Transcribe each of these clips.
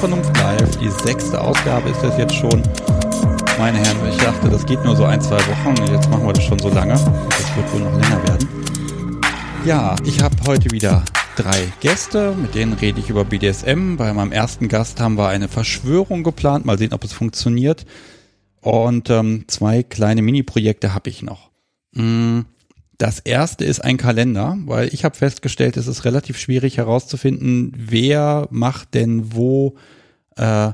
zur Unvernunft Live. Die sechste Ausgabe ist das jetzt schon. Meine Herren, ich dachte, das geht nur so ein, zwei Wochen. Jetzt machen wir das schon so lange. Das wird wohl noch länger werden. Ja, ich habe heute wieder drei Gäste, mit denen rede ich über BDSM. Bei meinem ersten Gast haben wir eine Verschwörung geplant. Mal sehen, ob es funktioniert. Und ähm, zwei kleine Mini-Projekte habe ich noch. Mm, das erste ist ein Kalender, weil ich habe festgestellt, es ist relativ schwierig herauszufinden, wer macht denn wo äh,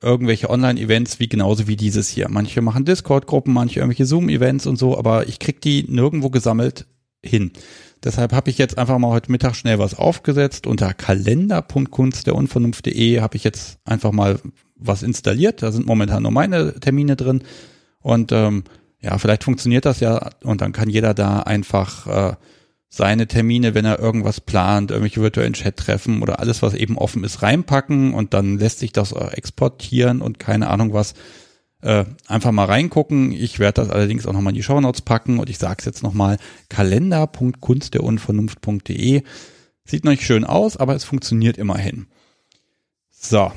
irgendwelche Online-Events wie genauso wie dieses hier. Manche machen Discord-Gruppen, manche irgendwelche Zoom-Events und so, aber ich krieg die nirgendwo gesammelt hin. Deshalb habe ich jetzt einfach mal heute Mittag schnell was aufgesetzt. Unter kalender.kunstderunvernunft.de habe ich jetzt einfach mal was installiert. Da sind momentan nur meine Termine drin. Und ähm, ja, vielleicht funktioniert das ja und dann kann jeder da einfach äh, seine Termine, wenn er irgendwas plant, irgendwelche virtuellen Chat-Treffen oder alles, was eben offen ist, reinpacken und dann lässt sich das exportieren und keine Ahnung was. Äh, einfach mal reingucken. Ich werde das allerdings auch nochmal in die Shownotes packen und ich sage es jetzt nochmal, kalender.kunstderunvernunft.de. Sieht noch nicht schön aus, aber es funktioniert immerhin. So,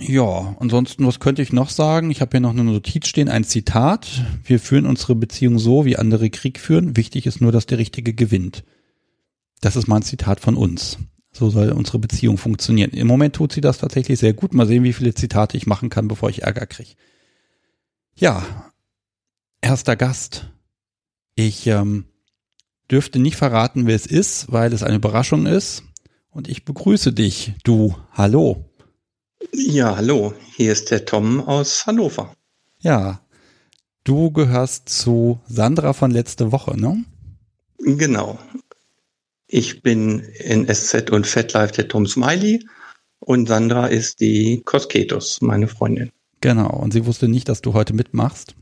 ja, ansonsten, was könnte ich noch sagen? Ich habe hier noch eine Notiz stehen, ein Zitat. Wir führen unsere Beziehung so, wie andere Krieg führen. Wichtig ist nur, dass der Richtige gewinnt. Das ist mal ein Zitat von uns. So soll unsere Beziehung funktionieren. Im Moment tut sie das tatsächlich sehr gut. Mal sehen, wie viele Zitate ich machen kann, bevor ich Ärger kriege. Ja, erster Gast. Ich ähm, dürfte nicht verraten, wer es ist, weil es eine Überraschung ist. Und ich begrüße dich, du. Hallo. Ja, hallo, hier ist der Tom aus Hannover. Ja, du gehörst zu Sandra von letzte Woche, ne? Genau. Ich bin in SZ und FetLife der Tom Smiley und Sandra ist die Cosketos, meine Freundin. Genau, und sie wusste nicht, dass du heute mitmachst?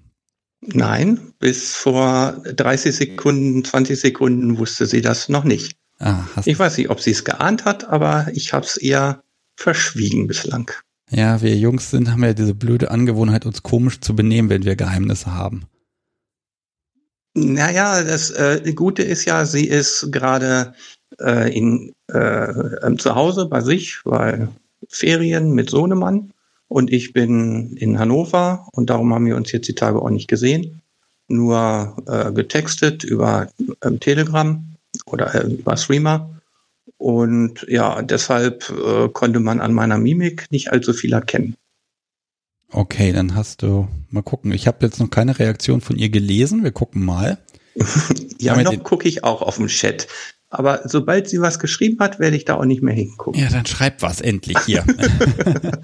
Nein, bis vor 30 Sekunden, 20 Sekunden wusste sie das noch nicht. Ah, ich weiß nicht, ob sie es geahnt hat, aber ich habe es eher verschwiegen bislang. Ja, wir Jungs sind, haben ja diese blöde Angewohnheit, uns komisch zu benehmen, wenn wir Geheimnisse haben. Naja, das äh, Gute ist ja, sie ist gerade äh, in äh, zu Hause bei sich, weil Ferien mit Sohnemann und ich bin in Hannover und darum haben wir uns jetzt die Tage auch nicht gesehen, nur äh, getextet über ähm, Telegram oder äh, über Streamer und ja, deshalb äh, konnte man an meiner Mimik nicht allzu viel erkennen. Okay, dann hast du mal gucken. Ich habe jetzt noch keine Reaktion von ihr gelesen. Wir gucken mal. ja, noch gucke ich auch auf dem Chat. Aber sobald sie was geschrieben hat, werde ich da auch nicht mehr hingucken. Ja, dann schreib was endlich hier.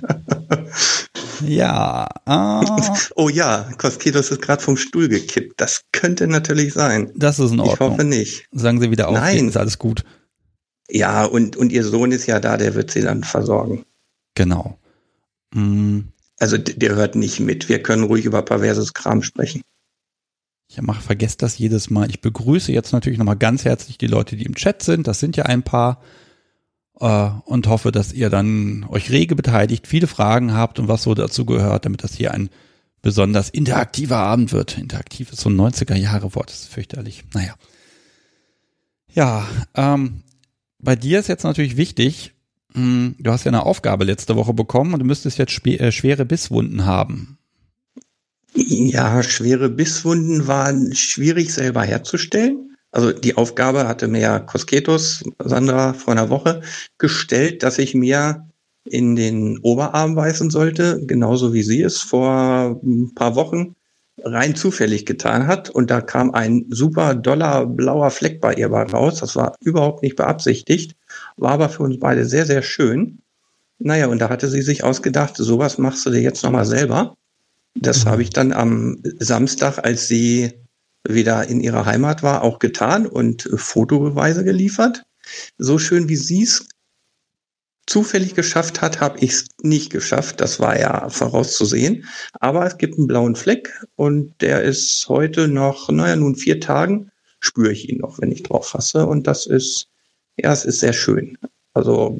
ja. Ah. Oh ja, Koskitos ist gerade vom Stuhl gekippt. Das könnte natürlich sein. Das ist in Ordnung. Ich hoffe nicht. Sagen Sie wieder auf. Nein. Ist alles gut. Ja, und, und ihr Sohn ist ja da, der wird sie dann versorgen. Genau. Mhm. Also der hört nicht mit. Wir können ruhig über perverses Kram sprechen. Ich mache, vergesst das jedes Mal. Ich begrüße jetzt natürlich nochmal ganz herzlich die Leute, die im Chat sind. Das sind ja ein paar. Äh, und hoffe, dass ihr dann euch rege beteiligt, viele Fragen habt und was so dazu gehört, damit das hier ein besonders interaktiver Abend wird. Interaktiv ist so ein 90er Jahre Wort, das ist fürchterlich. Naja. Ja, ähm, bei dir ist jetzt natürlich wichtig, hm, du hast ja eine Aufgabe letzte Woche bekommen und du müsstest jetzt äh, schwere Bisswunden haben. Ja, schwere Bisswunden waren schwierig selber herzustellen. Also die Aufgabe hatte mir Kosketos, Sandra, vor einer Woche gestellt, dass ich mir in den Oberarm beißen sollte, genauso wie sie es vor ein paar Wochen rein zufällig getan hat. Und da kam ein super doller blauer Fleck bei ihr raus. Das war überhaupt nicht beabsichtigt, war aber für uns beide sehr, sehr schön. Naja, und da hatte sie sich ausgedacht, sowas machst du dir jetzt nochmal selber. Das mhm. habe ich dann am Samstag, als sie wieder in ihrer Heimat war, auch getan und Fotobeweise geliefert. So schön wie sie es zufällig geschafft hat, habe ich es nicht geschafft. Das war ja vorauszusehen. Aber es gibt einen blauen Fleck und der ist heute noch, naja, nun vier Tagen spüre ich ihn noch, wenn ich drauf fasse. Und das ist, ja, es ist sehr schön. Also,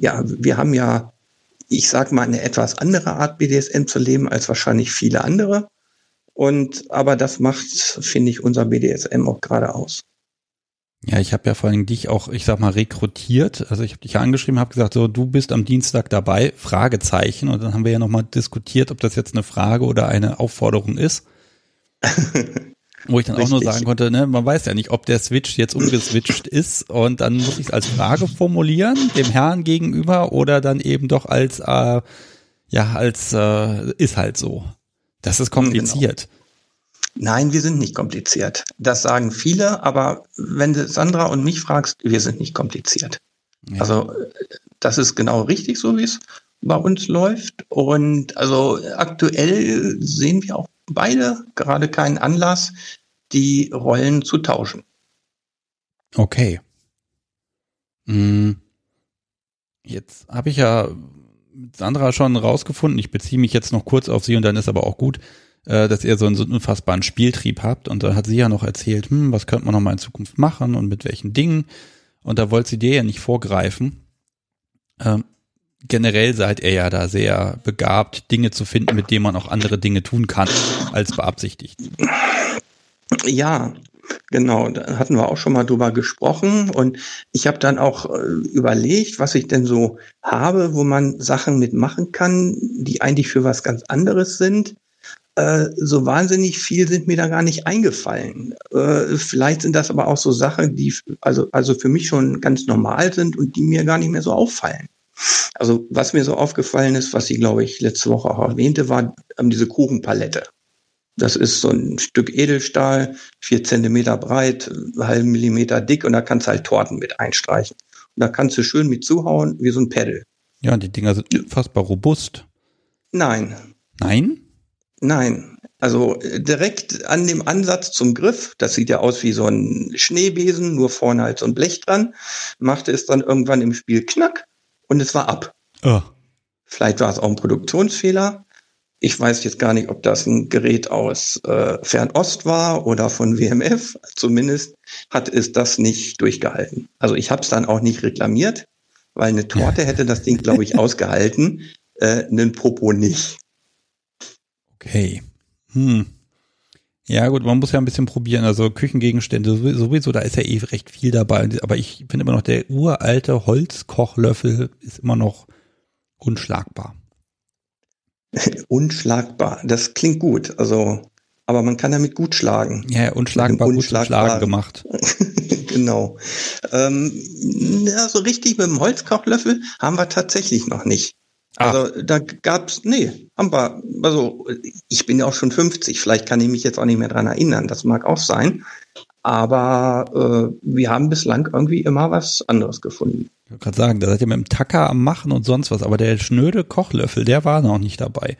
ja, wir haben ja, ich sag mal, eine etwas andere Art BDSM zu leben als wahrscheinlich viele andere. Und, aber das macht, finde ich, unser BDSM auch gerade aus. Ja, ich habe ja vor allem dich auch, ich sag mal, rekrutiert. Also ich habe dich ja angeschrieben, habe gesagt, so du bist am Dienstag dabei, Fragezeichen. Und dann haben wir ja nochmal diskutiert, ob das jetzt eine Frage oder eine Aufforderung ist. Wo ich dann Richtig. auch nur sagen konnte, ne, man weiß ja nicht, ob der Switch jetzt umgeswitcht ist und dann muss ich es als Frage formulieren, dem Herrn gegenüber oder dann eben doch als, äh, ja, als äh, ist halt so. Das ist kompliziert. Genau. Nein, wir sind nicht kompliziert. Das sagen viele, aber wenn du Sandra und mich fragst, wir sind nicht kompliziert. Ja. Also das ist genau richtig, so wie es bei uns läuft. Und also aktuell sehen wir auch beide gerade keinen Anlass, die Rollen zu tauschen. Okay. Hm. Jetzt habe ich ja mit Sandra schon rausgefunden, ich beziehe mich jetzt noch kurz auf sie und dann ist aber auch gut, äh, dass ihr so einen, so einen unfassbaren Spieltrieb habt. Und da hat sie ja noch erzählt, hm, was könnte man noch mal in Zukunft machen und mit welchen Dingen. Und da wollte sie dir ja nicht vorgreifen. Ähm, generell seid ihr ja da sehr begabt, Dinge zu finden, mit denen man auch andere Dinge tun kann, als beabsichtigt. Ja, genau. Da hatten wir auch schon mal drüber gesprochen. Und ich habe dann auch äh, überlegt, was ich denn so habe, wo man Sachen mitmachen kann, die eigentlich für was ganz anderes sind. Äh, so wahnsinnig viel sind mir da gar nicht eingefallen. Äh, vielleicht sind das aber auch so Sachen, die also, also für mich schon ganz normal sind und die mir gar nicht mehr so auffallen. Also was mir so aufgefallen ist, was sie, glaube ich, letzte Woche auch erwähnte, war ähm, diese Kuchenpalette. Das ist so ein Stück Edelstahl, vier Zentimeter breit, halben Millimeter dick und da kannst du halt Torten mit einstreichen. Und da kannst du schön mit zuhauen, wie so ein Pedal. Ja, die Dinger sind fassbar robust. Nein. Nein? Nein, also äh, direkt an dem Ansatz zum Griff, das sieht ja aus wie so ein Schneebesen, nur vorne halt so ein Blech dran, machte es dann irgendwann im Spiel knack und es war ab. Oh. Vielleicht war es auch ein Produktionsfehler. Ich weiß jetzt gar nicht, ob das ein Gerät aus äh, Fernost war oder von WMF. Zumindest hat es das nicht durchgehalten. Also ich habe es dann auch nicht reklamiert, weil eine Torte hätte das Ding, glaube ich, ausgehalten, äh, einen Popo nicht. Okay. Hm. Ja, gut, man muss ja ein bisschen probieren. Also Küchengegenstände sowieso, da ist ja eh recht viel dabei. Aber ich finde immer noch, der uralte Holzkochlöffel ist immer noch unschlagbar. unschlagbar, das klingt gut. Also, aber man kann damit gut schlagen. Ja, unschlagbar, gut schlagen gemacht. genau. Ähm, ja, so richtig mit dem Holzkochlöffel haben wir tatsächlich noch nicht. Ah. Also da gab's, nee, haben wir, also ich bin ja auch schon 50, vielleicht kann ich mich jetzt auch nicht mehr dran erinnern, das mag auch sein. Aber äh, wir haben bislang irgendwie immer was anderes gefunden. Ich wollte gerade sagen, da seid ihr mit dem Tacker am Machen und sonst was, aber der schnöde Kochlöffel, der war noch nicht dabei.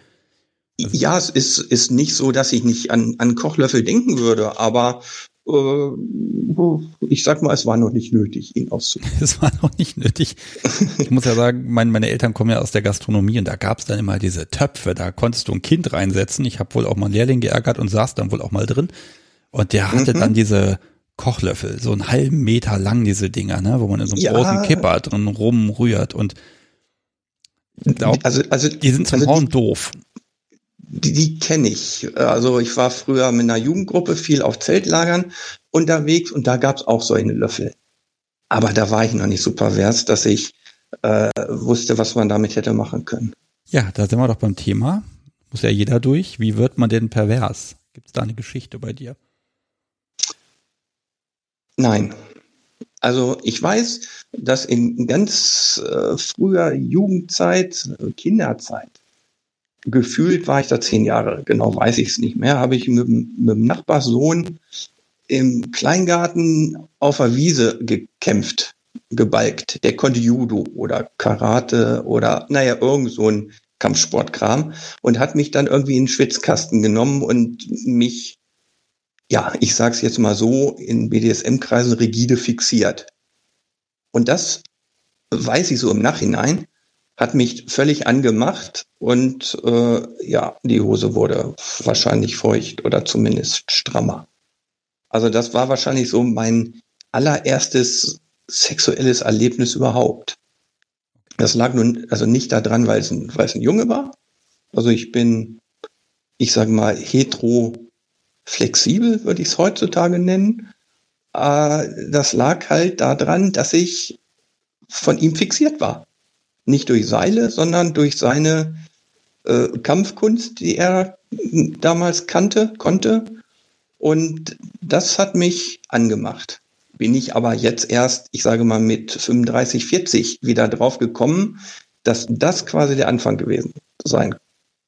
Also ja, es ist, ist nicht so, dass ich nicht an, an Kochlöffel denken würde, aber ich sag mal, es war noch nicht nötig, ihn auszuprobieren. Es war noch nicht nötig. Ich muss ja sagen, mein, meine Eltern kommen ja aus der Gastronomie und da gab es dann immer diese Töpfe, da konntest du ein Kind reinsetzen. Ich habe wohl auch mal einen Lehrling geärgert und saß dann wohl auch mal drin. Und der hatte mhm. dann diese Kochlöffel, so einen halben Meter lang, diese Dinger, ne, wo man in so einem ja. großen Kipper drin rumrührt und glaub, also, also, die sind zum also Hauen doof die, die kenne ich. Also ich war früher mit einer Jugendgruppe viel auf Zeltlagern unterwegs und da gab es auch so eine Löffel. Aber da war ich noch nicht so pervers, dass ich äh, wusste, was man damit hätte machen können. Ja, da sind wir doch beim Thema. Muss ja jeder durch. Wie wird man denn pervers? Gibt es da eine Geschichte bei dir? Nein. Also ich weiß, dass in ganz äh, früher Jugendzeit, Kinderzeit, gefühlt war ich da zehn Jahre, genau weiß ich es nicht mehr, habe ich mit, mit dem Nachbarssohn im Kleingarten auf der Wiese gekämpft, gebalgt. Der konnte Judo oder Karate oder, naja, irgend so ein Kampfsportkram und hat mich dann irgendwie in den Schwitzkasten genommen und mich, ja, ich sag's jetzt mal so, in BDSM-Kreisen rigide fixiert. Und das weiß ich so im Nachhinein, hat mich völlig angemacht und äh, ja, die Hose wurde wahrscheinlich feucht oder zumindest strammer. Also das war wahrscheinlich so mein allererstes sexuelles Erlebnis überhaupt. Das lag nun also nicht daran, weil es ein, weil es ein Junge war. Also ich bin, ich sage mal, hetero flexibel, würde ich es heutzutage nennen. äh, das lag halt daran, dass ich von ihm fixiert war. Nicht durch Seile, sondern durch seine äh, Kampfkunst, die er damals kannte, konnte. Und das hat mich angemacht. Bin ich aber jetzt erst, ich sage mal, mit 35, 40 wieder drauf gekommen, dass das quasi der Anfang gewesen sein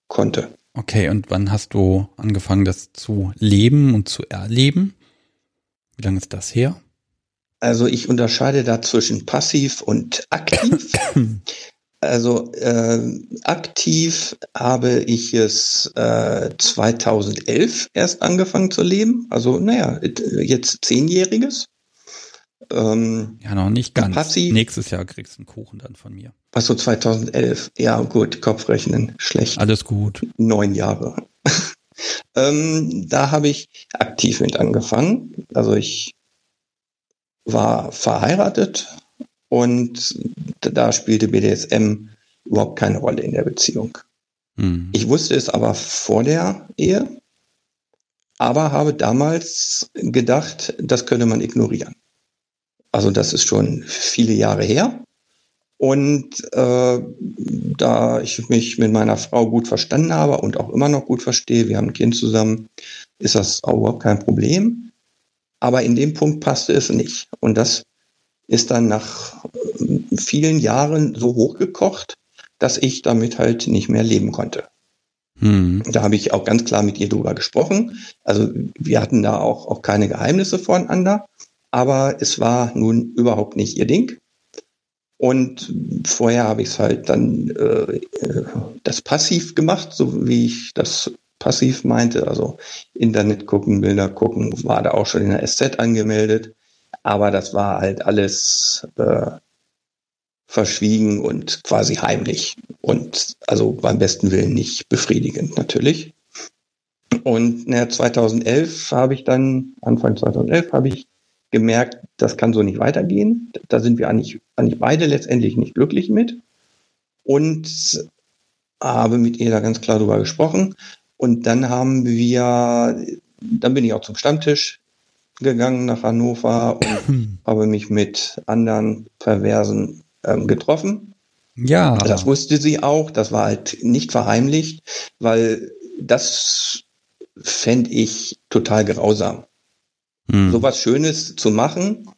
konnte. Okay, und wann hast du angefangen, das zu leben und zu erleben? Wie lange ist das her? Also ich unterscheide da zwischen passiv und aktiv. Also äh, aktiv habe ich es äh, 2011 erst angefangen zu leben. Also naja, jetzt zehnjähriges. Ähm, ja, noch nicht ganz. Passiv. Nächstes Jahr kriegst du einen Kuchen dann von mir. Was so 2011. Ja, gut, Kopfrechnen, schlecht. Alles gut. Neun Jahre. ähm, da habe ich aktiv mit angefangen. Also ich war verheiratet, und da spielte BDSM überhaupt keine Rolle in der Beziehung. Mhm. Ich wusste es aber vor der Ehe, aber habe damals gedacht, das könnte man ignorieren. Also das ist schon viele Jahre her. Und äh, da ich mich mit meiner Frau gut verstanden habe und auch immer noch gut verstehe, wir haben ein Kind zusammen, ist das auch überhaupt kein Problem. Aber in dem Punkt passte es nicht. Und das ist dann nach äh, vielen Jahren so hochgekocht, dass ich damit halt nicht mehr leben konnte. Hm. Da habe ich auch ganz klar mit ihr drüber gesprochen. Also wir hatten da auch, auch keine Geheimnisse voneinander, aber es war nun überhaupt nicht ihr Ding. Und vorher habe ich es halt dann äh, das passiv gemacht, so wie ich das passiv meinte. Also Internet gucken, Bilder gucken, war da auch schon in der SZ angemeldet. Aber das war halt alles äh, verschwiegen und quasi heimlich. Und also beim besten Willen nicht befriedigend natürlich. Und na, 2011 habe ich dann, Anfang 2011 habe ich gemerkt, das kann so nicht weitergehen. Da sind wir eigentlich, eigentlich beide letztendlich nicht glücklich mit. Und habe mit ihr da ganz klar drüber gesprochen. Und dann haben wir, dann bin ich auch zum Stammtisch gegangen nach Hannover und habe mich mit anderen Perversen ähm, getroffen. Ja. Das wusste sie auch. Das war halt nicht verheimlicht, weil das fände ich total grausam. Hm. So was Schönes zu machen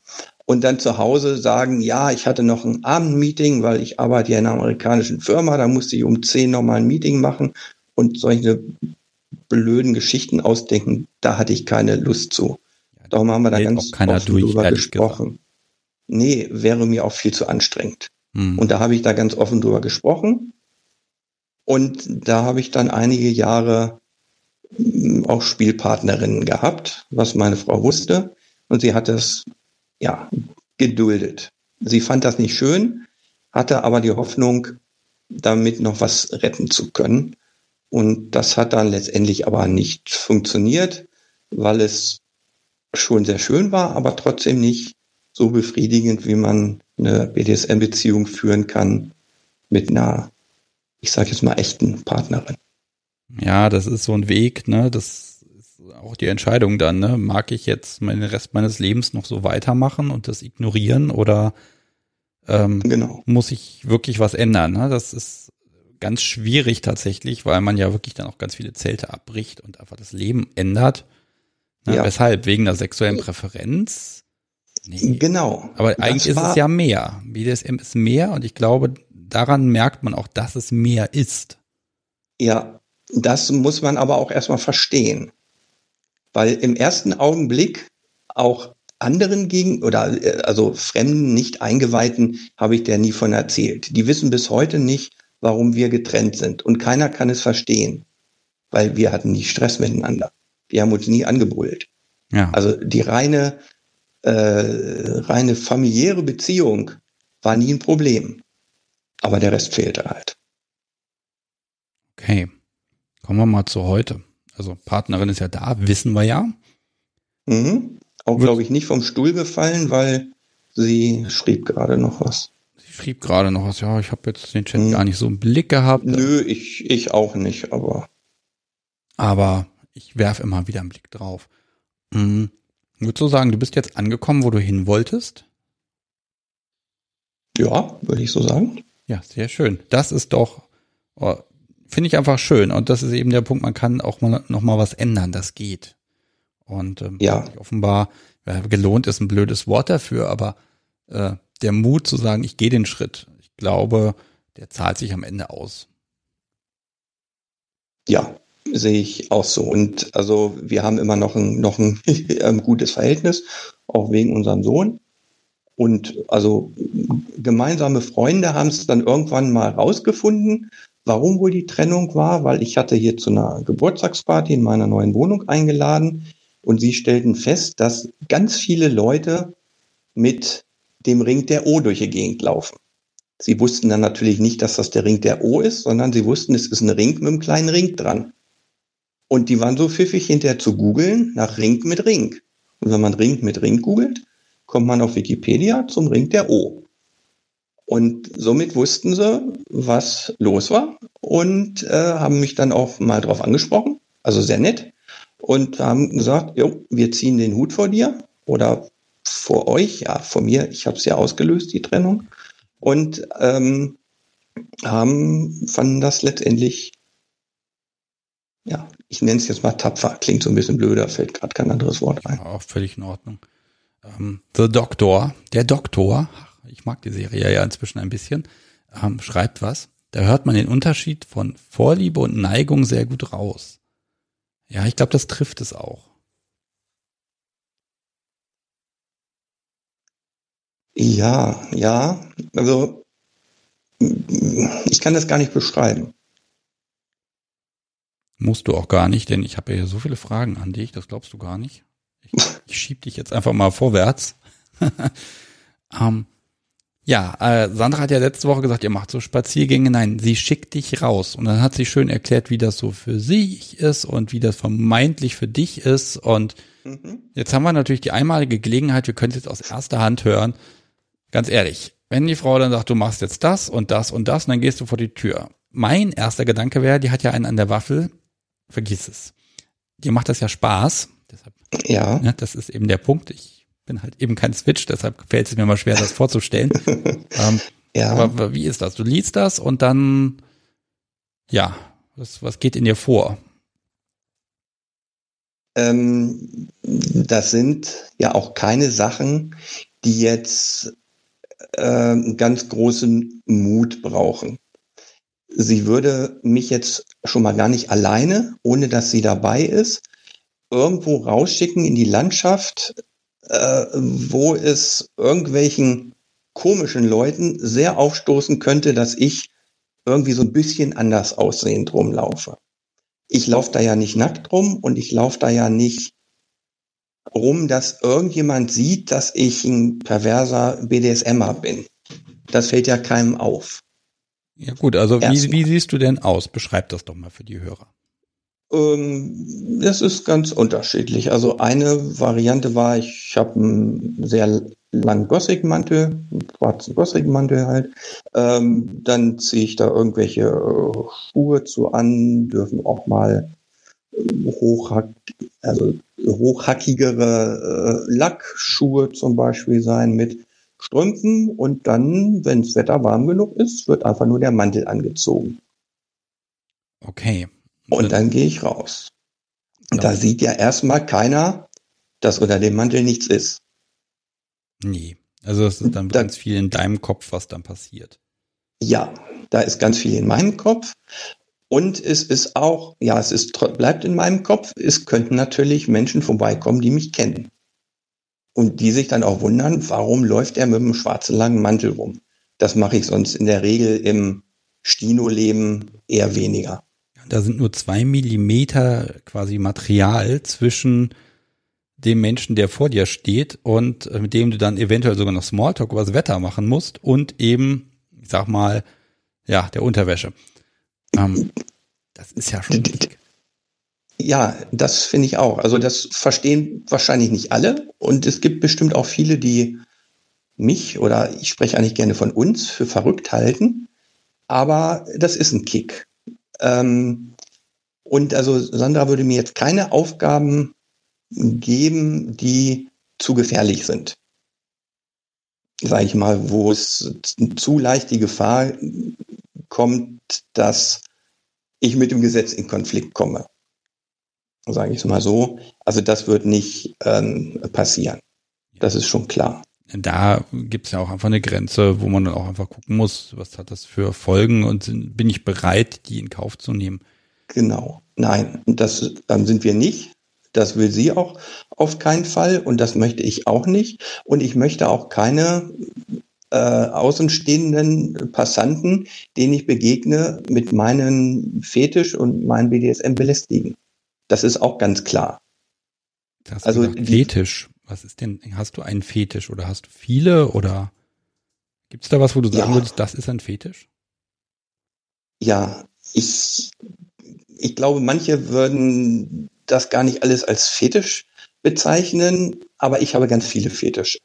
und dann zu Hause sagen, ja, ich hatte noch ein Abendmeeting, weil ich arbeite ja in einer amerikanischen Firma, da musste ich um zehn nochmal ein Meeting machen und solche blöden Geschichten ausdenken, da hatte ich keine Lust zu. Darum haben wir da ganz offen durch, drüber gesprochen. Gesagt. Nee, wäre mir auch viel zu anstrengend. Hm. Und da habe ich da ganz offen drüber gesprochen. Und da habe ich dann einige Jahre hm, auch Spielpartnerinnen gehabt, was meine Frau wusste. Und sie hat es, ja, geduldet. Sie fand das nicht schön, hatte aber die Hoffnung, damit noch was retten zu können. Und das hat dann letztendlich aber nicht funktioniert, weil es schon sehr schön war, aber trotzdem nicht so befriedigend, wie man eine BDSM-Beziehung führen kann mit einer, ich sage jetzt mal, echten Partnerin. Ja, das ist so ein Weg, ne? Das ist auch die Entscheidung dann, ne? Mag ich jetzt meinen Rest meines Lebens noch so weitermachen und das ignorieren oder ähm, genau. muss ich wirklich was ändern? Ne? Das ist ganz schwierig tatsächlich, weil man ja wirklich dann auch ganz viele Zelte abbricht und einfach das Leben ändert. Na, ja. Weshalb? Wegen der sexuellen Präferenz? Nee. Genau. Aber eigentlich ist es ja mehr. BDSM ist mehr und ich glaube, daran merkt man auch, dass es mehr ist. Ja, das muss man aber auch erstmal verstehen. Weil im ersten Augenblick auch anderen gegen oder äh, also fremden, nicht eingeweihten habe ich der nie von erzählt. Die wissen bis heute nicht, warum wir getrennt sind und keiner kann es verstehen, weil wir hatten nie Stress miteinander. Wir haben uns nie angebrüllt. Ja. Also die reine, äh, reine familiäre Beziehung war nie ein Problem. Aber der Rest fehlte halt. Okay. Kommen wir mal zu heute. Also Partnerin ist ja da, wissen wir ja. Mhm. Auch, glaube ich, nicht vom Stuhl gefallen, weil sie schrieb gerade noch was. Schrieb gerade noch was. Ja, ich habe jetzt den Chat mhm. gar nicht so im Blick gehabt. Nö, ich, ich auch nicht, aber. Aber ich werfe immer wieder einen Blick drauf. Mhm. Würdest du sagen, du bist jetzt angekommen, wo du hin wolltest? Ja, würde ich so sagen. Ja, sehr schön. Das ist doch, oh, finde ich einfach schön. Und das ist eben der Punkt, man kann auch mal noch mal was ändern. Das geht. Und ähm, ja. offenbar, ja, gelohnt ist ein blödes Wort dafür, aber äh, der Mut zu sagen, ich gehe den Schritt, ich glaube, der zahlt sich am Ende aus. Ja, sehe ich auch so. Und also wir haben immer noch ein, noch ein gutes Verhältnis, auch wegen unserem Sohn. Und also gemeinsame Freunde haben es dann irgendwann mal rausgefunden, warum wohl die Trennung war, weil ich hatte hier zu einer Geburtstagsparty in meiner neuen Wohnung eingeladen und sie stellten fest, dass ganz viele Leute mit dem Ring der O durch die Gegend laufen. Sie wussten dann natürlich nicht, dass das der Ring der O ist, sondern sie wussten, es ist ein Ring mit einem kleinen Ring dran. Und die waren so pfiffig hinterher zu googeln nach Ring mit Ring. Und wenn man Ring mit Ring googelt, kommt man auf Wikipedia zum Ring der O. Und somit wussten sie, was los war und äh, haben mich dann auch mal drauf angesprochen, also sehr nett, und haben gesagt, jo, wir ziehen den Hut vor dir oder vor euch, ja, vor mir, ich habe es ja ausgelöst, die Trennung und ähm, haben, fanden das letztendlich, ja, ich nenne es jetzt mal tapfer, klingt so ein bisschen blöder, fällt gerade kein anderes Wort ein. Ja, auch völlig in Ordnung. Ähm, The Doctor, der Doktor, ich mag die Serie ja inzwischen ein bisschen, ähm, schreibt was. Da hört man den Unterschied von Vorliebe und Neigung sehr gut raus. Ja, ich glaube, das trifft es auch. Ja, ja. Also ich kann das gar nicht beschreiben. Musst du auch gar nicht, denn ich habe ja so viele Fragen an dich, das glaubst du gar nicht. Ich, ich schieb dich jetzt einfach mal vorwärts. ähm, ja, äh, Sandra hat ja letzte Woche gesagt, ihr macht so Spaziergänge. Nein, sie schickt dich raus. Und dann hat sie schön erklärt, wie das so für sich ist und wie das vermeintlich für dich ist. Und mhm. jetzt haben wir natürlich die einmalige Gelegenheit, wir können es jetzt aus erster Hand hören, Ganz ehrlich, wenn die Frau dann sagt, du machst jetzt das und das und das, und dann gehst du vor die Tür. Mein erster Gedanke wäre, die hat ja einen an der Waffel, vergiss es. Dir macht das ja Spaß. Deshalb, ja. Ne, das ist eben der Punkt. Ich bin halt eben kein Switch, deshalb fällt es mir mal schwer, das vorzustellen. ähm, ja. Aber wie ist das? Du liest das und dann, ja, was, was geht in dir vor? Ähm, das sind ja auch keine Sachen, die jetzt äh, ganz großen Mut brauchen. Sie würde mich jetzt schon mal gar nicht alleine, ohne dass sie dabei ist, irgendwo rausschicken in die Landschaft, äh, wo es irgendwelchen komischen Leuten sehr aufstoßen könnte, dass ich irgendwie so ein bisschen anders aussehend rumlaufe. Ich laufe da ja nicht nackt rum und ich laufe da ja nicht rum, dass irgendjemand sieht, dass ich ein perverser BDSMer bin. Das fällt ja keinem auf. Ja gut, also wie, wie, siehst du denn aus? Beschreib das doch mal für die Hörer. Ähm, das ist ganz unterschiedlich. Also eine Variante war, ich habe einen sehr langen Gothic-Mantel, einen schwarzen Gothic-Mantel halt. Ähm, dann ziehe ich da irgendwelche äh, Schuhe zu an, dürfen auch mal hochhack, also hochhackigere äh, Lackschuhe zum Beispiel sein mit Strümpfen und dann, wenn das Wetter warm genug ist, wird einfach nur der Mantel angezogen. Okay. Und dann gehe ich raus. Und da sieht ja erstmal keiner, dass unter dem Mantel nichts ist. Nee. Also es ist dann da, ganz viel in deinem Kopf, was dann passiert. Ja, da ist ganz viel in meinem Kopf. Und es ist auch, ja, es ist, bleibt in meinem Kopf, es könnten natürlich Menschen vorbeikommen, die mich kennen. Und die sich dann auch wundern, warum läuft er mit einem schwarzen langen Mantel rum? Das mache ich sonst in der Regel im Stino-Leben eher weniger. Da sind nur zwei Millimeter quasi Material zwischen dem Menschen, der vor dir steht und äh, mit dem du dann eventuell sogar noch Smalltalk über das Wetter machen musst und eben, ich sag mal, ja, der Unterwäsche. Ähm, das ist ja schon dick. Ja, das finde ich auch. Also das verstehen wahrscheinlich nicht alle und es gibt bestimmt auch viele, die mich oder ich spreche eigentlich gerne von uns für verrückt halten, aber das ist ein Kick. Ähm, und also Sandra würde mir jetzt keine Aufgaben geben, die zu gefährlich sind. Sage ich mal, wo es zu leicht die Gefahr kommt, dass ich mit dem Gesetz in Konflikt komme. Sage ich es mal so. Also das wird nicht ähm, passieren. Das ist schon klar. Da gibt es ja auch einfach eine Grenze, wo man dann auch einfach gucken muss, was hat das für Folgen und bin ich bereit, die in Kauf zu nehmen. Genau. Nein, das ähm, sind wir nicht. Das will sie auch auf keinen Fall und das möchte ich auch nicht. Und ich möchte auch keine äh, außenstehenden Passanten, denen ich begegne, mit meinem Fetisch und meinem BDSM belästigen. Das ist auch ganz klar. Das also gesagt, Fetisch. Was ist denn, hast du einen Fetisch oder hast du viele oder gibt es da was, wo du sagen ja. würdest, das ist ein Fetisch? Ja, ich, ich glaube, manche würden das gar nicht alles als Fetisch bezeichnen, aber ich habe ganz viele Fetische.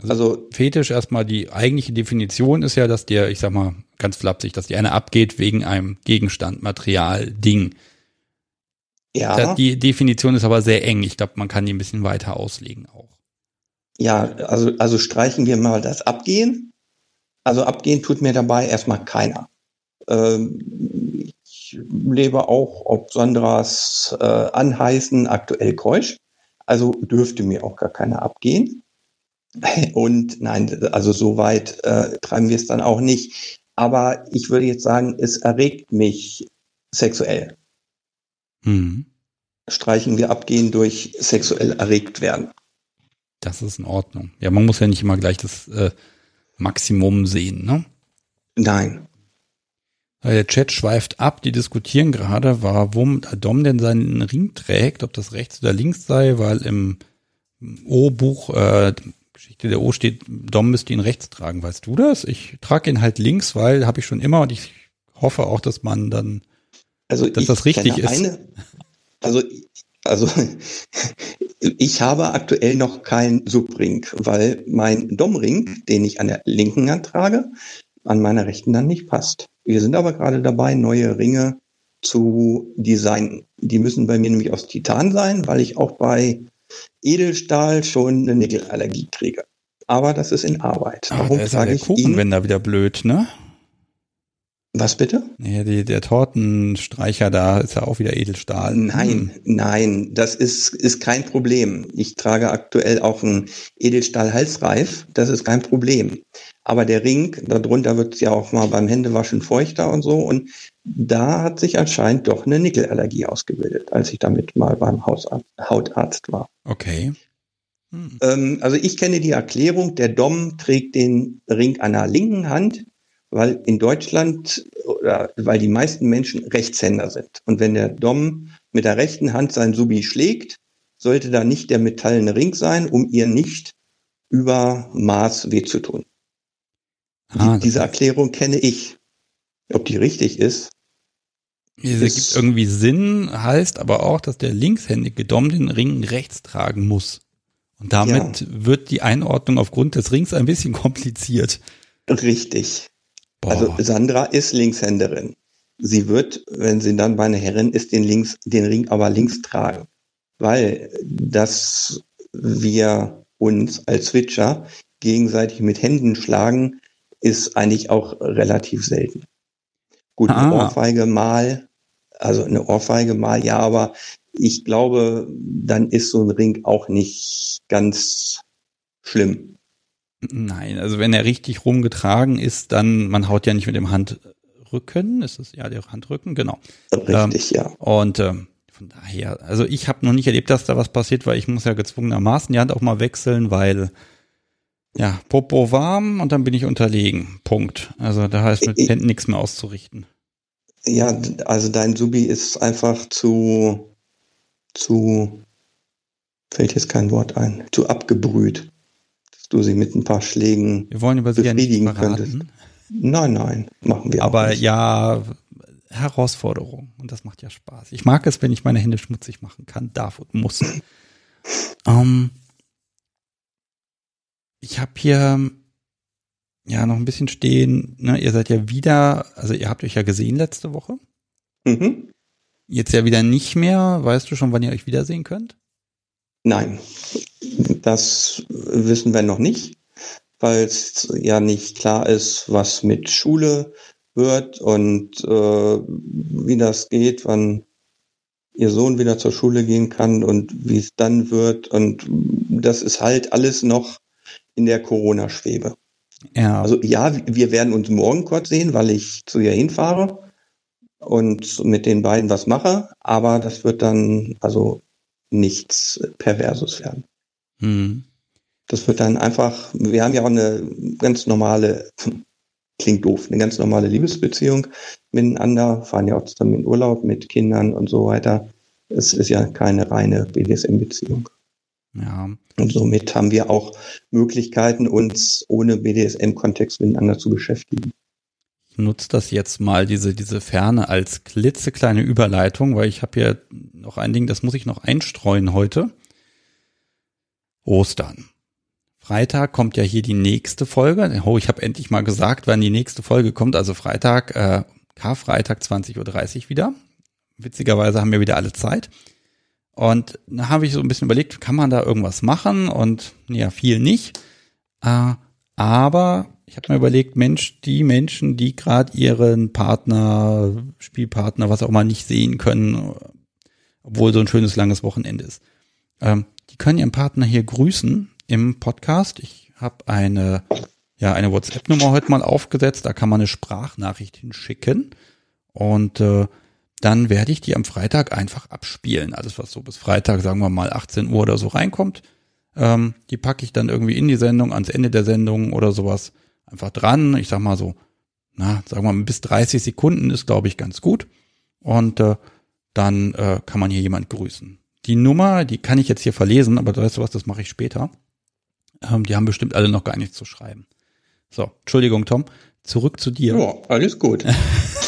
Also, also Fetisch erstmal die eigentliche Definition ist ja, dass der, ich sag mal ganz flapsig, dass die eine abgeht wegen einem Gegenstand, Material, Ding. Ja. Die Definition ist aber sehr eng. Ich glaube, man kann die ein bisschen weiter auslegen auch. Ja, also, also streichen wir mal das Abgehen. Also abgehen tut mir dabei erstmal keiner. Ähm, ich lebe auch ob Sandras äh, Anheißen aktuell keusch. Also dürfte mir auch gar keiner abgehen. Und nein, also so weit äh, treiben wir es dann auch nicht. Aber ich würde jetzt sagen, es erregt mich sexuell. Mhm. Streichen wir abgehen durch sexuell erregt werden. Das ist in Ordnung. Ja, man muss ja nicht immer gleich das äh, Maximum sehen, ne? Nein. Der Chat schweift ab, die diskutieren gerade, warum Dom denn seinen Ring trägt, ob das rechts oder links sei, weil im O-Buch, äh, der O steht, Dom müsste ihn rechts tragen. Weißt du das? Ich trage ihn halt links, weil habe ich schon immer und ich hoffe auch, dass man dann, also dass das richtig ist. Eine, also, also ich habe aktuell noch keinen Subring, weil mein Domring, den ich an der linken Hand trage, an meiner rechten dann nicht passt. Wir sind aber gerade dabei, neue Ringe zu designen. Die müssen bei mir nämlich aus Titan sein, weil ich auch bei Edelstahl schon eine Nickelallergie kriege. Aber das ist in Arbeit. Warum ist sage ich Kuchenwender wieder blöd, ne? Was bitte? Ja, die, der Tortenstreicher da ist ja auch wieder Edelstahl. Nein, hm. nein, das ist, ist kein Problem. Ich trage aktuell auch einen Edelstahl-Halsreif. Das ist kein Problem. Aber der Ring, darunter wird es ja auch mal beim Händewaschen feuchter und so. Und da hat sich anscheinend doch eine Nickelallergie ausgebildet, als ich damit mal beim Hausarzt, Hautarzt war. Okay. Hm. Ähm, also ich kenne die Erklärung, der Dom trägt den Ring an der linken Hand, weil in Deutschland oder weil die meisten Menschen Rechtshänder sind. Und wenn der Dom mit der rechten Hand sein Subi schlägt, sollte da nicht der metallene Ring sein, um ihr nicht über Maß weh zu tun. Ah, die, diese Erklärung kenne ich. Ob die richtig ist. Es gibt irgendwie Sinn, heißt aber auch, dass der linkshändige Dom den Ring rechts tragen muss. Und damit ja. wird die Einordnung aufgrund des Rings ein bisschen kompliziert. Richtig. Also Boah. Also Sandra ist Linkshänderin. Sie wird, wenn sie dann bei einer Herrin ist, den, links, den Ring aber links tragen. Weil dass wir uns als Switcher gegenseitig mit Händen schlagen, ist eigentlich auch relativ selten. Gut, eine ah. Ohrfeige mal, also eine Ohrfeige mal, ja, aber ich glaube, dann ist so ein Ring auch nicht ganz schlimm. Nein, also wenn er richtig rumgetragen ist, dann, man haut ja nicht mit dem Handrücken, ist es ja der Handrücken, genau. Richtig, ähm, ja. Und ähm, von daher, also ich habe noch nicht erlebt, dass da was passiert, weil ich muss ja gezwungenermaßen die Hand auch mal wechseln, weil ja, Popo warm und dann bin ich unterlegen. Punkt. Also da heißt mit Händen nichts mehr auszurichten. Ja, also dein Subi ist einfach zu, zu, fällt jetzt kein Wort ein, zu abgebrüht du sie mit ein paar Schlägen wir wollen über sie befriedigen ja könntest. Nein, nein, machen wir Aber nicht. ja, Herausforderung und das macht ja Spaß. Ich mag es, wenn ich meine Hände schmutzig machen kann, darf und muss. ähm, ich habe hier ja noch ein bisschen stehen. Ne, ihr seid ja wieder, also ihr habt euch ja gesehen letzte Woche. Mhm. Jetzt ja wieder nicht mehr. Weißt du schon, wann ihr euch wiedersehen könnt? Nein, das wissen wir noch nicht, weil es ja nicht klar ist, was mit Schule wird und äh, wie das geht, wann ihr Sohn wieder zur Schule gehen kann und wie es dann wird. Und das ist halt alles noch in der Corona-Schwebe. Ja. Also ja, wir werden uns morgen kurz sehen, weil ich zu ihr hinfahre und mit den beiden was mache, aber das wird dann also nichts Perverses werden. Hm. Das wird dann einfach, wir haben ja auch eine ganz normale, klingt doof, eine ganz normale Liebesbeziehung miteinander, fahren ja auch zusammen in Urlaub mit Kindern und so weiter. Es ist ja keine reine BDSM-Beziehung. Ja. Und somit haben wir auch Möglichkeiten, uns ohne BDSM-Kontext miteinander zu beschäftigen. Ich nutze das jetzt mal, diese, diese Ferne als klitzekleine Überleitung, weil ich habe hier noch ein Ding, das muss ich noch einstreuen heute. Ostern. Freitag kommt ja hier die nächste Folge. Oh, ich habe endlich mal gesagt, wann die nächste Folge kommt. Also Freitag, äh, Karfreitag 20.30 Uhr wieder. Witzigerweise haben wir wieder alle Zeit. Und da habe ich so ein bisschen überlegt, kann man da irgendwas machen? Und ja, viel nicht. Äh, aber ich habe mir überlegt, Mensch, die Menschen, die gerade ihren Partner, Spielpartner, was auch immer nicht sehen können, obwohl so ein schönes langes Wochenende ist, ähm, die können ihren Partner hier grüßen im Podcast. Ich habe eine, ja, eine WhatsApp-Nummer heute mal aufgesetzt, da kann man eine Sprachnachricht hinschicken. Und äh, dann werde ich die am Freitag einfach abspielen. Alles, was so bis Freitag, sagen wir mal 18 Uhr oder so reinkommt, ähm, die packe ich dann irgendwie in die Sendung, ans Ende der Sendung oder sowas einfach dran. Ich sag mal so, na, sagen wir mal, bis 30 Sekunden ist, glaube ich, ganz gut. Und äh, dann äh, kann man hier jemand grüßen. Die Nummer, die kann ich jetzt hier verlesen, aber weißt du was, das mache ich später. Ähm, die haben bestimmt alle noch gar nichts zu schreiben. So, Entschuldigung, Tom. Zurück zu dir. Ja, alles gut.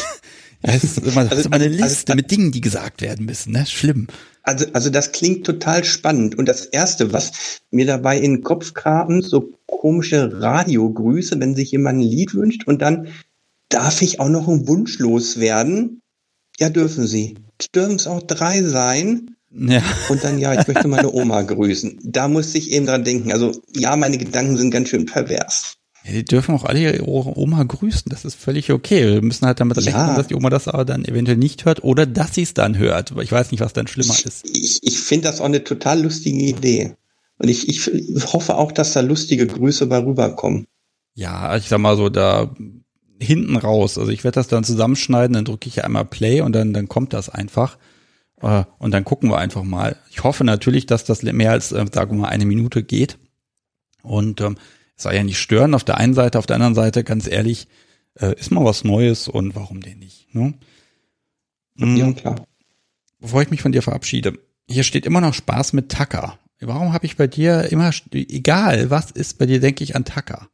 Es ist immer, also, ist immer eine Liste also, mit Dingen, die gesagt werden müssen, ne? Schlimm. Also, also das klingt total spannend. Und das Erste, was mir dabei in den Kopf kam, so komische Radiogrüße, wenn sich jemand ein Lied wünscht und dann darf ich auch noch einen Wunsch loswerden. Ja, dürfen Sie. Dürfen es auch drei sein. Ja. Und dann, ja, ich möchte meine Oma grüßen. Da muss ich eben dran denken. Also, ja, meine Gedanken sind ganz schön pervers. Ja, die dürfen auch alle ihre Oma grüßen. Das ist völlig okay. Wir müssen halt damit rechnen, ja. dass die Oma das aber dann eventuell nicht hört oder dass sie es dann hört. Aber ich weiß nicht, was dann schlimmer ich, ist. Ich, ich finde das auch eine total lustige Idee. Und ich, ich hoffe auch, dass da lustige Grüße bei rüberkommen. Ja, ich sag mal so, da hinten raus. Also ich werde das dann zusammenschneiden, dann drücke ich einmal Play und dann, dann kommt das einfach. Äh, und dann gucken wir einfach mal. Ich hoffe natürlich, dass das mehr als, äh, sagen wir mal, eine Minute geht. Und ähm, soll ja nicht stören auf der einen Seite, auf der anderen Seite, ganz ehrlich, äh, ist mal was Neues und warum denn nicht? Ne? Ja, hm. klar. Bevor ich mich von dir verabschiede, hier steht immer noch Spaß mit Tacker. Warum habe ich bei dir immer, egal was ist, bei dir denke ich an Tacker?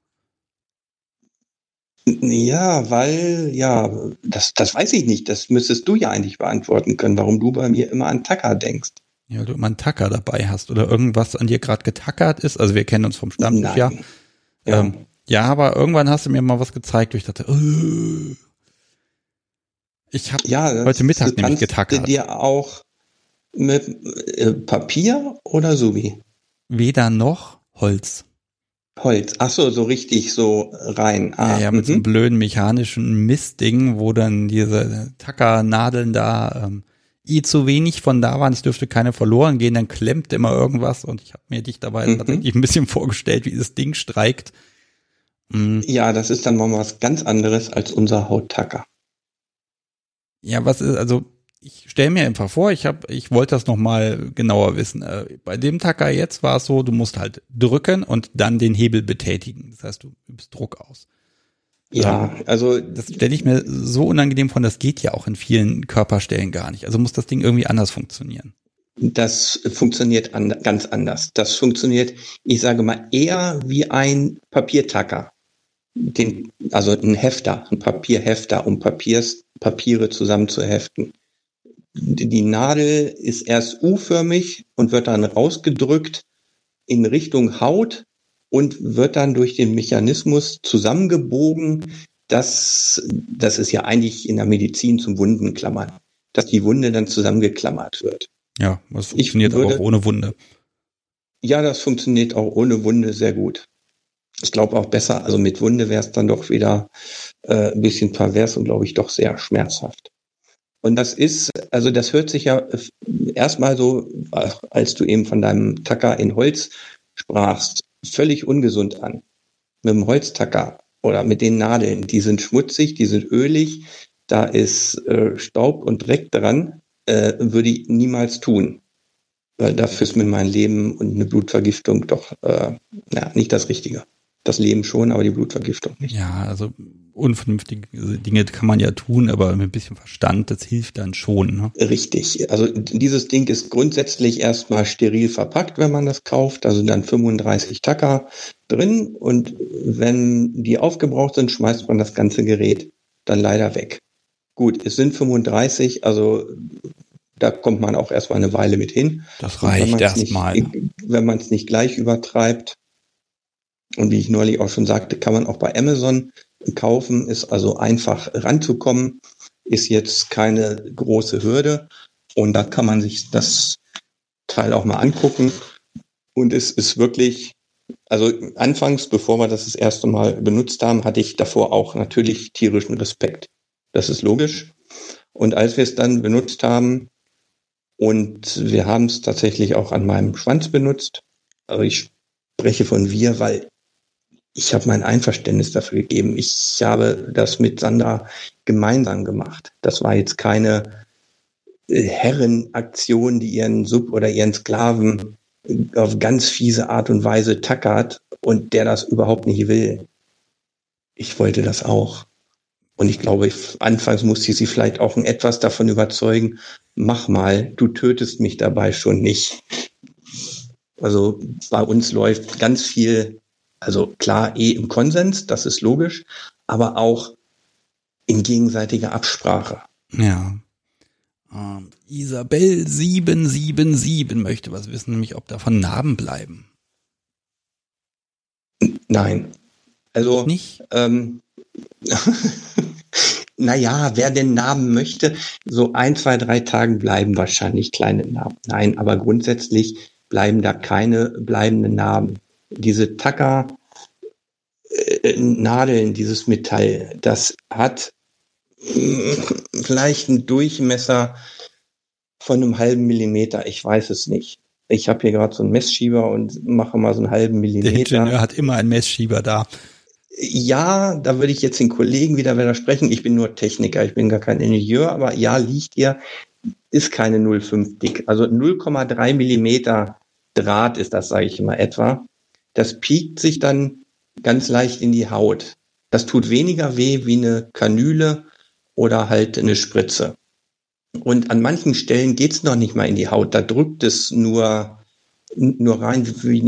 Ja, weil, ja, das, das weiß ich nicht. Das müsstest du ja eigentlich beantworten können, warum du bei mir immer an Tacker denkst. Ja, du immer einen Tacker dabei hast oder irgendwas an dir gerade getackert ist. Also wir kennen uns vom Stammtisch, ja. Ja. Ähm, ja, aber irgendwann hast du mir mal was gezeigt, wo ich dachte, uh, ich habe ja, heute Mittag nämlich getackert. Du dir auch mit äh, Papier oder Subi? Weder noch Holz. Holz. Ach so, so richtig so rein. Ah, ja, ja, mit so einem mhm. blöden mechanischen Mistding, wo dann diese Tackernadeln da ähm, eh zu wenig von da waren, es dürfte keine verloren gehen, dann klemmt immer irgendwas und ich habe mir dich dabei mhm. tatsächlich ein bisschen vorgestellt, wie dieses Ding streikt. Mhm. Ja, das ist dann mal was ganz anderes als unser Hauttacker. Ja, was ist, also ich stelle mir einfach vor, ich habe, ich wollte das nochmal genauer wissen. Äh, bei dem Tacker jetzt war es so, du musst halt drücken und dann den Hebel betätigen. Das heißt, du übst Druck aus. Ja, also das stelle ich mir so unangenehm vor, das geht ja auch in vielen Körperstellen gar nicht. Also muss das Ding irgendwie anders funktionieren. Das funktioniert an, ganz anders. Das funktioniert, ich sage mal, eher wie ein Papiertacker. Den, also ein Hefter, ein Papierhefter, um Papiers, Papiere zusammenzuheften. Die Nadel ist erst U-förmig und wird dann rausgedrückt in Richtung Haut und wird dann durch den Mechanismus zusammengebogen. Das, das ist ja eigentlich in der Medizin zum Wundenklammern, dass die Wunde dann zusammengeklammert wird. Ja, das funktioniert würde, aber auch ohne Wunde. Ja, das funktioniert auch ohne Wunde sehr gut. Ich glaube auch besser, also mit Wunde wäre es dann doch wieder äh, ein bisschen pervers und glaube ich doch sehr schmerzhaft. Und das ist, also das hört sich ja erstmal so, als du eben von deinem Tacker in Holz sprachst, völlig ungesund an. Mit dem Holztacker oder mit den Nadeln, die sind schmutzig, die sind ölig, da ist äh, Staub und Dreck dran, äh, würde ich niemals tun. Weil dafür ist mir mein Leben und eine Blutvergiftung doch äh, ja, nicht das Richtige. Das Leben schon, aber die Blutvergiftung nicht. Ja, also unvernünftige Dinge kann man ja tun, aber mit ein bisschen Verstand, das hilft dann schon. Ne? Richtig. Also dieses Ding ist grundsätzlich erstmal steril verpackt, wenn man das kauft. Also dann 35 Tacker drin und wenn die aufgebraucht sind, schmeißt man das ganze Gerät dann leider weg. Gut, es sind 35, also da kommt man auch erstmal eine Weile mit hin. Das reicht erstmal. Wenn man es nicht gleich übertreibt, und wie ich neulich auch schon sagte, kann man auch bei Amazon kaufen, ist also einfach ranzukommen, ist jetzt keine große Hürde. Und da kann man sich das Teil auch mal angucken. Und es ist wirklich, also anfangs, bevor wir das das erste Mal benutzt haben, hatte ich davor auch natürlich tierischen Respekt. Das ist logisch. Und als wir es dann benutzt haben, und wir haben es tatsächlich auch an meinem Schwanz benutzt, also ich spreche von wir, weil ich habe mein Einverständnis dafür gegeben. Ich habe das mit Sandra gemeinsam gemacht. Das war jetzt keine äh, Herrenaktion, die ihren Sub oder ihren Sklaven auf ganz fiese Art und Weise tackert und der das überhaupt nicht will. Ich wollte das auch. Und ich glaube, ich, anfangs musste ich sie vielleicht auch etwas davon überzeugen, mach mal, du tötest mich dabei schon nicht. Also bei uns läuft ganz viel also klar, eh im Konsens, das ist logisch, aber auch in gegenseitiger Absprache. Ja. Ähm, Isabel 777 möchte was wissen, nämlich ob davon Narben bleiben. Nein. Also nicht. Ähm, naja, wer den Narben möchte, so ein, zwei, drei Tagen bleiben wahrscheinlich kleine Narben. Nein, aber grundsätzlich bleiben da keine bleibenden Narben diese Tacker äh, Nadeln, dieses Metall, das hat äh, vielleicht einen Durchmesser von einem halben Millimeter. Ich weiß es nicht. Ich habe hier gerade so einen Messschieber und mache mal so einen halben Millimeter. Der Ingenieur hat immer einen Messschieber da. Ja, da würde ich jetzt den Kollegen wieder widersprechen. Ich bin nur Techniker, ich bin gar kein Ingenieur, aber ja, liegt hier, ist keine 0,5 dick. Also 0,3 Millimeter Draht ist das, sage ich immer etwa das piekt sich dann ganz leicht in die Haut. Das tut weniger weh wie eine Kanüle oder halt eine Spritze. Und an manchen Stellen geht's noch nicht mal in die Haut. Da drückt es nur, nur rein wie,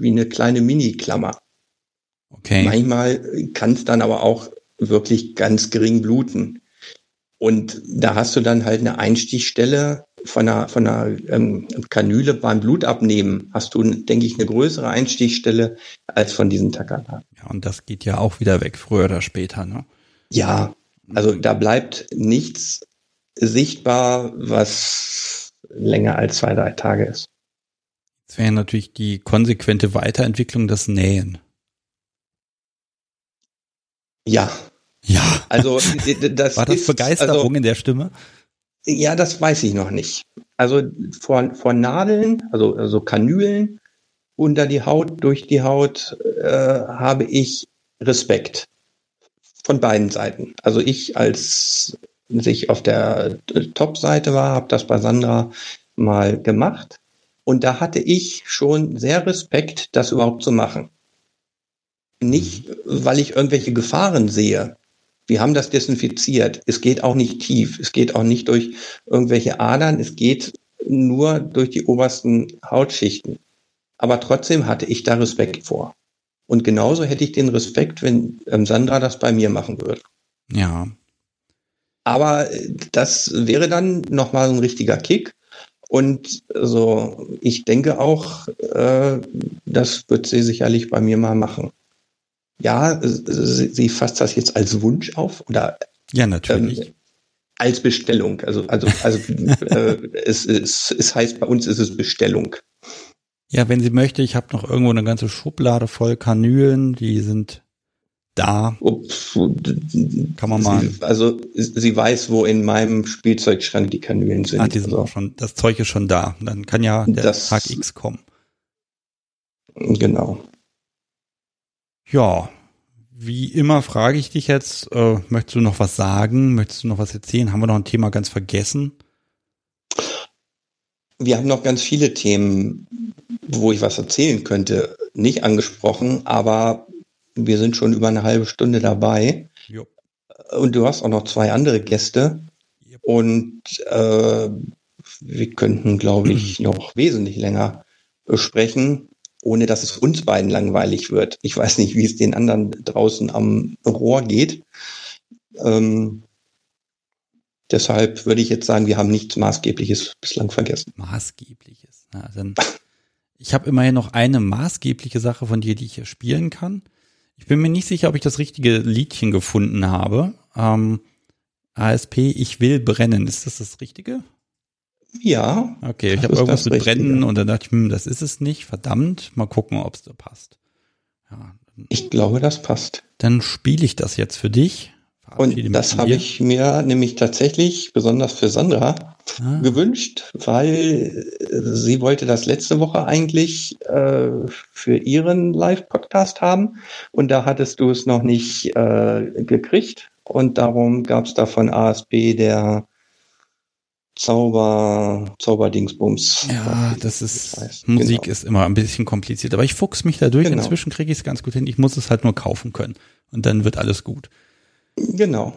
wie eine kleine Mini-Klammer. Okay. Manchmal kann es dann aber auch wirklich ganz gering bluten. Und da hast du dann halt eine Einstichstelle von einer, von einer ähm, Kanüle beim Blutabnehmen. Hast du, denke ich, eine größere Einstichstelle als von diesen Takata. Ja, und das geht ja auch wieder weg, früher oder später, ne? Ja, also da bleibt nichts sichtbar, was länger als zwei, drei Tage ist. Das wäre natürlich die konsequente Weiterentwicklung des Nähen. Ja, ja. Also das war das ist, Begeisterung also, in der Stimme? Ja, das weiß ich noch nicht. Also vor, vor Nadeln, also, also Kanülen unter die Haut, durch die Haut, äh, habe ich Respekt von beiden Seiten. Also ich als sich auf der Top-Seite war, habe das bei Sandra mal gemacht und da hatte ich schon sehr Respekt, das überhaupt zu machen. Nicht, weil ich irgendwelche Gefahren sehe, wir haben das desinfiziert. Es geht auch nicht tief. Es geht auch nicht durch irgendwelche Adern. Es geht nur durch die obersten Hautschichten. Aber trotzdem hatte ich da Respekt vor. Und genauso hätte ich den Respekt, wenn ähm, Sandra das bei mir machen würde. Ja. Aber äh, das wäre dann nochmal ein richtiger Kick. Und so, ich denke auch, äh, das wird sie sicherlich bei mir mal machen ja, sie, sie fasst das jetzt als Wunsch auf oder ja natürlich ähm, als Bestellung. Also also also äh, es, es, es heißt bei uns ist es Bestellung. Ja, wenn sie möchte, ich habe noch irgendwo eine ganze Schublade voll Kanülen, die sind da. Ups, Kann man mal. Sie, also sie weiß, wo in meinem Spielzeugschrank die Kanülen sind. Ah, die sind also, auch schon, das Zeug ist schon da. Dann kann ja der Das- Tag X kommen. Genau. Ja, wie immer frage ich dich jetzt, äh, möchtest du noch was sagen? Möchtest du noch was erzählen? Haben wir noch ein Thema ganz vergessen? Wir haben noch ganz viele Themen, wo ich was erzählen könnte, nicht angesprochen, aber wir sind schon über eine halbe Stunde dabei. Jo. Und du hast auch noch zwei andere Gäste. Yep. Und äh, wir könnten, glaube ich, noch wesentlich länger sprechen, ohne dass es uns beiden langweilig wird. Ich weiß nicht, wie es den anderen draußen am Rohr geht. Ähm, deshalb würde ich jetzt sagen, wir haben nichts Maßgebliches bislang vergessen. Maßgebliches. Na, dann, ich habe immerhin noch eine maßgebliche Sache von dir, die ich hier spielen kann. Ich bin mir nicht sicher, ob ich das richtige Liedchen gefunden habe. Ähm, ASP, ich will brennen. Ist das das Richtige? Ja, Okay, ich habe irgendwas mit Richtige. Brennen und dann dachte ich, hm, das ist es nicht. Verdammt, mal gucken, ob es da passt. Ja, ich glaube, das passt. dann spiele ich das jetzt für dich. Und das habe ich mir nämlich tatsächlich besonders für Sandra Ah, gewünscht, weil äh, sie wollte das letzte Woche eigentlich äh, für ihren Live-Podcast haben und da hattest du es noch nicht äh, gekriegt und darum gab es da von ASB der Zauber, Zauberdingsbums. Ja, das ist, heißt. Musik Genau. ist immer ein bisschen kompliziert, aber ich fuchs mich da durch. Genau. Inzwischen kriege ich es ganz gut hin. Ich muss es halt nur kaufen können. Und dann wird alles gut. Genau.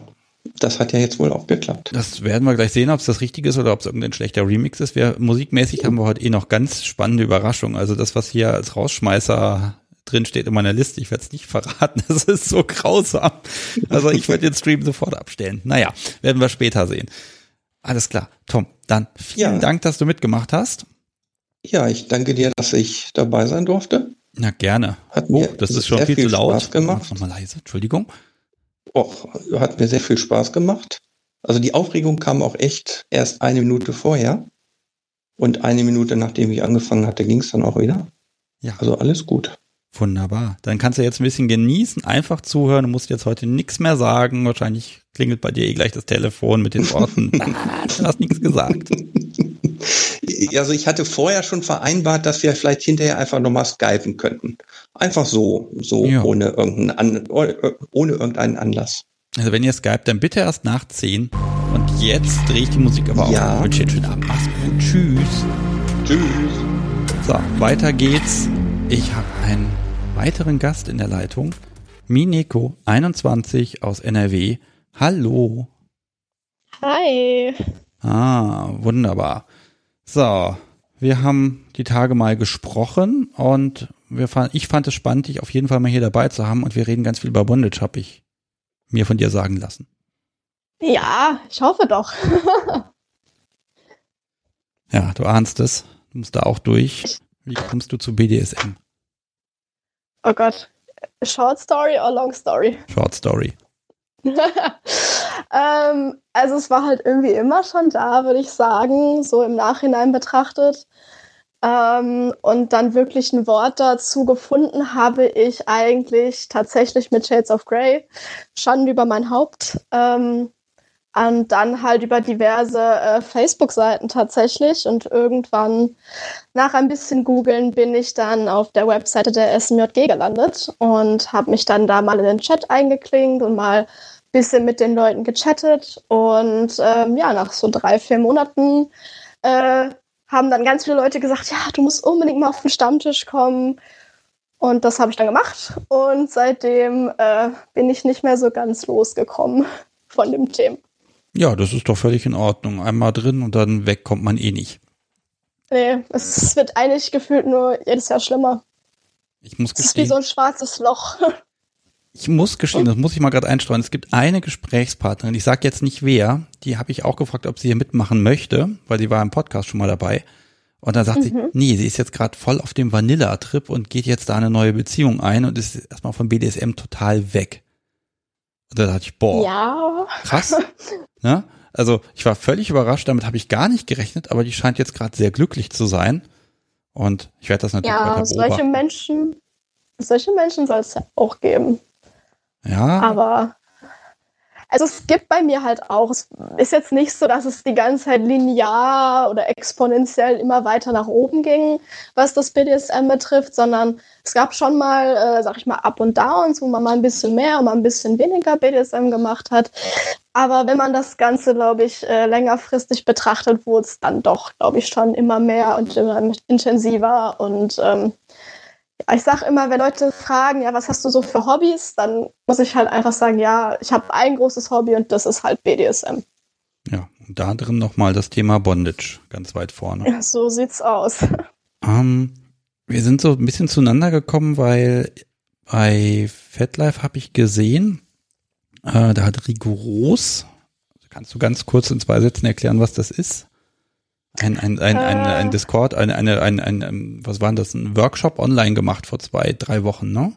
Das hat ja jetzt wohl auch geklappt. Das werden wir gleich sehen, ob es das Richtige ist oder ob es irgendein schlechter Remix ist. Wir, musikmäßig haben wir heute eh noch ganz spannende Überraschungen. Also das, was hier als Rausschmeißer drin steht in meiner Liste, ich werde es nicht verraten. Das ist so grausam. Also ich werde den Stream sofort abstellen. Naja, werden wir später sehen. Alles klar. Tom, dann vielen Ja. Dank, dass du mitgemacht hast. Ja, ich danke dir, dass ich dabei sein durfte. Na, gerne. Hat Oh, mir das ist schon sehr viel, zu laut. Spaß gemacht. Mach's Nochmal leise, Entschuldigung. Och, hat mir sehr viel Spaß gemacht. Also die Aufregung kam auch echt erst eine Minute vorher. Und eine Minute nachdem ich angefangen hatte, ging es dann auch wieder. Ja. Also alles gut. Wunderbar. Dann kannst du jetzt ein bisschen genießen, einfach zuhören. Du musst jetzt heute nichts mehr sagen. Wahrscheinlich klingelt bei dir eh gleich das Telefon mit den Worten. "Ah, du hast nichts gesagt. Also ich hatte vorher schon vereinbart, dass wir vielleicht hinterher einfach nochmal skypen könnten. Einfach so, so Ja. ohne, irgendeinen An ohne irgendeinen Anlass. Also wenn ihr Skype, dann bitte erst nach 10. Und jetzt drehe ich die Musik aber Ja. auf. Wünsche dir einen schönen Abend. Mach's gut. Tschüss. Tschüss. So, weiter geht's. Ich habe einen weiteren Gast in der Leitung. Mineko, 21 aus NRW. Hallo. Hi. Ah, wunderbar. So, wir haben die Tage mal gesprochen und wir fand, ich fand es spannend, dich auf jeden Fall mal hier dabei zu haben und wir reden ganz viel über Bondage, habe ich mir von dir sagen lassen. Ja, ich hoffe doch. Ja, du ahnst es. Du musst da auch durch. Wie kommst du zu BDSM? Oh Gott. Short Story or Long Story? Short Story. ähm, also es war halt irgendwie immer schon da, würde ich sagen, so im Nachhinein betrachtet. Ähm, und dann wirklich ein Wort dazu gefunden habe ich eigentlich tatsächlich mit Shades of Grey, schon über mein Haupt. Ähm, und dann halt über diverse äh, Facebook-Seiten tatsächlich. Und irgendwann nach ein bisschen googeln bin ich dann auf der Webseite der SMJG gelandet und habe mich dann da mal in den Chat eingeklinkt und mal bisschen mit den Leuten gechattet. Und ähm, ja, nach so drei, vier Monaten äh, haben dann ganz viele Leute gesagt, ja, du musst unbedingt mal auf den Stammtisch kommen. Und das habe ich dann gemacht. Und seitdem äh, bin ich nicht mehr so ganz losgekommen von dem Thema. Ja, das ist doch völlig in Ordnung. Einmal drin und dann weg kommt man eh nicht. Nee, es wird eigentlich gefühlt nur jedes Jahr schlimmer. Ich muss Es ist wie gestehen, so ein schwarzes Loch. ich muss gestehen, das muss ich mal gerade einstreuen. Es gibt eine Gesprächspartnerin, ich sage jetzt nicht wer, die habe ich auch gefragt, ob sie hier mitmachen möchte, weil sie war im Podcast schon mal dabei. Und dann sagt sie, nee, sie ist jetzt gerade voll auf dem Vanilla-Trip und geht jetzt da eine neue Beziehung ein und ist erstmal von BDSM total weg. Und da dachte ich, boah, Ja. krass. ne? Also ich war völlig überrascht, damit habe ich gar nicht gerechnet, aber die scheint jetzt gerade sehr glücklich zu sein. Und ich werde das natürlich ja, weiter beobachten. solche Menschen, solche Menschen soll es ja auch geben. Ja, Aber also es gibt bei mir halt auch, es ist jetzt nicht so, dass es die ganze Zeit linear oder exponentiell immer weiter nach oben ging, was das BDSM betrifft, sondern es gab schon mal, äh, sag ich mal, Up und Downs, wo man mal ein bisschen mehr und mal ein bisschen weniger BDSM gemacht hat. Aber wenn man das Ganze, glaube ich, äh, längerfristig betrachtet, wurde es dann doch, glaube ich, schon immer mehr und immer intensiver und ähm, ich sage immer, wenn Leute fragen, ja, was hast du so für Hobbys, dann muss ich halt einfach sagen, ja, ich habe ein großes Hobby und das ist halt BDSM. ja. Und da drin nochmal das Thema Bondage ganz weit vorne. Ja, so sieht's aus. Ähm, wir sind so ein bisschen zueinander gekommen, weil bei FetLife habe ich gesehen, äh, da hat Rigoros, kannst du ganz kurz in zwei Sätzen erklären, was das ist? Ein, ein, ein, ein, Äh. ein Discord, eine, eine, ein, ein, ein, was war das, ein Workshop online gemacht vor zwei, drei Wochen, ne?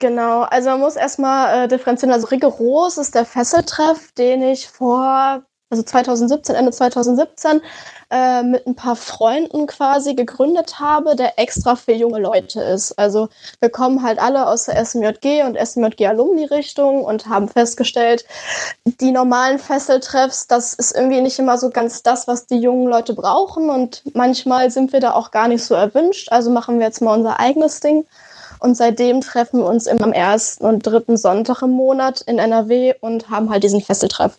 Genau, also man muss erstmal äh, differenzieren. Also rigoros ist der Fesseltreff, den ich vor, also 2017, Ende 2017, äh, mit ein paar Freunden quasi gegründet habe, der extra für junge Leute ist. Also wir kommen halt alle aus der SMJG und SMJG-Alumni-Richtung und haben festgestellt, die normalen Fesseltreffs, das ist irgendwie nicht immer so ganz das, was die jungen Leute brauchen und manchmal sind wir da auch gar nicht so erwünscht. Also machen wir jetzt mal unser eigenes Ding. Und seitdem treffen wir uns immer am ersten und dritten Sonntag im Monat in NRW und haben halt diesen Fesseltreff.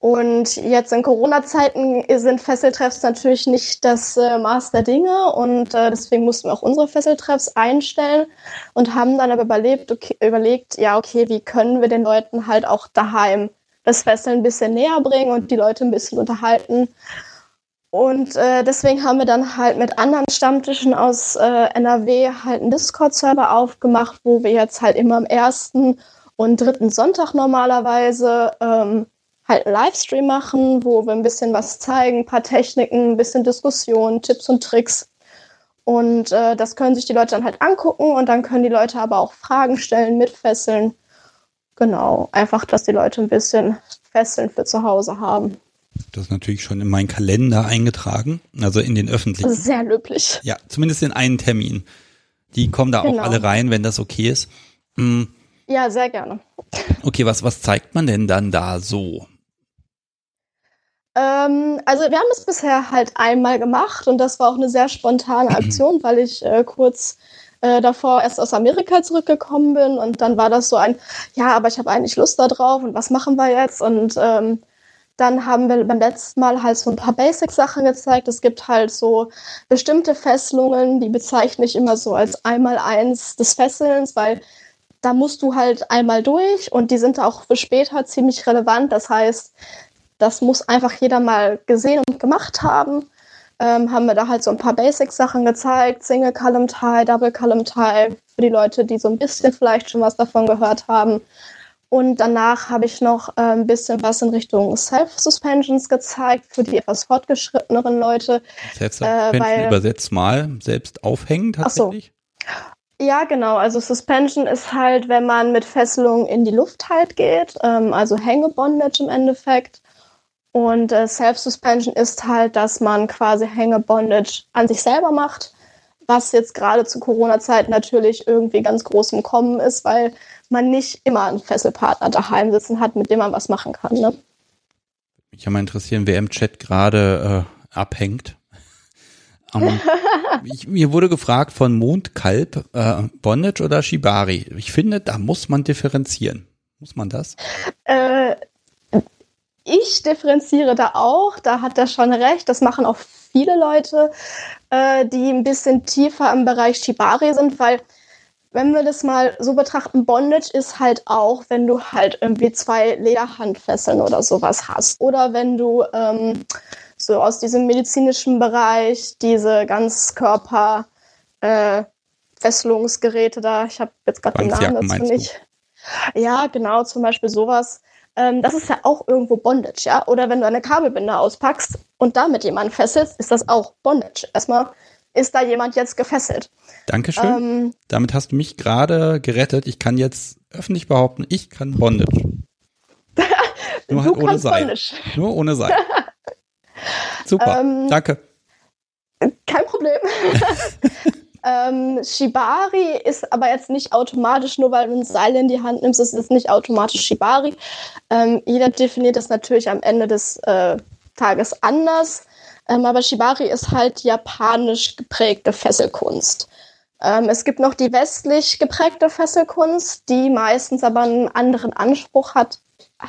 Und jetzt in Corona-Zeiten sind Fesseltreffs natürlich nicht das äh, Maß der Dinge und äh, deswegen mussten wir auch unsere Fesseltreffs einstellen und haben dann aber überlebt, okay, überlegt, ja, okay, wie können wir den Leuten halt auch daheim das Fesseln ein bisschen näher bringen und die Leute ein bisschen unterhalten. Und äh, deswegen haben wir dann halt mit anderen Stammtischen aus äh, NRW halt einen Discord-Server aufgemacht, wo wir jetzt halt immer am ersten und dritten Sonntag normalerweise ähm, halt einen Livestream machen, wo wir ein bisschen was zeigen, ein paar Techniken, ein bisschen Diskussion, Tipps und Tricks. Und äh, das können sich die Leute dann halt angucken und dann können die Leute aber auch Fragen stellen, mitfesseln. Genau, einfach, dass die Leute ein bisschen Fesseln für zu Hause haben. Das ist natürlich schon in meinen Kalender eingetragen, also in den Das öffentlichen. ist sehr löblich. Ja, zumindest in einen Termin. Die kommen da Genau. auch alle rein, wenn das okay ist. Mm, Ja, sehr gerne. Okay, was, was zeigt man denn dann da so? Ähm, also wir haben es bisher halt einmal gemacht und das war auch eine sehr spontane Aktion, weil ich äh, kurz äh, davor erst aus Amerika zurückgekommen bin und dann war das so ein, ja, aber ich habe eigentlich Lust da drauf und was machen wir jetzt? Und ähm, dann haben wir beim letzten Mal halt so ein paar Basic-Sachen gezeigt. Es gibt halt so bestimmte Fesselungen, die bezeichne ich immer so als einmal eins des Fesselns, weil da musst du halt einmal durch und die sind auch für später ziemlich relevant. Das heißt, das muss einfach jeder mal gesehen und gemacht haben. Ähm, haben wir da halt so ein paar Basic-Sachen gezeigt. Single Column Tie, Double Column Tie, für die Leute, die so ein bisschen vielleicht schon was davon gehört haben. Und danach habe ich noch äh, ein bisschen was in Richtung Self-Suspensions gezeigt für die etwas fortgeschritteneren Leute. Selbst Äh, weil- übersetzt mal, selbst aufhängen Ach so. tatsächlich? Ja, genau. Also Suspension ist halt, wenn man mit Fesselung in die Luft halt geht, ähm, also Hängebondage im Endeffekt. Und äh, Self-Suspension ist halt, dass man quasi Hängebondage an sich selber macht, was jetzt gerade zu Corona-Zeiten natürlich irgendwie ganz groß im Kommen ist, weil man nicht immer einen Fesselpartner daheim sitzen hat, mit dem man was machen kann. Ne? Mich ja mal interessieren, wer im Chat gerade äh, abhängt. Ähm, ich, mir wurde gefragt von Mondkalb, äh, Bondage oder Shibari. Ich finde, da muss man differenzieren. Muss man das? Äh, ich differenziere da auch, da hat er schon recht. Das machen auch viele Leute, äh, die ein bisschen tiefer im Bereich Shibari sind, weil wenn wir das mal so betrachten, Bondage ist halt auch, wenn du halt irgendwie zwei Lederhandfesseln oder sowas hast. Oder wenn du ähm, so aus diesem medizinischen Bereich diese Ganzkörper äh, Fesselungsgeräte da, ich habe jetzt gerade den Namen dazu nicht. Ja, genau, zum Beispiel sowas. Ähm, das ist ja auch irgendwo Bondage, ja. Oder wenn du eine Kabelbinder auspackst und damit jemanden fesselst, ist das auch Bondage. Erstmal ist da jemand jetzt gefesselt. Dankeschön. Ähm, Damit hast du mich gerade gerettet. Ich kann jetzt öffentlich behaupten, ich kann Bondage. Nur halt ohne Seil. Bondage. Nur ohne Seil. Super. Ähm, Danke. Kein Problem. ähm, Shibari ist aber jetzt nicht automatisch, nur weil du ein Seil in die Hand nimmst, ist es nicht automatisch Shibari. Ähm, jeder definiert das natürlich am Ende des äh, Tages anders. Ähm, aber Shibari ist halt japanisch geprägte Fesselkunst. Ähm, es gibt noch die westlich geprägte Fesselkunst, die meistens aber einen anderen Anspruch hat,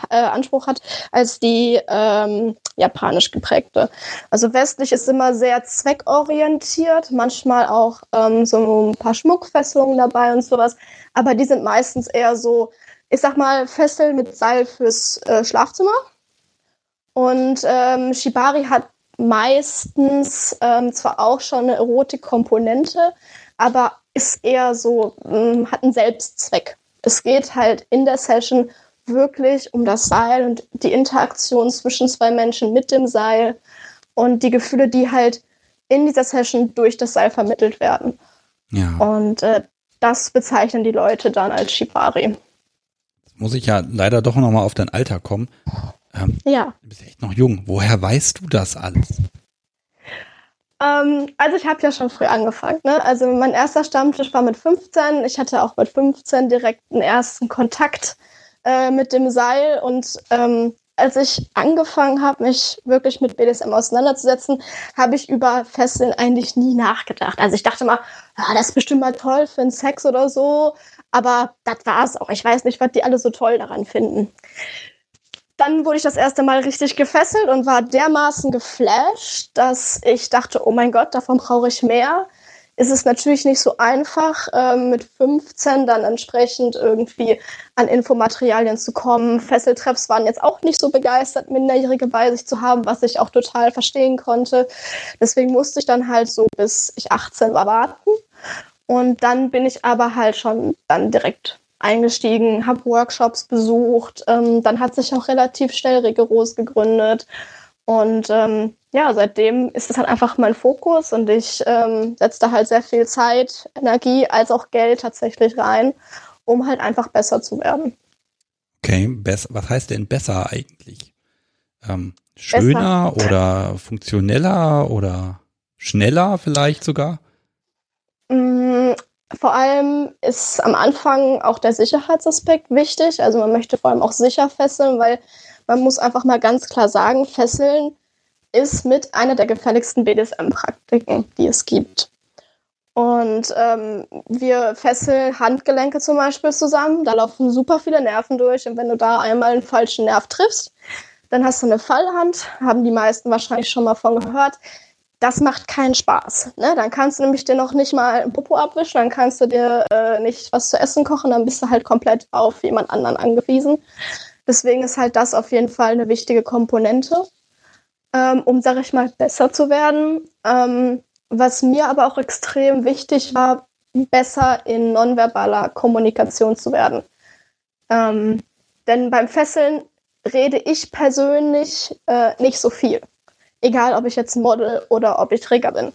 äh, Anspruch hat als die ähm, japanisch geprägte. Also westlich ist immer sehr zweckorientiert, manchmal auch ähm, so ein paar Schmuckfesselungen dabei und sowas, aber die sind meistens eher so, ich sag mal, Fesseln mit Seil fürs äh, Schlafzimmer. Und ähm, Shibari hat meistens ähm, zwar auch schon eine Erotikkomponente, aber ist eher so, ähm, hat einen Selbstzweck. Es geht halt in der Session wirklich um das Seil und die Interaktion zwischen zwei Menschen mit dem Seil und die Gefühle, die halt in dieser Session durch das Seil vermittelt werden. Ja. Und äh, das bezeichnen die Leute dann als Shibari. Muss ich ja leider doch nochmal auf dein Alter kommen. Ähm, ja. Du bist echt noch jung. Woher weißt du das alles? Ähm, also ich habe ja schon früh angefangen. Ne? Also mein erster Stammtisch war mit 15. Ich hatte auch mit 15 direkt einen ersten Kontakt äh, mit dem Seil. Und ähm, als ich angefangen habe, mich wirklich mit BDSM auseinanderzusetzen, habe ich über Fesseln eigentlich nie nachgedacht. Also ich dachte mal, ja, das ist bestimmt mal toll für einen Sex oder so. Aber das war es auch. Ich weiß nicht, was die alle so toll daran finden dann wurde ich das erste Mal richtig gefesselt und war dermaßen geflasht, dass ich dachte, oh mein Gott, davon brauche ich mehr. Ist es natürlich nicht so einfach, ähm, mit 15 dann entsprechend irgendwie an Infomaterialien zu kommen. Fesseltreffs waren jetzt auch nicht so begeistert, Minderjährige bei sich zu haben, was ich auch total verstehen konnte. Deswegen musste ich dann halt so bis ich 18 war warten. Und dann bin ich aber halt schon dann direkt eingestiegen, habe Workshops besucht. Ähm, dann hat sich auch relativ schnell Rigoros gegründet. Und ähm, ja, seitdem ist es halt einfach mein Fokus und ich ähm, setze da halt sehr viel Zeit, Energie als auch Geld tatsächlich rein, um halt einfach besser zu werden. Okay, besser, was heißt denn besser eigentlich? Ähm, schöner besser. oder funktioneller oder schneller vielleicht sogar? Mm, vor allem ist am Anfang auch der Sicherheitsaspekt wichtig. Also man möchte vor allem auch sicher fesseln, weil man muss einfach mal ganz klar sagen, Fesseln ist mit einer der gefährlichsten BDSM-Praktiken, die es gibt. Und ähm, wir fesseln Handgelenke zum Beispiel zusammen. Da laufen super viele Nerven durch. Und wenn du da einmal einen falschen Nerv triffst, dann hast du eine Fallhand. Haben die meisten wahrscheinlich schon mal von gehört das macht keinen Spaß. Ne? Dann kannst du nämlich dir noch nicht mal ein Popo abwischen, dann kannst du dir äh, nicht was zu essen kochen, dann bist du halt komplett auf jemand anderen angewiesen. Deswegen ist halt das auf jeden Fall eine wichtige Komponente, ähm, um, sag ich mal, besser zu werden. Ähm, was mir aber auch extrem wichtig war, besser in nonverbaler Kommunikation zu werden. Ähm, denn beim Fesseln rede ich persönlich äh, nicht so viel egal ob ich jetzt Model oder ob ich Träger bin.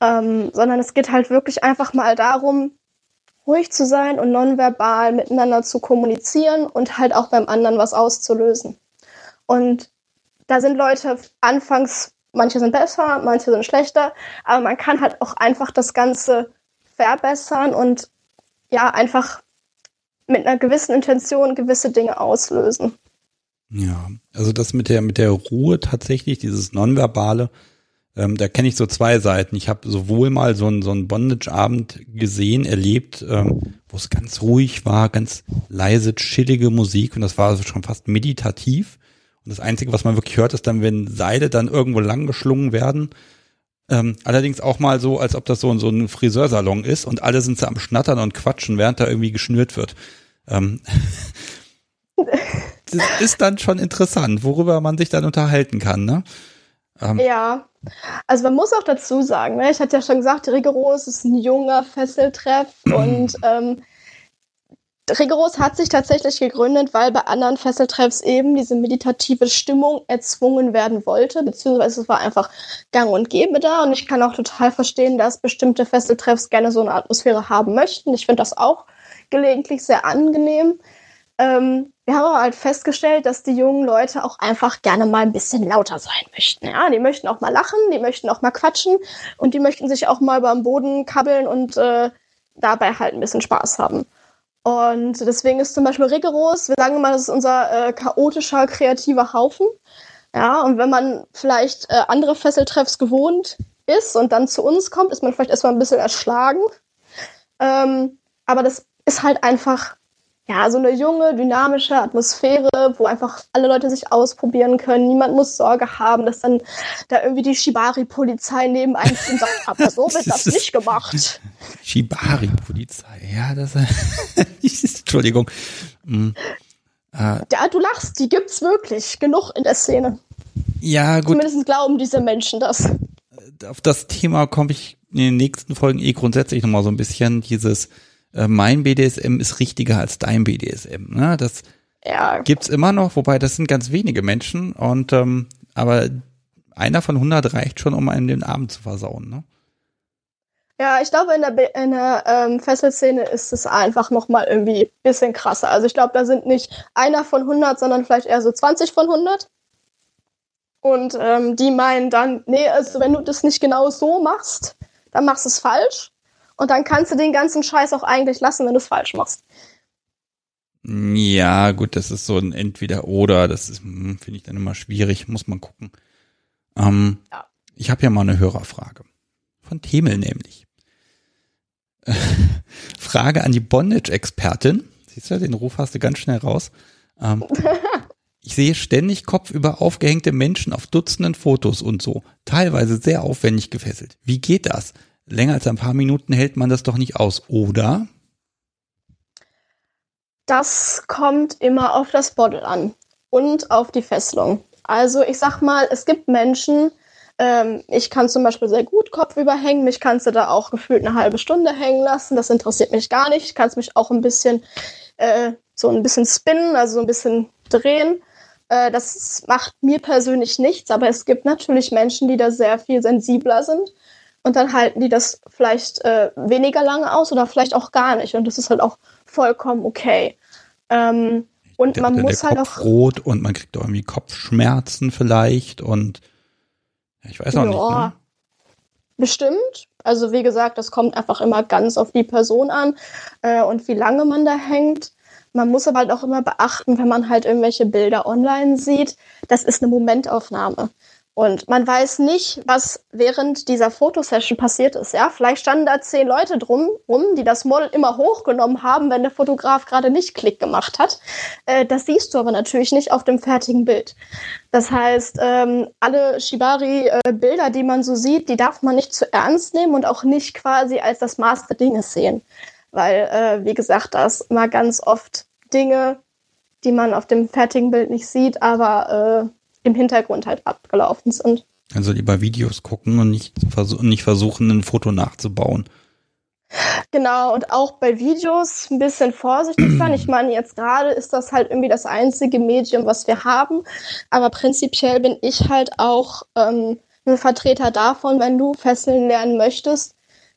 Ähm, sondern es geht halt wirklich einfach mal darum, ruhig zu sein und nonverbal miteinander zu kommunizieren und halt auch beim anderen was auszulösen. Und da sind Leute anfangs, manche sind besser, manche sind schlechter, aber man kann halt auch einfach das Ganze verbessern und ja, einfach mit einer gewissen Intention gewisse Dinge auslösen. Ja, also das mit der mit der Ruhe tatsächlich, dieses nonverbale, ähm, da kenne ich so zwei Seiten. Ich habe sowohl mal so einen so einen Bondage-Abend gesehen, erlebt, ähm, wo es ganz ruhig war, ganz leise, chillige Musik und das war schon fast meditativ. Und das Einzige, was man wirklich hört, ist dann, wenn Seile dann irgendwo lang geschlungen werden. Ähm, allerdings auch mal so, als ob das so, so ein Friseursalon ist und alle sind so am Schnattern und quatschen, während da irgendwie geschnürt wird. Ähm, das ist dann schon interessant, worüber man sich dann unterhalten kann, ne? Ähm. Ja, also man muss auch dazu sagen, ne, ich hatte ja schon gesagt, Rigoros ist ein junger Fesseltreff und ähm, Rigoros hat sich tatsächlich gegründet, weil bei anderen Fesseltreffs eben diese meditative Stimmung erzwungen werden wollte, beziehungsweise es war einfach gang und gäbe da und ich kann auch total verstehen, dass bestimmte Fesseltreffs gerne so eine Atmosphäre haben möchten. Ich finde das auch gelegentlich sehr angenehm. Ähm, wir haben aber halt festgestellt, dass die jungen Leute auch einfach gerne mal ein bisschen lauter sein möchten. Ja, die möchten auch mal lachen, die möchten auch mal quatschen und die möchten sich auch mal beim Boden kabbeln und äh, dabei halt ein bisschen Spaß haben. Und deswegen ist zum Beispiel rigoros, wir sagen immer, das ist unser äh, chaotischer, kreativer Haufen. Ja, und wenn man vielleicht äh, andere Fesseltreffs gewohnt ist und dann zu uns kommt, ist man vielleicht erstmal ein bisschen erschlagen. Ähm, aber das ist halt einfach ja, so eine junge, dynamische Atmosphäre, wo einfach alle Leute sich ausprobieren können. Niemand muss Sorge haben, dass dann da irgendwie die Shibari-Polizei neben einem steht und sagt, aber so wird das nicht gemacht. Shibari-Polizei, ja, das Entschuldigung. Mhm. Äh, ja, du lachst, die gibt's wirklich genug in der Szene. Ja, gut. Zumindest glauben diese Menschen das. Auf das Thema komme ich in den nächsten Folgen eh grundsätzlich nochmal so ein bisschen dieses äh, mein BDSM ist richtiger als dein BDSM. Ne? Das ja. gibt's immer noch, wobei das sind ganz wenige Menschen und ähm, aber einer von 100 reicht schon, um einen den Abend zu versauen. Ne? Ja, ich glaube, in der, in der ähm, Fesselszene ist es einfach noch mal irgendwie ein bisschen krasser. Also ich glaube, da sind nicht einer von 100, sondern vielleicht eher so 20 von 100. Und ähm, die meinen dann, nee, also wenn du das nicht genau so machst, dann machst du es falsch. Und dann kannst du den ganzen Scheiß auch eigentlich lassen, wenn du es falsch machst. Ja, gut, das ist so ein Entweder-Oder. Das ist, hm, finde ich dann immer schwierig. Muss man gucken. Ähm, ja. Ich habe ja mal eine Hörerfrage. Von Themel nämlich. Frage an die Bondage-Expertin. Siehst du, den Ruf hast du ganz schnell raus. Ähm, ich sehe ständig kopfüber aufgehängte Menschen auf Dutzenden Fotos und so. Teilweise sehr aufwendig gefesselt. Wie geht das? Länger als ein paar Minuten hält man das doch nicht aus, oder? Das kommt immer auf das Bottle an und auf die Fesselung. Also ich sag mal, es gibt Menschen, ähm, ich kann zum Beispiel sehr gut kopfüber hängen, mich kannst du da auch gefühlt eine halbe Stunde hängen lassen, das interessiert mich gar nicht. Ich kann mich auch ein bisschen äh, so ein bisschen spinnen, also so ein bisschen drehen. Äh, das macht mir persönlich nichts, aber es gibt natürlich Menschen, die da sehr viel sensibler sind und dann halten die das vielleicht äh, weniger lange aus oder vielleicht auch gar nicht. Und das ist halt auch vollkommen okay. Ähm, und der, man der, muss der halt Kopf auch. rot und man kriegt auch irgendwie Kopfschmerzen vielleicht und ja, ich weiß auch ja, nicht. Ne? Bestimmt. Also wie gesagt, das kommt einfach immer ganz auf die Person an äh, und wie lange man da hängt. Man muss aber halt auch immer beachten, wenn man halt irgendwelche Bilder online sieht, das ist eine Momentaufnahme. Und man weiß nicht, was während dieser Fotosession passiert ist. Ja, vielleicht standen da zehn Leute drum rum, die das Model immer hochgenommen haben, wenn der Fotograf gerade nicht Klick gemacht hat. Äh, das siehst du aber natürlich nicht auf dem fertigen Bild. Das heißt, ähm, alle Shibari-Bilder, äh, die man so sieht, die darf man nicht zu ernst nehmen und auch nicht quasi als das Maß der Dinge sehen. Weil, äh, wie gesagt, da ist immer ganz oft Dinge, die man auf dem fertigen Bild nicht sieht, aber äh, im Hintergrund halt abgelaufen sind. Also lieber Videos gucken und nicht, versuch, nicht versuchen, ein Foto nachzubauen. Genau, und auch bei Videos ein bisschen vorsichtig sein. Ich meine, jetzt gerade ist das halt irgendwie das einzige Medium, was wir haben. Aber prinzipiell bin ich halt auch ähm, ein Vertreter davon, wenn du Fesseln lernen möchtest,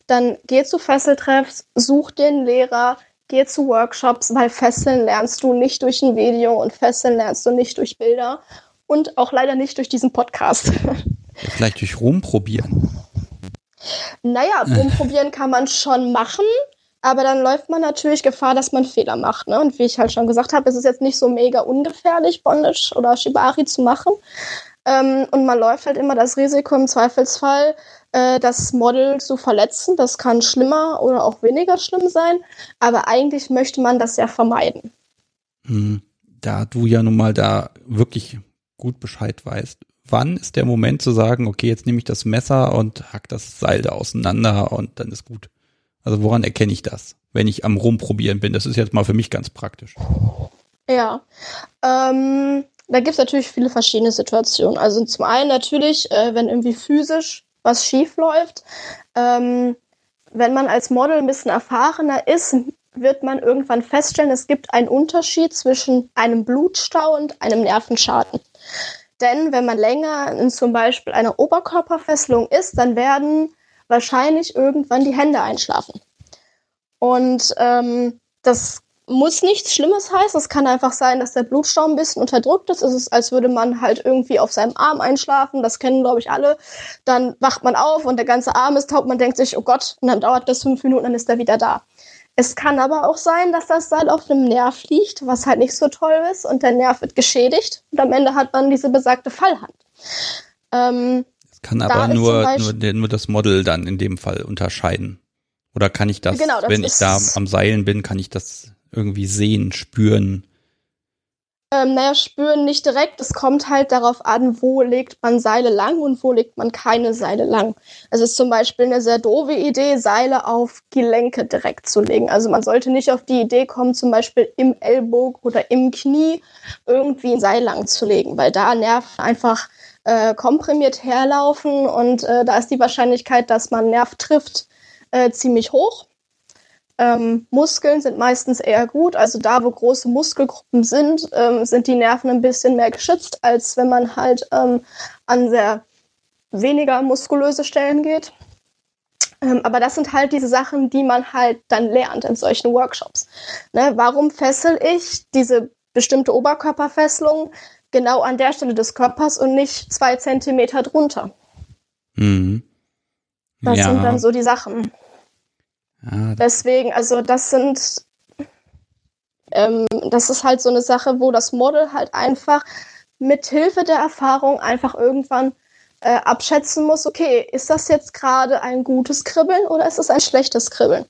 dann geh zu Fesseltreffs, such den Lehrer, geh zu Workshops, weil Fesseln lernst du nicht durch ein Video und Fesseln lernst du nicht durch Bilder und auch leider nicht durch diesen Podcast. Vielleicht durch rumprobieren. Naja, rumprobieren kann man schon machen, aber dann läuft man natürlich Gefahr, dass man Fehler macht. Ne? Und wie ich halt schon gesagt habe, ist es jetzt nicht so mega ungefährlich, Bondage oder Shibari zu machen. Ähm, und man läuft halt immer das Risiko im Zweifelsfall, äh, das Model zu verletzen. Das kann schlimmer oder auch weniger schlimm sein, aber eigentlich möchte man das ja vermeiden. Hm. Da du ja nun mal da wirklich gut Bescheid weißt, wann ist der Moment zu sagen, okay, jetzt nehme ich das Messer und hack das Seil da auseinander und dann ist gut. Also woran erkenne ich das, wenn ich am Rumprobieren bin? Das ist jetzt mal für mich ganz praktisch. Ja, ähm, da gibt es natürlich viele verschiedene Situationen. Also zum einen natürlich, äh, wenn irgendwie physisch was schief läuft. Ähm, wenn man als Model ein bisschen erfahrener ist, wird man irgendwann feststellen, es gibt einen Unterschied zwischen einem Blutstau und einem Nervenschaden. Denn wenn man länger in zum Beispiel einer Oberkörperfesselung ist, dann werden wahrscheinlich irgendwann die Hände einschlafen. Und ähm, das muss nichts Schlimmes heißen. Es kann einfach sein, dass der Blutstau ein bisschen unterdrückt ist. Es ist, als würde man halt irgendwie auf seinem Arm einschlafen. Das kennen, glaube ich, alle. Dann wacht man auf und der ganze Arm ist taub. Man denkt sich, oh Gott, und dann dauert das fünf Minuten, dann ist er wieder da. Es kann aber auch sein, dass das Seil auf einem Nerv liegt, was halt nicht so toll ist und der Nerv wird geschädigt und am Ende hat man diese besagte Fallhand. Ähm, es kann aber nur, nur, nur das Model dann in dem Fall unterscheiden. Oder kann ich das, genau, das wenn ich da am Seilen bin, kann ich das irgendwie sehen, spüren? Ähm, naja, spüren nicht direkt. Es kommt halt darauf an, wo legt man Seile lang und wo legt man keine Seile lang. Es ist zum Beispiel eine sehr doofe Idee, Seile auf Gelenke direkt zu legen. Also man sollte nicht auf die Idee kommen, zum Beispiel im Ellbogen oder im Knie irgendwie ein Seil lang zu legen, weil da Nerven einfach äh, komprimiert herlaufen und äh, da ist die Wahrscheinlichkeit, dass man Nerv trifft, äh, ziemlich hoch. Ähm, Muskeln sind meistens eher gut. Also da, wo große Muskelgruppen sind, ähm, sind die Nerven ein bisschen mehr geschützt, als wenn man halt ähm, an sehr weniger muskulöse Stellen geht. Ähm, aber das sind halt diese Sachen, die man halt dann lernt in solchen Workshops. Ne, warum fessel ich diese bestimmte Oberkörperfesselung genau an der Stelle des Körpers und nicht zwei Zentimeter drunter? Mhm. Das ja. sind dann so die Sachen. Deswegen, also das sind, ähm, das ist halt so eine Sache, wo das Model halt einfach mit Hilfe der Erfahrung einfach irgendwann äh, abschätzen muss, okay, ist das jetzt gerade ein gutes Kribbeln oder ist es ein schlechtes Kribbeln?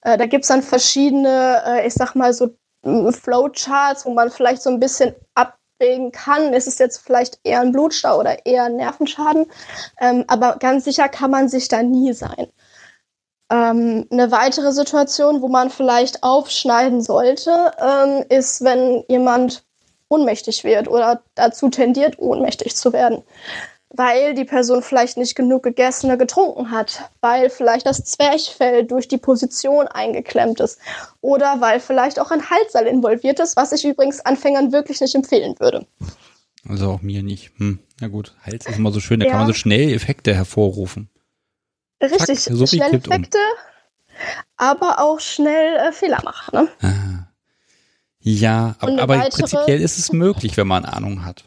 Äh, da gibt es dann verschiedene, äh, ich sag mal so Flowcharts, wo man vielleicht so ein bisschen abwägen kann, ist es jetzt vielleicht eher ein Blutstau oder eher ein Nervenschaden. Ähm, aber ganz sicher kann man sich da nie sein. Ähm, eine weitere Situation, wo man vielleicht aufschneiden sollte, ähm, ist, wenn jemand ohnmächtig wird oder dazu tendiert, ohnmächtig zu werden. Weil die Person vielleicht nicht genug gegessen oder getrunken hat, weil vielleicht das Zwerchfell durch die Position eingeklemmt ist oder weil vielleicht auch ein Halsseil involviert ist, was ich übrigens Anfängern wirklich nicht empfehlen würde. Also auch mir nicht. Hm. Na gut, Hals ist immer so schön, da ja. kann man so schnell Effekte hervorrufen. Richtig, so schnell Effekte, um. aber auch schnell äh, Fehler machen. Ne? Ah. Ja, aber, aber weitere, prinzipiell ist es möglich, wenn man Ahnung hat.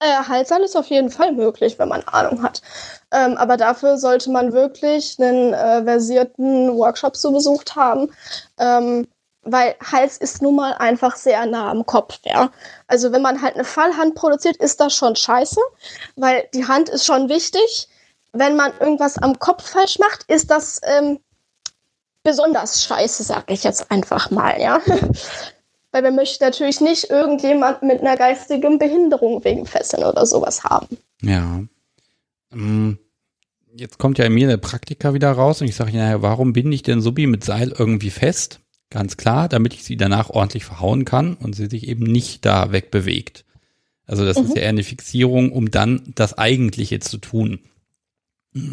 Äh, Halsal ist auf jeden Fall möglich, wenn man Ahnung hat. Ähm, aber dafür sollte man wirklich einen äh, versierten Workshop so besucht haben. Ähm, weil Hals ist nun mal einfach sehr nah am Kopf, ja. Also wenn man halt eine Fallhand produziert, ist das schon scheiße, weil die Hand ist schon wichtig wenn man irgendwas am Kopf falsch macht, ist das ähm, besonders scheiße, sag ich jetzt einfach mal, ja. Weil wir möchten natürlich nicht irgendjemand mit einer geistigen Behinderung wegen Fesseln oder sowas haben. Ja. Mm, jetzt kommt ja in mir der Praktiker wieder raus und ich sage, naja, warum binde ich denn Subi mit Seil irgendwie fest? Ganz klar, damit ich sie danach ordentlich verhauen kann und sie sich eben nicht da wegbewegt. Also das mhm. ist ja eher eine Fixierung, um dann das Eigentliche zu tun.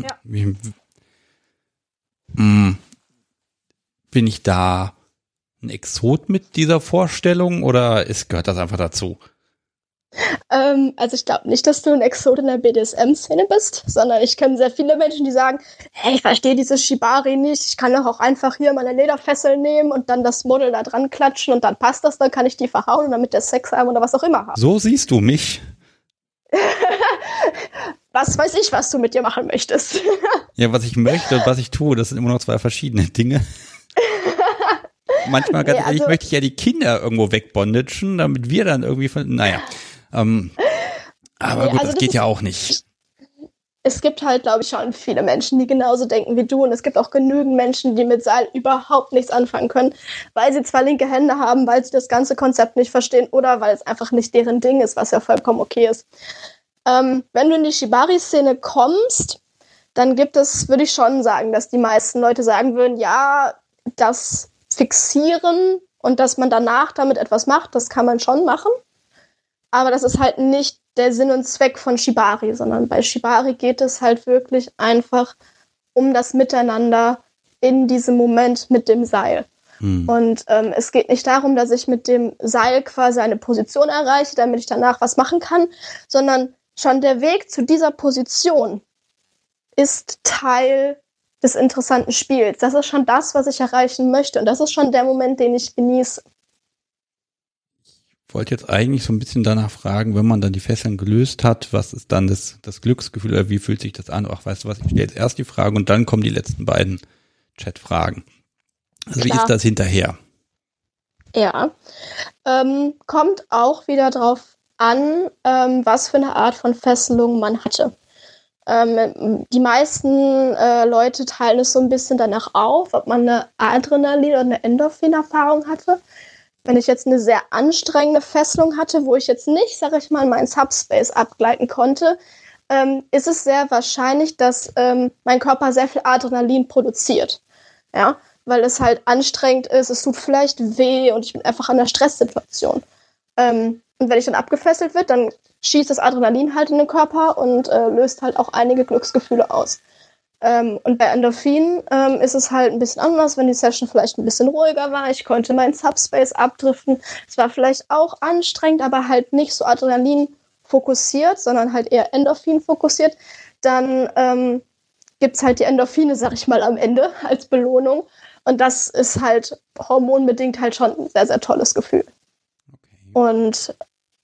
Ja. Wie, hm, bin ich da ein Exot mit dieser Vorstellung oder ist, gehört das einfach dazu? Ähm, also ich glaube nicht, dass du ein Exot in der BDSM-Szene bist, sondern ich kenne sehr viele Menschen, die sagen, hey, ich verstehe dieses Shibari nicht, ich kann doch auch einfach hier meine Lederfessel nehmen und dann das Model da dran klatschen und dann passt das, dann kann ich die verhauen und damit der Sex haben oder was auch immer haben. So siehst du mich. was weiß ich, was du mit dir machen möchtest. ja, was ich möchte und was ich tue, das sind immer noch zwei verschiedene Dinge. Manchmal, ganz nee, ehrlich, also, möchte ich ja die Kinder irgendwo wegbondagen, damit wir dann irgendwie von, naja. Ähm, aber nee, gut, also das, das geht ja auch nicht. Es gibt halt, glaube ich, schon viele Menschen, die genauso denken wie du. Und es gibt auch genügend Menschen, die mit Seil überhaupt nichts anfangen können, weil sie zwar linke Hände haben, weil sie das ganze Konzept nicht verstehen oder weil es einfach nicht deren Ding ist, was ja vollkommen okay ist. Ähm, wenn du in die Shibari-Szene kommst, dann gibt es, würde ich schon sagen, dass die meisten Leute sagen würden, ja, das Fixieren und dass man danach damit etwas macht, das kann man schon machen. Aber das ist halt nicht der Sinn und Zweck von Shibari, sondern bei Shibari geht es halt wirklich einfach um das Miteinander in diesem Moment mit dem Seil. Hm. Und ähm, es geht nicht darum, dass ich mit dem Seil quasi eine Position erreiche, damit ich danach was machen kann, sondern schon der Weg zu dieser Position ist Teil des interessanten Spiels. Das ist schon das, was ich erreichen möchte. Und das ist schon der Moment, den ich genieße. Ich wollte jetzt eigentlich so ein bisschen danach fragen, wenn man dann die Fesseln gelöst hat, was ist dann das, das Glücksgefühl oder wie fühlt sich das an? Ach, weißt du was, ich stelle jetzt erst die Frage und dann kommen die letzten beiden Chat-Fragen. Also Klar. wie ist das hinterher? Ja, ähm, kommt auch wieder drauf an, ähm, was für eine Art von Fesselung man hatte. Ähm, die meisten äh, Leute teilen es so ein bisschen danach auf, ob man eine Adrenalin- oder eine Endorphin-Erfahrung hatte. Wenn ich jetzt eine sehr anstrengende Fesselung hatte, wo ich jetzt nicht, sage ich mal, meinen Subspace abgleiten konnte, ähm, ist es sehr wahrscheinlich, dass ähm, mein Körper sehr viel Adrenalin produziert. Ja, weil es halt anstrengend ist, es tut vielleicht weh und ich bin einfach in einer Stresssituation. Ähm, und wenn ich dann abgefesselt wird, dann schießt das Adrenalin halt in den Körper und äh, löst halt auch einige Glücksgefühle aus. Ähm, und bei Endorphin ähm, ist es halt ein bisschen anders, wenn die Session vielleicht ein bisschen ruhiger war. Ich konnte meinen Subspace abdriften. Es war vielleicht auch anstrengend, aber halt nicht so Adrenalin fokussiert, sondern halt eher Endorphin fokussiert. Dann ähm, gibt es halt die Endorphine, sag ich mal, am Ende als Belohnung. Und das ist halt hormonbedingt halt schon ein sehr, sehr tolles Gefühl. Und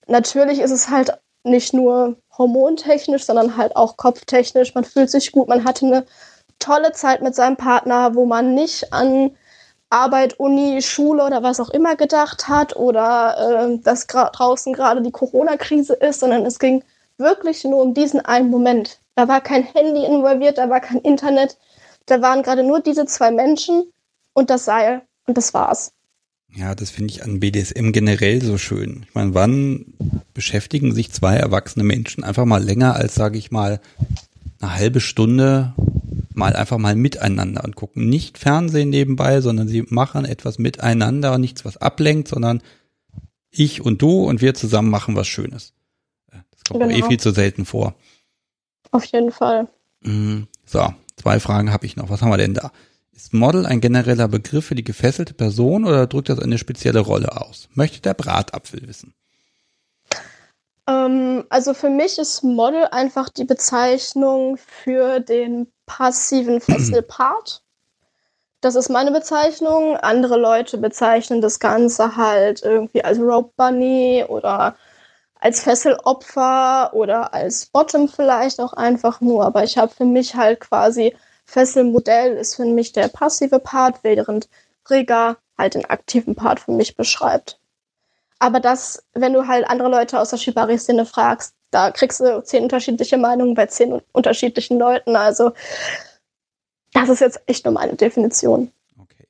natürlich ist es halt nicht nur hormontechnisch, sondern halt auch kopftechnisch. Man fühlt sich gut, man hatte eine tolle Zeit mit seinem Partner, wo man nicht an Arbeit, Uni, Schule oder was auch immer gedacht hat oder äh, dass draußen gerade die Corona-Krise ist, sondern es ging wirklich nur um diesen einen Moment. Da war kein Handy involviert, da war kein Internet, da waren gerade nur diese zwei Menschen und das Seil und das war's. Ja, das finde ich an BDSM generell so schön. Ich meine, wann beschäftigen sich zwei erwachsene Menschen einfach mal länger als, sage ich mal, eine halbe Stunde mal einfach mal miteinander und gucken nicht Fernsehen nebenbei, sondern sie machen etwas miteinander und nichts, was ablenkt, sondern ich und du und wir zusammen machen was Schönes. Das kommt genau. eh viel zu selten vor. Auf jeden Fall. Mhm. So, zwei Fragen habe ich noch. Was haben wir denn da? Ist Model ein genereller Begriff für die gefesselte Person oder drückt das eine spezielle Rolle aus? Möchte der Bratapfel wissen. Ähm, also für mich ist Model einfach die Bezeichnung für den passiven Fesselpart. Das ist meine Bezeichnung. Andere Leute bezeichnen das Ganze halt irgendwie als Rope Bunny oder als Fesselopfer oder als Bottom vielleicht auch einfach nur. Aber ich habe für mich halt quasi Fesselmodell ist für mich der passive Part, während Rega halt den aktiven Part für mich beschreibt. Aber das, wenn du halt andere Leute aus der Shibari-Szene fragst, da kriegst du zehn unterschiedliche Meinungen bei zehn unterschiedlichen Leuten. Also das ist jetzt echt nur meine Definition. Okay.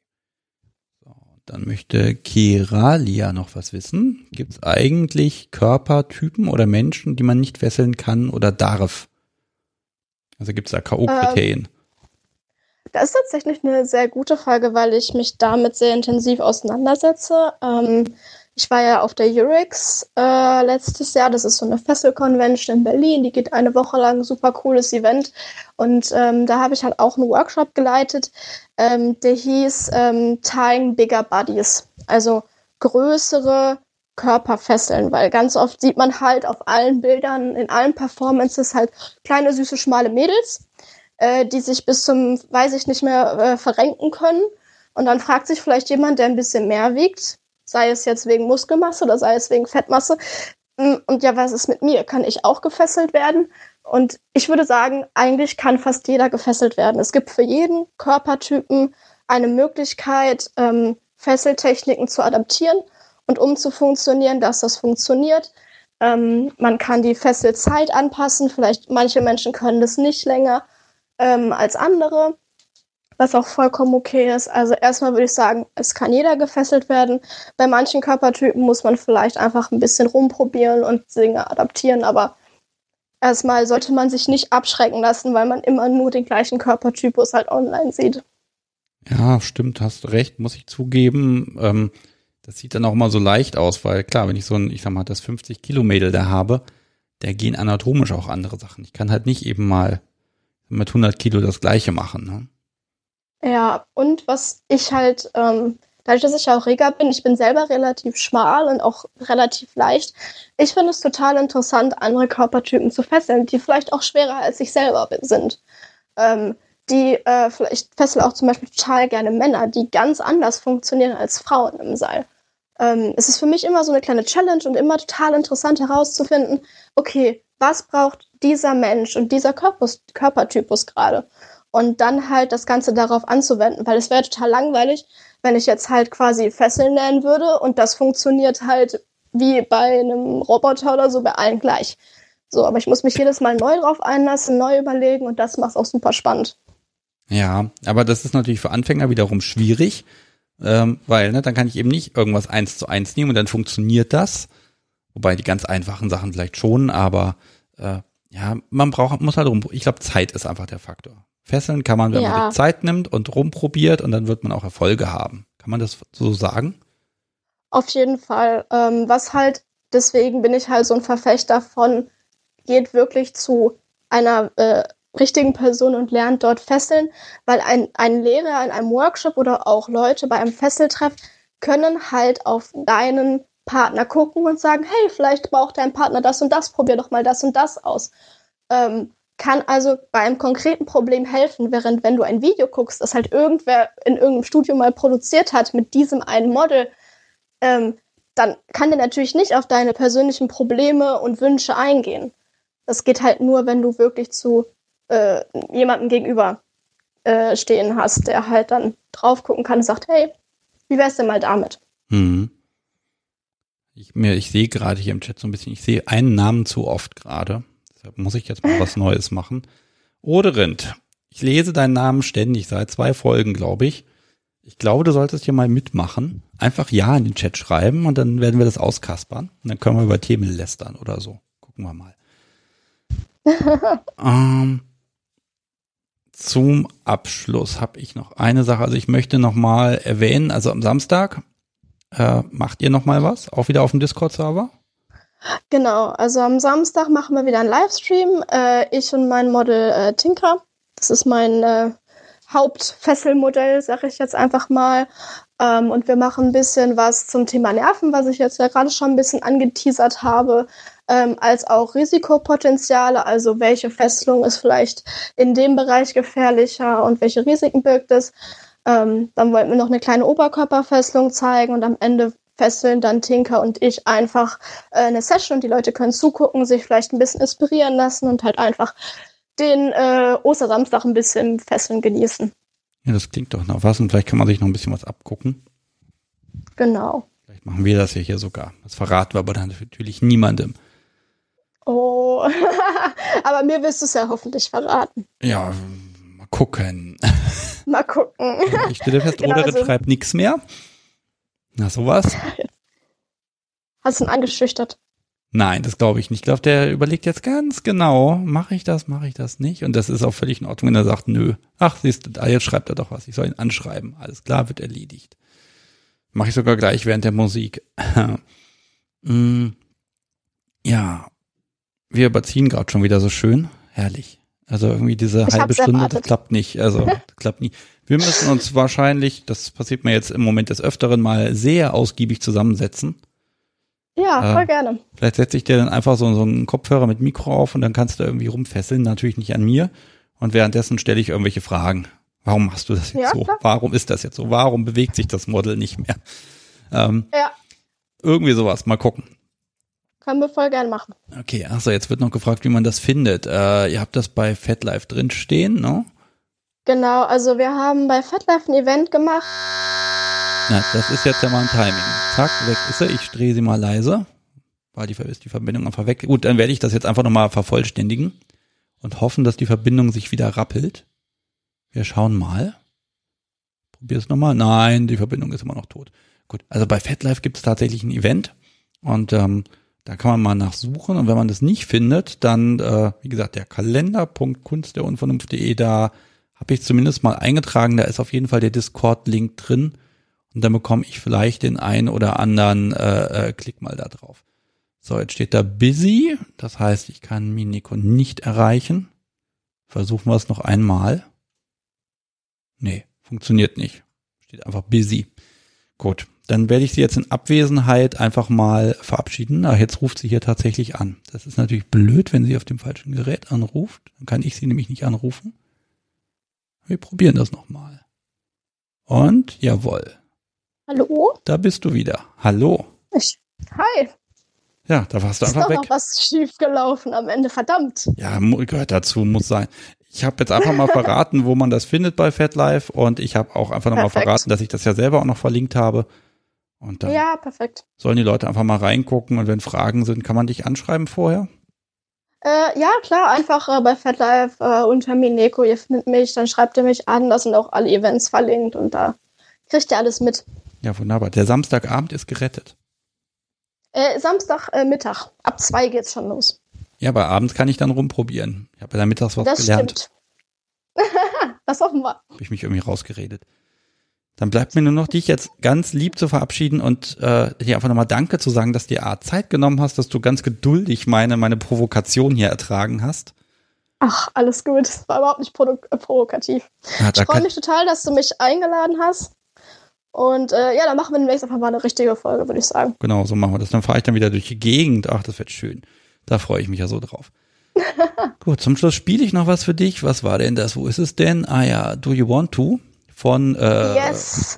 So, dann möchte Kiralia noch was wissen. Gibt es eigentlich Körpertypen oder Menschen, die man nicht fesseln kann oder darf? Also gibt es da K.O.-Kriterien? Ähm, das ist tatsächlich eine sehr gute Frage, weil ich mich damit sehr intensiv auseinandersetze. Ähm, ich war ja auf der Eurex äh, letztes Jahr. Das ist so eine Fessel-Convention in Berlin. Die geht eine Woche lang. Super cooles Event. Und ähm, da habe ich halt auch einen Workshop geleitet, ähm, der hieß ähm, Tying Bigger Bodies. Also größere Körperfesseln, weil ganz oft sieht man halt auf allen Bildern, in allen Performances halt kleine, süße, schmale Mädels äh, die sich bis zum, weiß ich nicht mehr, äh, verrenken können. Und dann fragt sich vielleicht jemand, der ein bisschen mehr wiegt, sei es jetzt wegen Muskelmasse oder sei es wegen Fettmasse, hm, und ja, was ist mit mir? Kann ich auch gefesselt werden? Und ich würde sagen, eigentlich kann fast jeder gefesselt werden. Es gibt für jeden Körpertypen eine Möglichkeit, ähm, Fesseltechniken zu adaptieren und um zu funktionieren, dass das funktioniert. Ähm, man kann die Fesselzeit anpassen. Vielleicht manche Menschen können das nicht länger ähm, als andere, was auch vollkommen okay ist. Also erstmal würde ich sagen, es kann jeder gefesselt werden. Bei manchen Körpertypen muss man vielleicht einfach ein bisschen rumprobieren und Dinge adaptieren, aber erstmal sollte man sich nicht abschrecken lassen, weil man immer nur den gleichen Körpertypus halt online sieht. Ja, stimmt, hast recht, muss ich zugeben. Ähm, das sieht dann auch mal so leicht aus, weil klar, wenn ich so ein, ich sag mal, das 50 Kilo Mädel da habe, da gehen anatomisch auch andere Sachen. Ich kann halt nicht eben mal mit 100 Kilo das Gleiche machen. Ne? Ja, und was ich halt, ähm, dadurch, dass ich ja auch Reger bin, ich bin selber relativ schmal und auch relativ leicht. Ich finde es total interessant, andere Körpertypen zu fesseln, die vielleicht auch schwerer als ich selber sind. Ähm, die äh, vielleicht fessel auch zum Beispiel total gerne Männer, die ganz anders funktionieren als Frauen im Seil. Ähm, es ist für mich immer so eine kleine Challenge und immer total interessant herauszufinden, okay, was braucht dieser Mensch und dieser Körpus, Körpertypus gerade? Und dann halt das Ganze darauf anzuwenden, weil es wäre total langweilig, wenn ich jetzt halt quasi Fesseln nähen würde und das funktioniert halt wie bei einem Roboter oder so bei allen gleich. So, aber ich muss mich jedes Mal neu drauf einlassen, neu überlegen und das macht auch super spannend. Ja, aber das ist natürlich für Anfänger wiederum schwierig, ähm, weil ne, dann kann ich eben nicht irgendwas eins zu eins nehmen und dann funktioniert das. Wobei die ganz einfachen Sachen vielleicht schon, aber äh, ja, man braucht, muss halt rum. Ich glaube, Zeit ist einfach der Faktor. Fesseln kann man, wenn ja. man sich Zeit nimmt und rumprobiert und dann wird man auch Erfolge haben. Kann man das so sagen? Auf jeden Fall. Ähm, was halt, deswegen bin ich halt so ein Verfechter von, geht wirklich zu einer äh, richtigen Person und lernt dort fesseln, weil ein, ein Lehrer in einem Workshop oder auch Leute bei einem Fesseltreff können halt auf deinen Partner gucken und sagen, hey, vielleicht braucht dein Partner das und das, probier doch mal das und das aus. Ähm, kann also bei einem konkreten Problem helfen, während wenn du ein Video guckst, das halt irgendwer in irgendeinem Studio mal produziert hat mit diesem einen Model, ähm, dann kann der natürlich nicht auf deine persönlichen Probleme und Wünsche eingehen. Das geht halt nur, wenn du wirklich zu äh, jemandem gegenüber äh, stehen hast, der halt dann drauf gucken kann und sagt, hey, wie wär's denn mal damit? Hm. Ich, mir, ich sehe gerade hier im Chat so ein bisschen, ich sehe einen Namen zu oft gerade. Deshalb muss ich jetzt mal was Neues machen. Oderind, ich lese deinen Namen ständig, seit zwei Folgen, glaube ich. Ich glaube, du solltest hier mal mitmachen. Einfach Ja in den Chat schreiben und dann werden wir das auskaspern. Und dann können wir über Themen lästern oder so. Gucken wir mal. ähm, zum Abschluss habe ich noch eine Sache. Also ich möchte noch mal erwähnen, also am Samstag äh, macht ihr noch mal was? Auch wieder auf dem Discord-Server? Genau, also am Samstag machen wir wieder einen Livestream. Äh, ich und mein Model äh, Tinker. Das ist mein äh, Hauptfesselmodell, sage ich jetzt einfach mal. Ähm, und wir machen ein bisschen was zum Thema Nerven, was ich jetzt ja gerade schon ein bisschen angeteasert habe, ähm, als auch Risikopotenziale, also welche Fesselung ist vielleicht in dem Bereich gefährlicher und welche Risiken birgt es. Ähm, dann wollten wir noch eine kleine Oberkörperfesselung zeigen und am Ende fesseln dann Tinker und ich einfach äh, eine Session und die Leute können zugucken, sich vielleicht ein bisschen inspirieren lassen und halt einfach den äh, Ostersamstag ein bisschen fesseln genießen. Ja, das klingt doch noch was und vielleicht kann man sich noch ein bisschen was abgucken. Genau. Vielleicht machen wir das ja hier sogar. Das verraten wir aber dann natürlich niemandem. Oh, aber mir wirst du es ja hoffentlich verraten. Ja, mal gucken. Mal gucken. Ich stelle fest, genau, Oderin also, schreibt nichts mehr. Na, sowas. Hast du ihn angeschüchtert? Nein, das glaube ich nicht. Ich glaube, der überlegt jetzt ganz genau, mache ich das, mache ich das nicht? Und das ist auch völlig in Ordnung, wenn er sagt, nö. Ach, siehst du, jetzt schreibt er doch was. Ich soll ihn anschreiben. Alles klar, wird erledigt. Mache ich sogar gleich während der Musik. mm, ja, wir überziehen gerade schon wieder so schön. Herrlich. Also irgendwie diese ich halbe Stunde, erwartet. das klappt nicht. Also das klappt nie. Wir müssen uns wahrscheinlich, das passiert mir jetzt im Moment des Öfteren mal sehr ausgiebig zusammensetzen. Ja, voll äh, gerne. Vielleicht setze ich dir dann einfach so, so einen Kopfhörer mit Mikro auf und dann kannst du irgendwie rumfesseln, natürlich nicht an mir. Und währenddessen stelle ich irgendwelche Fragen. Warum machst du das jetzt ja, so? Klar. Warum ist das jetzt so? Warum bewegt sich das Model nicht mehr? Ähm, ja. Irgendwie sowas, mal gucken. Können wir voll gern machen. Okay, achso, jetzt wird noch gefragt, wie man das findet. Äh, ihr habt das bei FatLife drinstehen, ne? Genau, also wir haben bei FatLife ein Event gemacht. Na, das ist jetzt ja mal ein Timing. Zack, weg ist er. Ich drehe sie mal leise. Weil die, ist die Verbindung einfach weg. Gut, dann werde ich das jetzt einfach nochmal vervollständigen und hoffen, dass die Verbindung sich wieder rappelt. Wir schauen mal. Probier es nochmal. Nein, die Verbindung ist immer noch tot. Gut, also bei FatLife gibt es tatsächlich ein Event und ähm, da kann man mal nachsuchen und wenn man das nicht findet, dann, äh, wie gesagt, der Kalender.kunst der Unvernunft.de, da habe ich zumindest mal eingetragen, da ist auf jeden Fall der Discord-Link drin und dann bekomme ich vielleicht den einen oder anderen äh, äh, Klick mal da drauf. So, jetzt steht da busy, das heißt, ich kann Miniko nicht erreichen. Versuchen wir es noch einmal. Nee, funktioniert nicht. Steht einfach busy. Gut, dann werde ich sie jetzt in Abwesenheit einfach mal verabschieden. Ach, jetzt ruft sie hier tatsächlich an. Das ist natürlich blöd, wenn sie auf dem falschen Gerät anruft. Dann kann ich sie nämlich nicht anrufen. Wir probieren das nochmal. Und jawohl. Hallo? Da bist du wieder. Hallo. Ich, hi. Ja, da warst du Ist einfach doch weg. noch was schief gelaufen am Ende, verdammt. Ja, gehört dazu, muss sein. Ich habe jetzt einfach mal verraten, wo man das findet bei FatLife und ich habe auch einfach nochmal Perfekt. verraten, dass ich das ja selber auch noch verlinkt habe. Und dann Ja, perfekt. sollen die Leute einfach mal reingucken und wenn Fragen sind, kann man dich anschreiben vorher. Äh, ja, klar, einfach äh, bei FatLife äh, unter Mineko, ihr findet mich, dann schreibt ihr mich an, da sind auch alle Events verlinkt und da kriegt ihr alles mit. Ja, wunderbar. Der Samstagabend ist gerettet. Äh, Samstag äh, ab zwei geht's schon los. Ja, aber abends kann ich dann rumprobieren. Ich habe ja da mittags was das gelernt. stimmt. das hoffen wir. Habe ich mich irgendwie rausgeredet. Dann bleibt mir nur noch, dich jetzt ganz lieb zu verabschieden und äh, dir einfach nochmal Danke zu sagen, dass du dir Zeit genommen hast, dass du ganz geduldig meine, meine Provokation hier ertragen hast. Ach, alles gut. Das war überhaupt nicht äh, provokativ. Ja, Ich freue mich total, dass du mich eingeladen hast. Und äh, ja, dann machen wir demnächst einfach mal eine richtige Folge, würde ich sagen. genau, so machen wir das. Dann fahre ich dann wieder durch die Gegend. Ach, das wird schön. Da freue ich mich ja so drauf. Gut, zum Schluss spiele ich noch was für dich. Was war denn das? Wo ist es denn? Ah ja, Do You Want To? Von äh, Yes.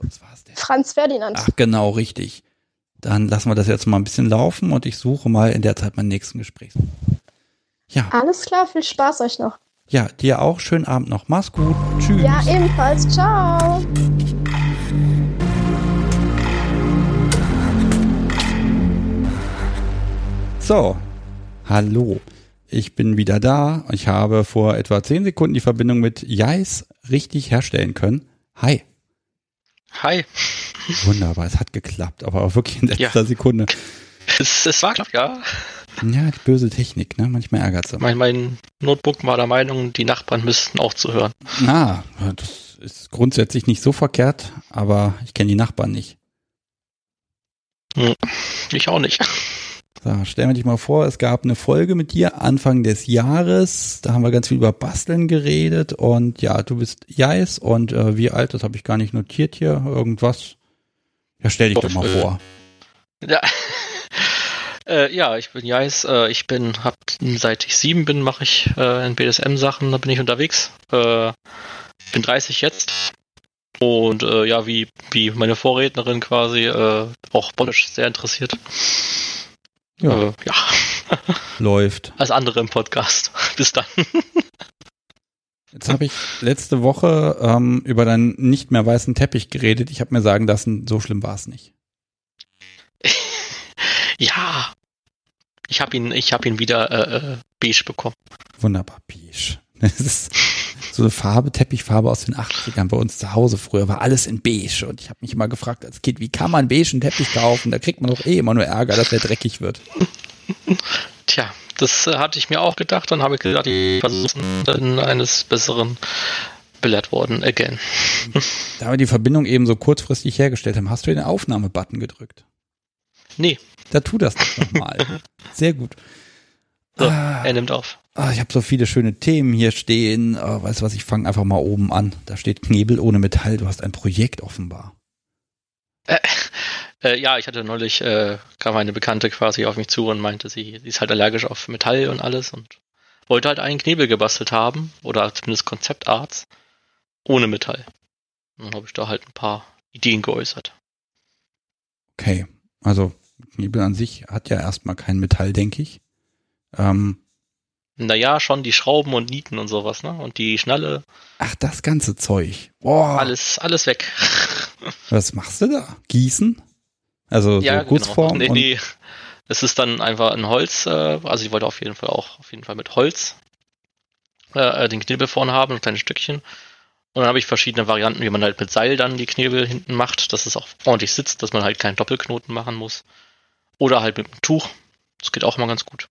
Franz Ferdinand. Ach, genau, richtig. Dann lassen wir das jetzt mal ein bisschen laufen und ich suche mal in der Zeit meinen nächsten Gespräch. Ja, Alles klar, viel Spaß euch noch. ja, dir auch. Schönen Abend noch. Mach's gut. Tschüss. Ja, ebenfalls. Ciao. So, hallo. Ich bin wieder da. Ich habe vor etwa zehn Sekunden die Verbindung mit Jais richtig herstellen können. Hi. Hi. Wunderbar, es hat geklappt, aber auch wirklich in letzter Sekunde. Es, es war knapp, ja. Ja, die böse Technik, ne? Manchmal ärgert sie. Mein, mein Notebook war der Meinung, die Nachbarn müssten auch zuhören. Ah, das ist grundsätzlich nicht so verkehrt, aber ich kenne die Nachbarn nicht. Ich auch nicht. So, stellen wir dich mal vor, es gab eine Folge mit dir Anfang des Jahres. Da haben wir ganz viel über Basteln geredet und ja, du bist Jais und äh, wie alt, das habe ich gar nicht notiert hier, irgendwas. Ja, stell dich doch mal Äh, vor. Ja. Äh, ja, ich bin Jais. Äh, ich bin, hab, seit ich sieben bin, mache ich äh, in BDSM-Sachen, da bin ich unterwegs. Äh, bin 30 jetzt. Und ja, wie, wie meine Vorrednerin quasi, auch Bondage sehr interessiert. Ja, Äh, ja, läuft. als andere im Podcast. Bis dann. Jetzt habe ich letzte Woche ähm, über deinen nicht mehr weißen Teppich geredet. Ich habe mir sagen lassen, so schlimm war es nicht. ja. Ich habe ihn, ich habe ihn wieder äh, äh, beige bekommen. Wunderbar, beige. Das ist so eine Farbe, Teppichfarbe aus den 80ern bei uns zu Hause. Früher war alles in beige und ich habe mich immer gefragt als Kind, wie kann man beige einen Teppich kaufen? Da kriegt man doch eh immer nur Ärger, dass der dreckig wird. Tja, das äh, hatte ich mir auch gedacht. Dann habe ich gesagt, ich versuche eines Besseren belehrt worden. Again. Da wir die Verbindung eben so kurzfristig hergestellt haben, hast du den Aufnahmebutton gedrückt. Nee, Da tu das doch nochmal. Sehr gut. So, Ah. er nimmt auf. Ah, ich habe so viele schöne Themen hier stehen. Ah, weißt du was, ich fange einfach mal oben an. Da steht Knebel ohne Metall. Du hast ein Projekt offenbar. Äh, ja, ich hatte neulich, äh, kam eine Bekannte quasi auf mich zu und meinte, sie, sie ist halt allergisch auf Metall und alles und wollte halt einen Knebel gebastelt haben oder zumindest Konzeptarts ohne Metall. Und dann habe ich da halt ein paar Ideen geäußert. Okay, also Knebel an sich hat ja erstmal kein Metall, denke ich. Ähm, Naja, schon die Schrauben und Nieten und sowas, ne? Und die Schnalle, ach, das ganze Zeug. Boah, alles, alles weg. was machst du da? Gießen? Also so Gussform? Genau. Nee, nee. Es ist dann einfach ein Holz, äh, also ich wollte auf jeden Fall auch auf jeden Fall mit Holz äh, den Knebel vorne haben, ein kleines Stückchen. Und dann habe ich verschiedene Varianten, wie man halt mit Seil dann die Knebel hinten macht, dass es auch ordentlich sitzt, dass man halt keinen Doppelknoten machen muss. Oder halt mit einem Tuch. Das geht auch immer ganz gut.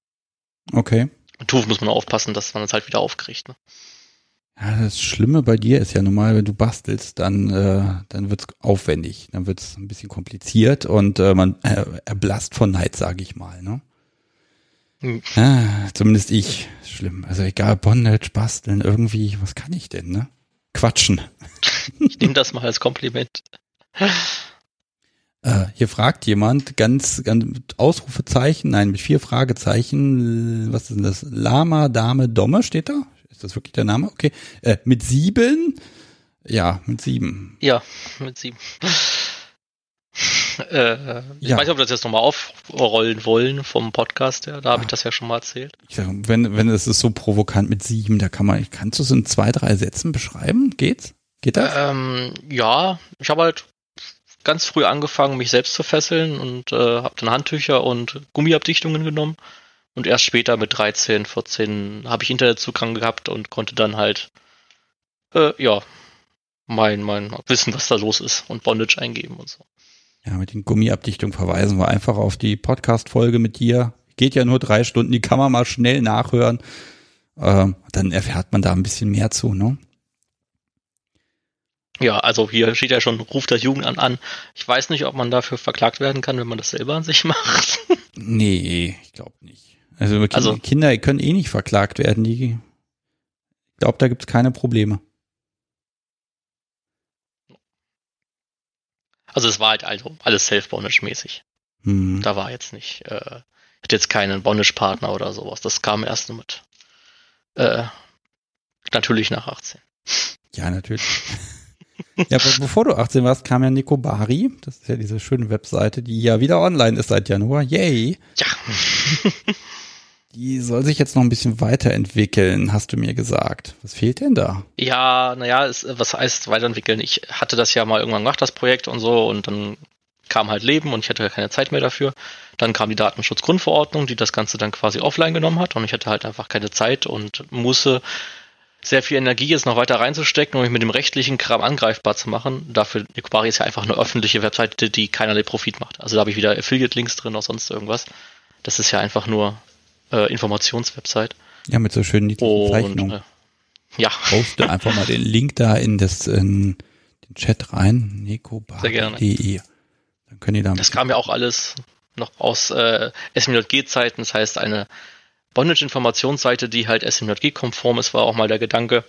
Okay. Mit Tuch muss man aufpassen, dass man es halt wieder aufkriegt. Ne? Ja, das Schlimme bei dir ist ja normal, wenn du bastelst, dann, äh, dann wird's aufwendig, dann wird's ein bisschen kompliziert und äh, man äh, erblasst von Neid, sage ich mal. Ne? Hm. Ah, zumindest ich. Schlimm. Also egal, Bondage, basteln, irgendwie, was kann ich denn, ne? Quatschen. Ich nehme das mal als Kompliment. Äh, hier fragt jemand ganz, ganz mit Ausrufezeichen, nein, mit vier Fragezeichen, was ist denn das? Lama, Dame, Domme steht da? Ist das wirklich der Name? Okay. Äh, mit sieben, Ja, mit sieben. Ja, mit sieben. äh, ich Ja. weiß nicht, ob wir das jetzt nochmal aufrollen wollen vom Podcast her. Da habe ich das ja schon mal erzählt. Sag, wenn, wenn es ist so provokant mit sieben, da kann man, kannst du es in zwei, drei Sätzen beschreiben? Geht's? Geht das? Ähm, ja, ich habe halt ganz früh angefangen, mich selbst zu fesseln und äh, habe dann Handtücher und Gummiabdichtungen genommen. Und erst später mit 13, 14 habe ich Internetzugang gehabt und konnte dann halt, äh, ja, mein, mein Wissen, was da los ist und Bondage eingeben und so. Ja, mit den Gummiabdichtungen verweisen wir einfach auf die Podcast-Folge mit dir. Geht ja nur drei Stunden, die kann man mal schnell nachhören. Ähm, dann erfährt man da ein bisschen mehr zu, ne? Ja, also hier steht ja schon, ruft das Jugendamt an. Ich weiß nicht, ob man dafür verklagt werden kann, wenn man das selber an sich macht. Nee, ich glaube nicht. Also, Kinder, Also- Kinder können eh nicht verklagt werden. Die, ich glaube, da gibt's keine Probleme. Also es war halt also alles Self-Bondage-mäßig. Hm. Da war jetzt nicht, äh, hatte jetzt keinen Bondage-Partner oder sowas. Das kam erst nur mit, äh, natürlich nach 18. Ja, natürlich. ja, aber bevor du 18 warst, kam ja Nico Bari. Das ist ja diese schöne Webseite, die ja wieder online ist seit Januar. Yay. Ja. Die soll sich jetzt noch ein bisschen weiterentwickeln, hast du mir gesagt. Was fehlt denn da? Ja, naja, was heißt weiterentwickeln? Ich hatte das ja mal irgendwann gemacht, das Projekt und so, und dann kam halt Leben und ich hatte keine Zeit mehr dafür. Dann kam die Datenschutzgrundverordnung, die das Ganze dann quasi offline genommen hat und ich hatte halt einfach keine Zeit und musste sehr viel Energie jetzt noch weiter reinzustecken, um mich mit dem rechtlichen Kram angreifbar zu machen. Dafür, Nikobari ist ja einfach eine öffentliche Webseite, die keinerlei Profit macht. Also da habe ich wieder Affiliate-Links drin oder sonst irgendwas. Das ist ja einfach nur äh, Informationswebsite. Ja, mit so schönen niedlichen Und Zeichnungen. äh, ja, Poste einfach mal den Link da in das in den Chat rein. Sehr gerne. necobari.de. Dann können die da Das kam ja auch alles noch aus äh, SMJG-Zeiten, das heißt eine Bondage-Informationsseite, die halt SMJG-konform ist, war auch mal der Gedanke.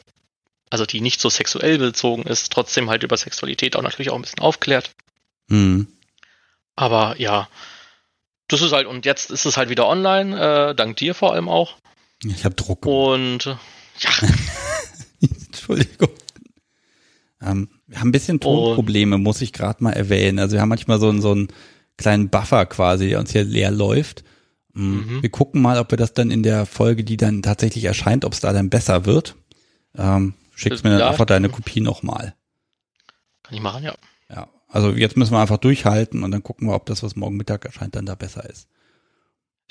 Also die nicht so sexuell bezogen ist, trotzdem halt über Sexualität auch natürlich auch ein bisschen aufklärt. Hm. Aber ja, das ist halt, und jetzt ist es halt wieder online, äh, dank dir vor allem auch. Ich habe Druck. Und ja, Entschuldigung. Ähm, wir haben ein bisschen Tonprobleme, muss ich gerade mal erwähnen. Also wir haben manchmal so einen, so einen kleinen Buffer quasi, der uns hier leer läuft. Mm, Mhm. Wir gucken mal, ob wir das dann in der Folge, die dann tatsächlich erscheint, ob es da dann besser wird. Ähm, schickst mir dann Ja. einfach deine Kopie nochmal. kann ich machen, ja. Ja, also jetzt müssen wir einfach durchhalten und dann gucken wir, ob das, was morgen Mittag erscheint, dann da besser ist.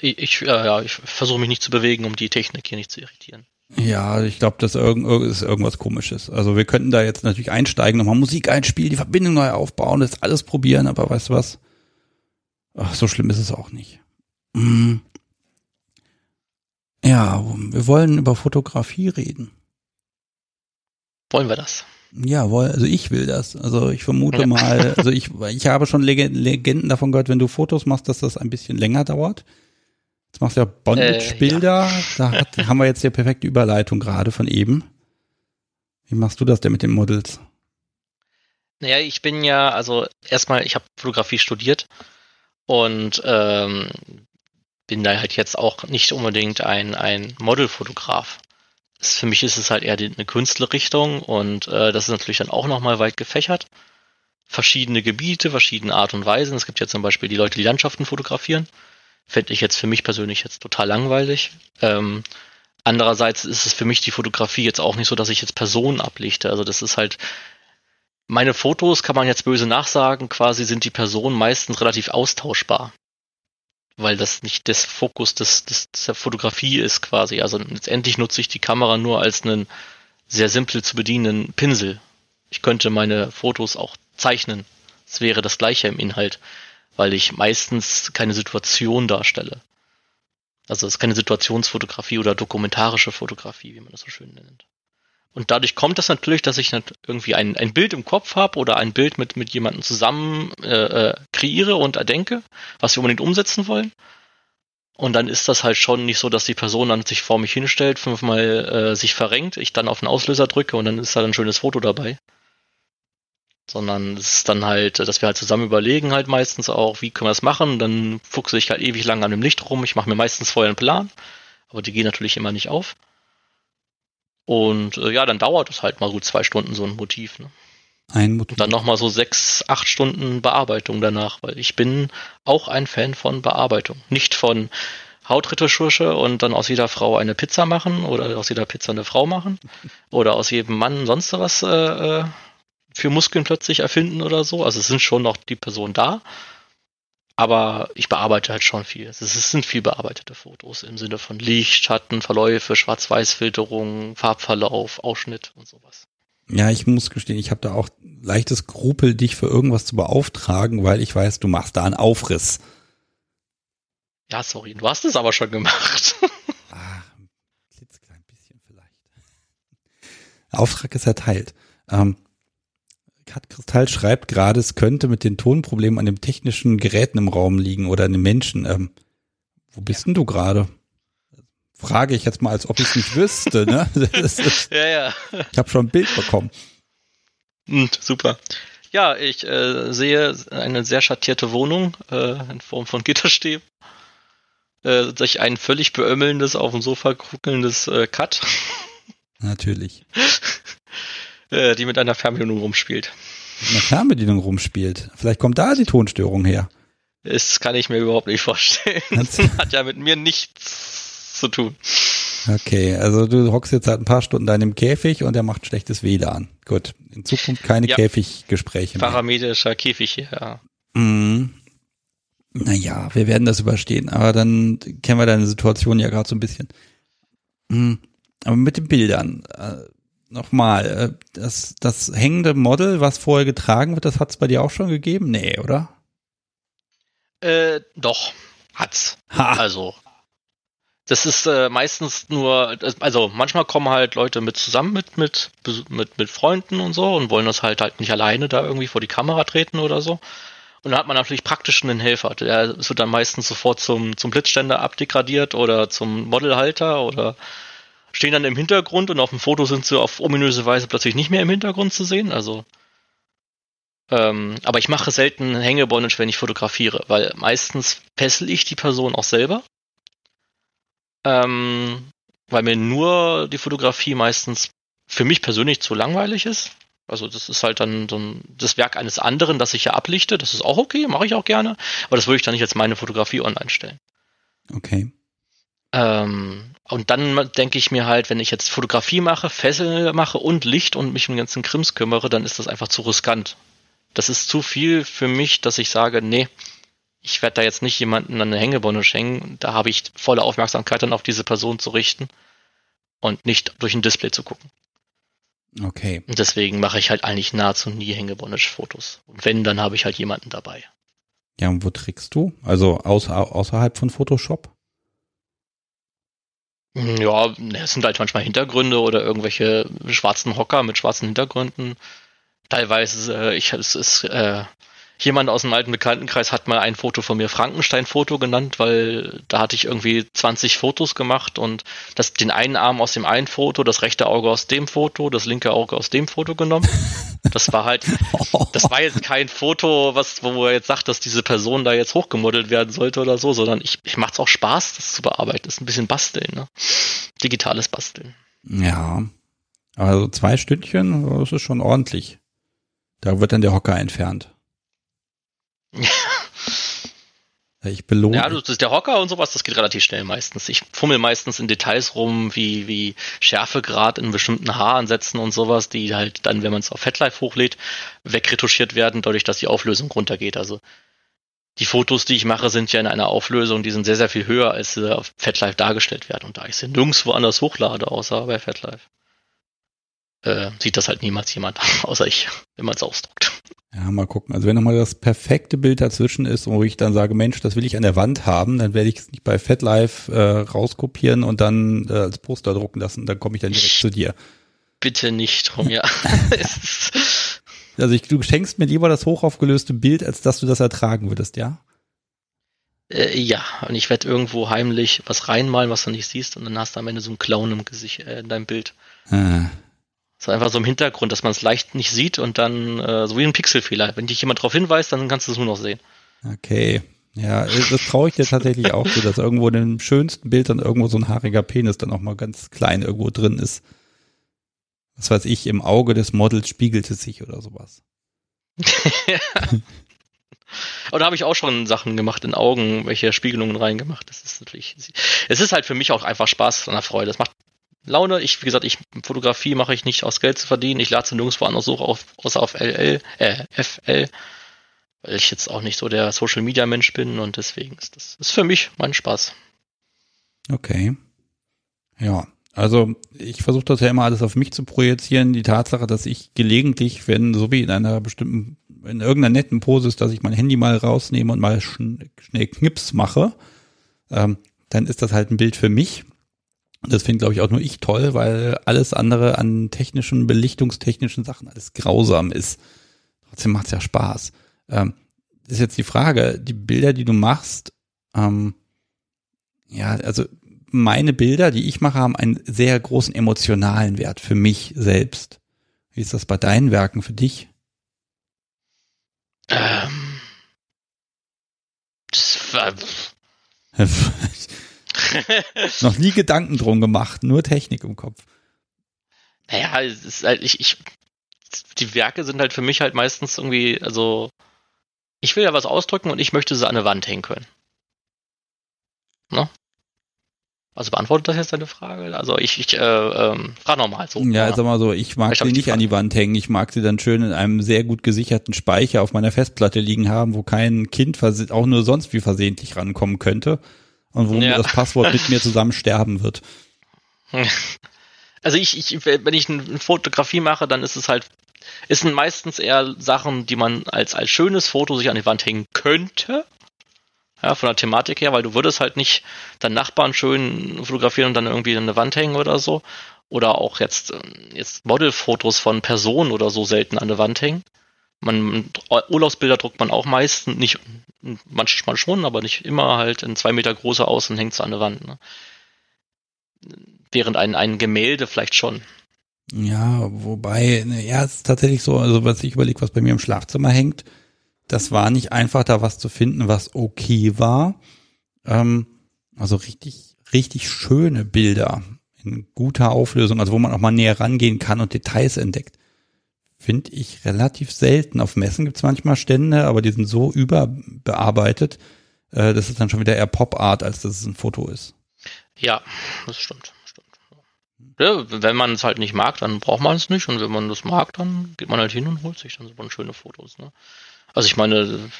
Ich, ich, äh, ja, ich versuche mich nicht zu bewegen, um die Technik hier nicht zu irritieren. Ja, ich glaube, das irgend, ist irgendwas komisches. Also wir könnten da jetzt natürlich einsteigen, nochmal Musik einspielen, die Verbindung neu aufbauen, das alles probieren, aber weißt du was? Ach, so schlimm ist es auch nicht. Mm. Ja, wir wollen über Fotografie reden. Wollen wir das? Ja, also ich will das. Also ich vermute Ja. mal, also ich, ich habe schon Lege- Legenden davon gehört, wenn du Fotos machst, dass das ein bisschen länger dauert. Jetzt machst du ja Bondage-Bilder. Da hat, haben wir jetzt die perfekte Überleitung gerade von eben. Wie machst du das denn mit den Models? Naja, ich bin ja, also erstmal, ich habe Fotografie studiert und ähm, bin da halt jetzt auch nicht unbedingt ein, ein Modelfotograf. Für mich ist es halt eher die, eine Künstlerrichtung und äh, das ist natürlich dann auch nochmal weit gefächert. Verschiedene Gebiete, verschiedene Art und Weisen. Es gibt ja zum Beispiel die Leute, die Landschaften fotografieren. Fände ich jetzt für mich persönlich jetzt total langweilig. Ähm, andererseits ist es für mich die Fotografie jetzt auch nicht so, dass ich jetzt Personen ablichte. Also das ist halt, meine Fotos kann man jetzt böse nachsagen, quasi sind die Personen meistens relativ austauschbar. Weil das nicht das Fokus des, des, der Fotografie ist quasi. Also letztendlich nutze ich die Kamera nur als einen sehr simpel zu bedienenden Pinsel. Ich könnte meine Fotos auch zeichnen. Es wäre das gleiche im Inhalt, weil ich meistens keine Situation darstelle. Also es ist keine Situationsfotografie oder dokumentarische Fotografie, wie man das so schön nennt. Und dadurch kommt das natürlich, dass ich irgendwie ein, ein Bild im Kopf habe oder ein Bild mit, mit jemandem zusammen äh, äh, kreiere und erdenke, was wir unbedingt umsetzen wollen. Und dann ist das halt schon nicht so, dass die Person dann sich vor mich hinstellt, fünfmal äh, sich verrenkt, ich dann auf den Auslöser drücke und dann ist da ein schönes Foto dabei. Sondern es ist dann halt, dass wir halt zusammen überlegen halt meistens auch, wie können wir das machen. Dann fuchse ich halt ewig lang an dem Licht rum. Ich mache mir meistens vorher einen Plan, aber die gehen natürlich immer nicht auf. Und äh, ja, dann dauert es halt mal gut zwei Stunden so ein Motiv. Ne? Ein Motiv. Und dann nochmal so sechs, acht Stunden Bearbeitung danach, weil ich bin auch ein Fan von Bearbeitung. Nicht von Hautretusche und dann aus jeder Frau eine Pizza machen oder aus jeder Pizza eine Frau machen oder aus jedem Mann sonst was äh, äh, für Muskeln plötzlich erfinden oder so. Also es sind schon noch die Personen da, aber ich bearbeite halt schon viel. Es sind viel bearbeitete Fotos im Sinne von Licht, Schatten, Verläufe, Schwarz-Weiß-Filterung, Farbverlauf, Ausschnitt und sowas. Ja, ich muss gestehen, ich habe da auch leichtes Skrupel, dich für irgendwas zu beauftragen, weil ich weiß, du machst da einen Aufriss. Ja, sorry, du hast es aber schon gemacht. ah, ein klitzeklein bisschen vielleicht. Auftrag ist erteilt. Ähm, Kat Kristall schreibt gerade, es könnte mit den Tonproblemen an den technischen Geräten im Raum liegen oder an den Menschen. Ähm, wo bist denn du gerade? Frage ich jetzt mal, als ob ich es nicht wüsste. Ne? Ist, ja, ja. Ich habe schon ein Bild bekommen. Hm, super. Ja, ich äh, sehe eine sehr schattierte Wohnung äh, in Form von Gitterstäben. Äh, sich ein völlig beömmelndes, auf dem Sofa kuckelndes äh, Cut. Natürlich. äh, die mit einer Fernbedienung rumspielt. Mit einer Fernbedienung rumspielt. Vielleicht kommt da die Tonstörung her. Das kann ich mir überhaupt nicht vorstellen. Das hat ja mit mir nichts zu tun. Okay, also du hockst jetzt seit ein paar Stunden in deinem Käfig und er macht schlechtes WLAN. Gut, in Zukunft keine ja. Käfiggespräche mehr. Parametrischer Käfig hier, ja. Mhm. Naja, wir werden das überstehen, aber dann kennen wir deine Situation ja gerade so ein bisschen. Mhm. Aber mit den Bildern, äh, nochmal, äh, das, das hängende Model, was vorher getragen wird, das hat es bei dir auch schon gegeben? Nee, oder? Äh, doch, hat's. Ha. Also, das ist äh, meistens nur, also manchmal kommen halt Leute mit zusammen mit, mit, mit, mit Freunden und so und wollen das halt halt nicht alleine da irgendwie vor die Kamera treten oder so. Und dann hat man natürlich praktisch einen Helfer. Der wird dann meistens sofort zum, zum Blitzständer abdegradiert oder zum Modelhalter oder stehen dann im Hintergrund und auf dem Foto sind sie auf ominöse Weise plötzlich nicht mehr im Hintergrund zu sehen. Also, ähm, aber ich mache selten Hängebondage, wenn ich fotografiere, weil meistens fessel ich die Person auch selber. Ähm, weil mir nur die Fotografie meistens für mich persönlich zu langweilig ist. Also das ist halt dann ein, das Werk eines anderen, das ich ja ablichte. Das ist auch okay, mache ich auch gerne. Aber das würde ich dann nicht als meine Fotografie online stellen. Okay. Ähm, und dann denke ich mir halt, wenn ich jetzt Fotografie mache, Fessel mache und Licht und mich um den ganzen Krims kümmere, dann ist das einfach zu riskant. Das ist zu viel für mich, dass ich sage, nee, ich werde da jetzt nicht jemanden an eine Hängebonne schenken. Da habe ich volle Aufmerksamkeit dann auf diese Person zu richten und nicht durch ein Display zu gucken. Okay. Und deswegen mache ich halt eigentlich nahezu nie Hängebondage-Fotos. Und wenn, dann habe ich halt jemanden dabei. Ja, und wo trickst du? Also außer, außerhalb von Photoshop? Ja, es sind halt manchmal Hintergründe oder irgendwelche schwarzen Hocker mit schwarzen Hintergründen. Teilweise, äh, ich, es ist, äh, jemand aus dem alten Bekanntenkreis hat mal ein Foto von mir Frankenstein-Foto genannt, weil da hatte ich irgendwie 20 Fotos gemacht und das, den einen Arm aus dem einen Foto, das rechte Auge aus dem Foto, das linke Auge aus dem Foto genommen. Das war halt, das war jetzt kein Foto, was, wo er jetzt sagt, dass diese Person da jetzt hochgemodelt werden sollte oder so, sondern ich, ich macht's auch Spaß, das zu bearbeiten. Das ist ein bisschen Basteln, ne? Digitales Basteln. Ja. Also zwei Stückchen, das ist schon ordentlich. Da wird dann der Hocker entfernt. Ich belohne. Ja, das der Hocker und sowas, das geht relativ schnell meistens. Ich fummel meistens in Details rum, wie, wie Schärfegrad in bestimmten Haaransätzen und sowas, die halt dann, wenn man es auf FatLife hochlädt, wegretuschiert werden, dadurch, dass die Auflösung runtergeht. Also die Fotos, die ich mache, sind ja in einer Auflösung, die sind sehr, sehr viel höher, als sie auf FatLife dargestellt werden. Und da ich sie nirgendwo anders hochlade, außer bei FatLife, äh, sieht das halt niemals jemand, außer ich, wenn man es ausdruckt. Ja, mal gucken. Also wenn nochmal das perfekte Bild dazwischen ist, wo ich dann sage, Mensch, das will ich an der Wand haben, dann werde ich es nicht bei FatLife äh, rauskopieren und dann äh, als Poster drucken lassen. Dann komme ich dann direkt zu dir. Bitte nicht drum, ja. also ich, du schenkst mir lieber das hochaufgelöste Bild, als dass du das ertragen würdest, ja? Äh, ja, und ich werde irgendwo heimlich was reinmalen, was du nicht siehst, und dann hast du am Ende so einen Clown im Gesicht, äh, in deinem Bild. Ah. So einfach so im Hintergrund, dass man es leicht nicht sieht und dann äh, so wie ein Pixelfehler. Wenn dich jemand darauf hinweist, dann kannst du es nur noch sehen. Okay. Ja, das traue ich dir tatsächlich auch so, dass irgendwo in dem schönsten Bild dann irgendwo so ein haariger Penis dann auch mal ganz klein irgendwo drin ist. was weiß ich, im Auge des Models spiegelte sich oder sowas. Da habe ich auch schon Sachen gemacht in Augen, welche Spiegelungen reingemacht. Das ist natürlich, es ist halt für mich auch einfach Spaß und Freude. Es macht Laune. Ich, wie gesagt, ich Fotografie mache ich nicht aus Geld zu verdienen. Ich lade sie nirgendwo anders so auf, außer auf LL, äh, FL, weil ich jetzt auch nicht so der Social Media Mensch bin und deswegen ist das ist für mich mein Spaß. Okay. Ja, also ich versuche das ja immer alles auf mich zu projizieren. Die Tatsache, dass ich gelegentlich, wenn so wie in einer bestimmten, in irgendeiner netten Pose ist, dass ich mein Handy mal rausnehme und mal schn schnell Knips mache, ähm, dann ist das halt ein Bild für mich. Das finde, glaube ich, auch nur ich toll, weil alles andere an technischen, belichtungstechnischen Sachen alles grausam ist. Trotzdem macht's ja Spaß. Ähm, ist jetzt die Frage, die Bilder, die du machst, ähm, ja, also meine Bilder, die ich mache, haben einen sehr großen emotionalen Wert für mich selbst. Wie ist das bei deinen Werken für dich? Ähm, das war Noch nie Gedanken drum gemacht, nur Technik im Kopf. Naja, es ist halt, ich, ich, die Werke sind halt für mich halt meistens irgendwie, also, ich will ja was ausdrücken und ich möchte sie an eine Wand hängen können. Ne? Also beantwortet das jetzt deine Frage? Also ich, ich äh, ähm, frage nochmal so. Ja, sag mal so, ich mag sie nicht an die Wand hängen. Ich mag sie dann schön in einem sehr gut gesicherten Speicher auf meiner Festplatte liegen haben, wo kein Kind auch nur sonst wie versehentlich rankommen könnte und wo ja. das Passwort mit mir zusammen sterben wird. Also ich, ich, wenn ich eine Fotografie mache, dann ist es halt, es sind meistens eher Sachen, die man als, als schönes Foto sich an die Wand hängen könnte. Ja, von der Thematik her, weil du würdest halt nicht deinen Nachbarn schön fotografieren und dann irgendwie an eine Wand hängen oder so. Oder auch jetzt, jetzt Modelfotos von Personen oder so selten an der Wand hängen. Man, Urlaubsbilder druckt man auch meistens nicht, manchmal schon, aber nicht immer halt in zwei Meter große aus und hängt es an der Wand. Ne? Während ein, ein Gemälde vielleicht schon. Ja, wobei, ne, ja, es ist tatsächlich so, also was ich überlege, was bei mir im Schlafzimmer hängt, das war nicht einfach, da was zu finden, was okay war. Ähm, also richtig, richtig schöne Bilder in guter Auflösung, also wo man auch mal näher rangehen kann und Details entdeckt. Finde ich relativ selten. Auf Messen gibt's manchmal Stände, aber die sind so überbearbeitet, äh, das ist dann schon wieder eher Pop-Art, als dass es ein Foto ist. Ja, das stimmt. stimmt. Ja, wenn man es halt nicht mag, dann braucht man es nicht. Und wenn man das mag, dann geht man halt hin und holt sich dann so schöne Fotos. Ne? Also ich meine.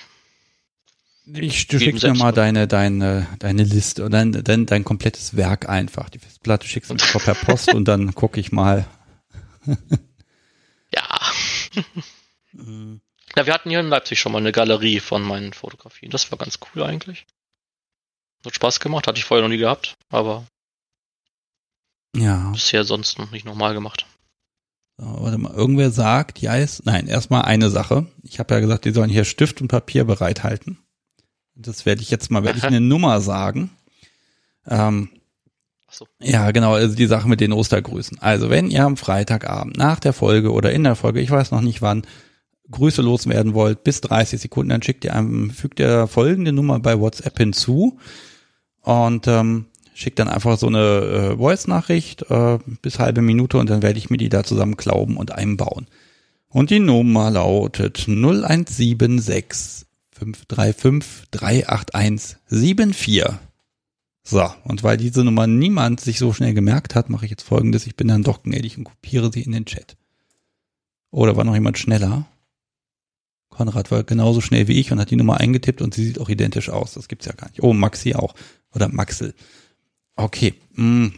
Ich, du schickst mir mal deine, deine, deine Liste oder dein, dein, dein komplettes Werk einfach. Die Festplatte schickst du mir per Post und dann gucke ich mal. ja. ja, wir hatten hier in Leipzig schon mal eine Galerie von meinen Fotografien. Das war ganz cool eigentlich. Hat Spaß gemacht, hatte ich vorher noch nie gehabt, aber ja. bisher sonst noch nicht nochmal gemacht. So, warte mal, irgendwer sagt, ja, ist, nein, erstmal eine Sache. Ich habe ja gesagt, die sollen hier Stift und Papier bereithalten. Das werde ich jetzt mal, werde ich eine Nummer sagen. Ähm, so. Ja, genau, also die Sache mit den Ostergrüßen. Also wenn ihr am Freitagabend nach der Folge oder in der Folge, ich weiß noch nicht wann, Grüße loswerden wollt, bis 30 Sekunden, dann schickt ihr einem, fügt ihr folgende Nummer bei WhatsApp hinzu und ähm, schickt dann einfach so eine äh, Voice-Nachricht äh, bis halbe Minute und dann werde ich mir die da zusammen glauben und einbauen. Und die Nummer lautet 0176 535 381 74. So, und weil diese Nummer niemand sich so schnell gemerkt hat, mache ich jetzt folgendes. Ich bin dann doch gnädig und kopiere sie in den Chat. Oder war noch jemand schneller? Konrad war genauso schnell wie ich und hat die Nummer eingetippt und sie sieht auch identisch aus. Das gibt's ja gar nicht. Oh, Maxi auch. Oder Maxel. Okay. Hm.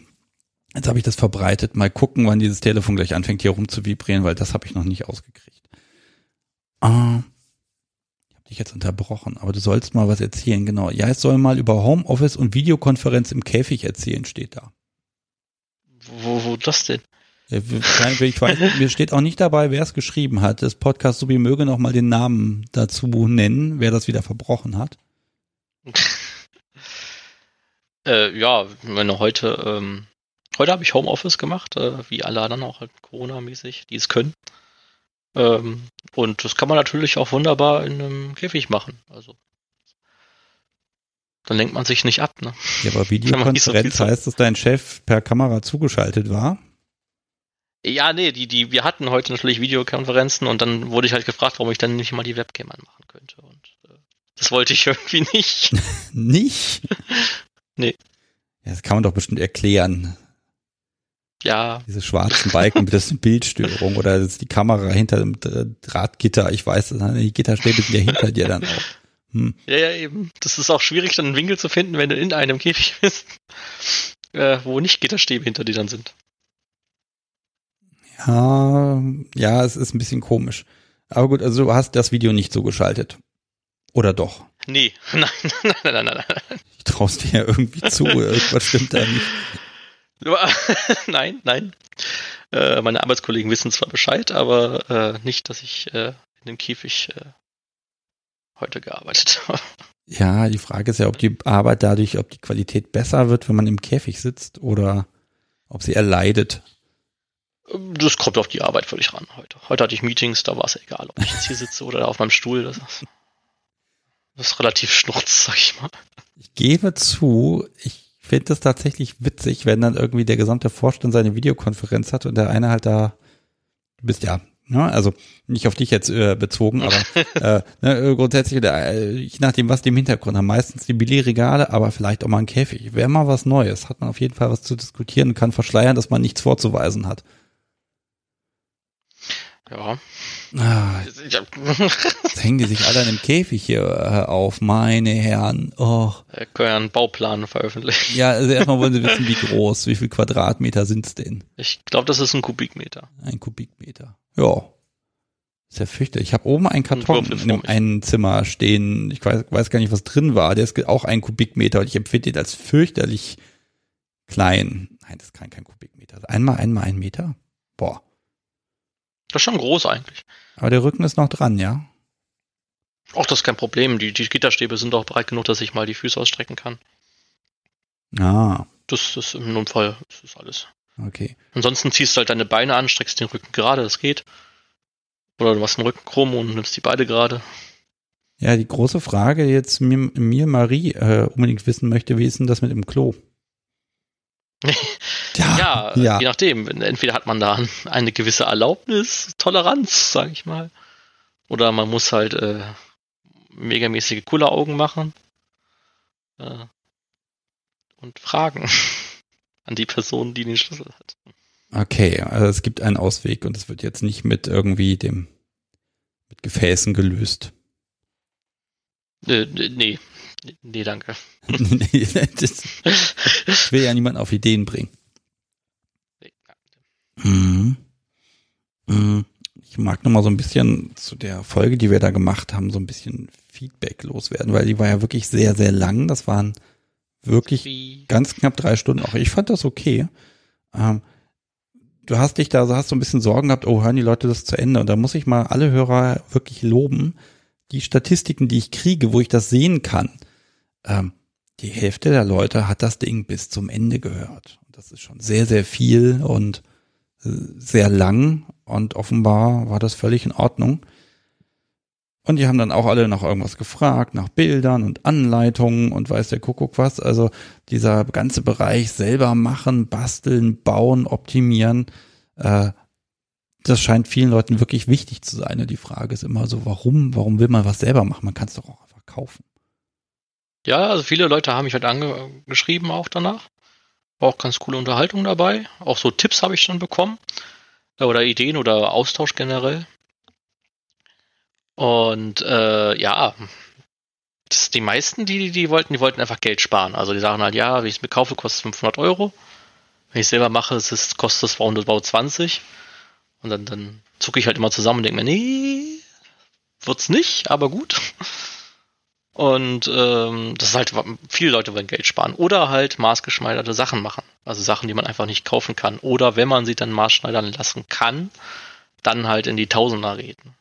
Jetzt habe ich das verbreitet. Mal gucken, wann dieses Telefon gleich anfängt hier rum zu vibrieren, weil das habe ich noch nicht ausgekriegt. Ich habe dich jetzt unterbrochen, aber du sollst mal was erzählen. Genau. Ja, es soll mal über Homeoffice und Videokonferenz im Käfig erzählen, steht da. Wo, wo das denn? Ich weiß, mir steht auch nicht dabei, wer es geschrieben hat. Das Podcast Subi möge noch mal den Namen dazu nennen, wer das wieder verbrochen hat. Äh, ja, meine heute, ähm, heute habe ich Homeoffice gemacht, äh, wie alle anderen auch halt Corona-mäßig, die es können. Ähm, und das kann man natürlich auch wunderbar in einem Käfig machen. Also dann lenkt man sich nicht ab. Ne? Ja, aber Videokonferenz so heißt, dass dein Chef per Kamera zugeschaltet war? Ja, nee, die, die, wir hatten heute natürlich Videokonferenzen und dann wurde ich halt gefragt, warum ich dann nicht mal die Webcam anmachen könnte. Und äh, das wollte ich irgendwie nicht. nicht? Nee. Ja, das kann man doch bestimmt erklären. Ja. Diese schwarzen Balken, das ist Bildstörung oder das ist die Kamera hinter dem Drahtgitter. Ich weiß, die Gitterstäbe sind ja hinter dir dann auch. Hm. Ja, ja, eben. Das ist auch schwierig, dann einen Winkel zu finden, wenn du in einem Käfig bist, äh, wo nicht Gitterstäbe hinter dir dann sind. Ja, ja, es ist ein bisschen komisch. Aber gut, also du hast das Video nicht so geschaltet. Oder doch? Nee, nein, nein, nein, nein, nein. Ich traust dir ja irgendwie zu, irgendwas stimmt da nicht. nein, nein. Äh, meine Arbeitskollegen wissen zwar Bescheid, aber äh, nicht, dass ich äh, in dem Käfig äh, heute gearbeitet habe. Ja, die Frage ist ja, ob die Arbeit dadurch, ob die Qualität besser wird, wenn man im Käfig sitzt oder ob sie erleidet. Das kommt auf die Arbeit völlig ran heute. Heute hatte ich Meetings, da war es egal, ob ich jetzt hier sitze oder auf meinem Stuhl. Das ist, das ist relativ schnurz, sag ich mal. Ich gebe zu, ich finde das tatsächlich witzig, wenn dann irgendwie der gesamte Vorstand seine Videokonferenz hat und der eine halt da, du bist ja Ne? Also nicht auf dich jetzt äh, bezogen, aber äh, ne, grundsätzlich, äh, je nachdem, was die im Hintergrund haben, meistens die Billigregale, aber vielleicht auch mal ein Käfig. Wäre mal was Neues, hat man auf jeden Fall was zu diskutieren und kann verschleiern, dass man nichts vorzuweisen hat. Ja. Ah, jetzt hängen die sich alle in einem Käfig hier äh, auf, meine Herren. Oh. Wir können ja einen Bauplan veröffentlichen. Ja, also erstmal wollen sie wissen, wie groß, wie viel Quadratmeter sind's denn? Ich glaube, das ist ein Kubikmeter. Ein Kubikmeter. Ja. Ist ja fürchterlich. Ich habe oben einen Karton in einem einen Zimmer stehen. Ich weiß, weiß gar nicht, was drin war. Der ist auch ein Kubikmeter und ich empfinde den als fürchterlich klein. Nein, das kann kein Kubikmeter. Einmal, einmal ein Meter? Boah. Das ist schon groß eigentlich. Aber der Rücken ist noch dran, ja? Auch das ist kein Problem. Die, die Gitterstäbe sind auch breit genug, dass ich mal die Füße ausstrecken kann. Ah. Das ist im Notfall, das ist alles. Okay. Ansonsten ziehst du halt deine Beine an, streckst den Rücken gerade, das geht. Oder du machst den Rücken krumm und nimmst die Beine gerade. Ja, die große Frage jetzt mir, mir Marie äh, unbedingt wissen möchte, wie ist denn das mit dem Klo? ja, ja, ja, je nachdem. Entweder hat man da eine gewisse Erlaubnis, Toleranz, sage ich mal. Oder man muss halt äh, megamäßige Kulleraugen machen. Äh, und fragen an die Person, die den Schlüssel hat. Okay, also es gibt einen Ausweg und es wird jetzt nicht mit irgendwie dem mit Gefäßen gelöst. Äh, nee, nee, danke. ich will ja niemanden auf Ideen bringen. Mhm. Mhm. Ich mag noch mal so ein bisschen zu der Folge, die wir da gemacht haben, so ein bisschen Feedback loswerden, weil die war ja wirklich sehr, sehr lang. Das waren wirklich Wie? ganz knapp drei Stunden. Auch ich fand das okay. Ähm, du hast dich da, hast so ein bisschen Sorgen gehabt, oh, hören die Leute das zu Ende? Und da muss ich mal alle Hörer wirklich loben. Die Statistiken, die ich kriege, wo ich das sehen kann, ähm, die Hälfte der Leute hat das Ding bis zum Ende gehört. Das ist schon sehr, sehr viel und äh, sehr lang und offenbar war das völlig in Ordnung. Und die haben dann auch alle nach irgendwas gefragt, nach Bildern und Anleitungen und weiß der Kuckuck was. Also dieser ganze Bereich selber machen, basteln, bauen, optimieren, äh, das scheint vielen Leuten wirklich wichtig zu sein. Und die Frage ist immer so, warum, warum will man was selber machen? Man kann es doch auch einfach kaufen. Ja, also viele Leute haben mich halt angeschrieben auch danach. War auch ganz coole Unterhaltung dabei. Auch so Tipps habe ich dann bekommen. Oder Ideen oder Austausch generell. Und äh, ja, die meisten, die, die wollten, die wollten einfach Geld sparen. Also die sagen halt, ja, wenn ich es mir kaufe, kostet es 500 Euro. Wenn ich es selber mache, es ist, kostet es roundabout 20. Und dann, dann zucke ich halt immer zusammen und denke mir, nee, wird's nicht, aber gut. Und ähm, das ist halt, viele Leute wollen Geld sparen. Oder halt maßgeschneiderte Sachen machen. Also Sachen, die man einfach nicht kaufen kann. Oder wenn man sie dann maßschneidern lassen kann, dann halt in die Tausender reden.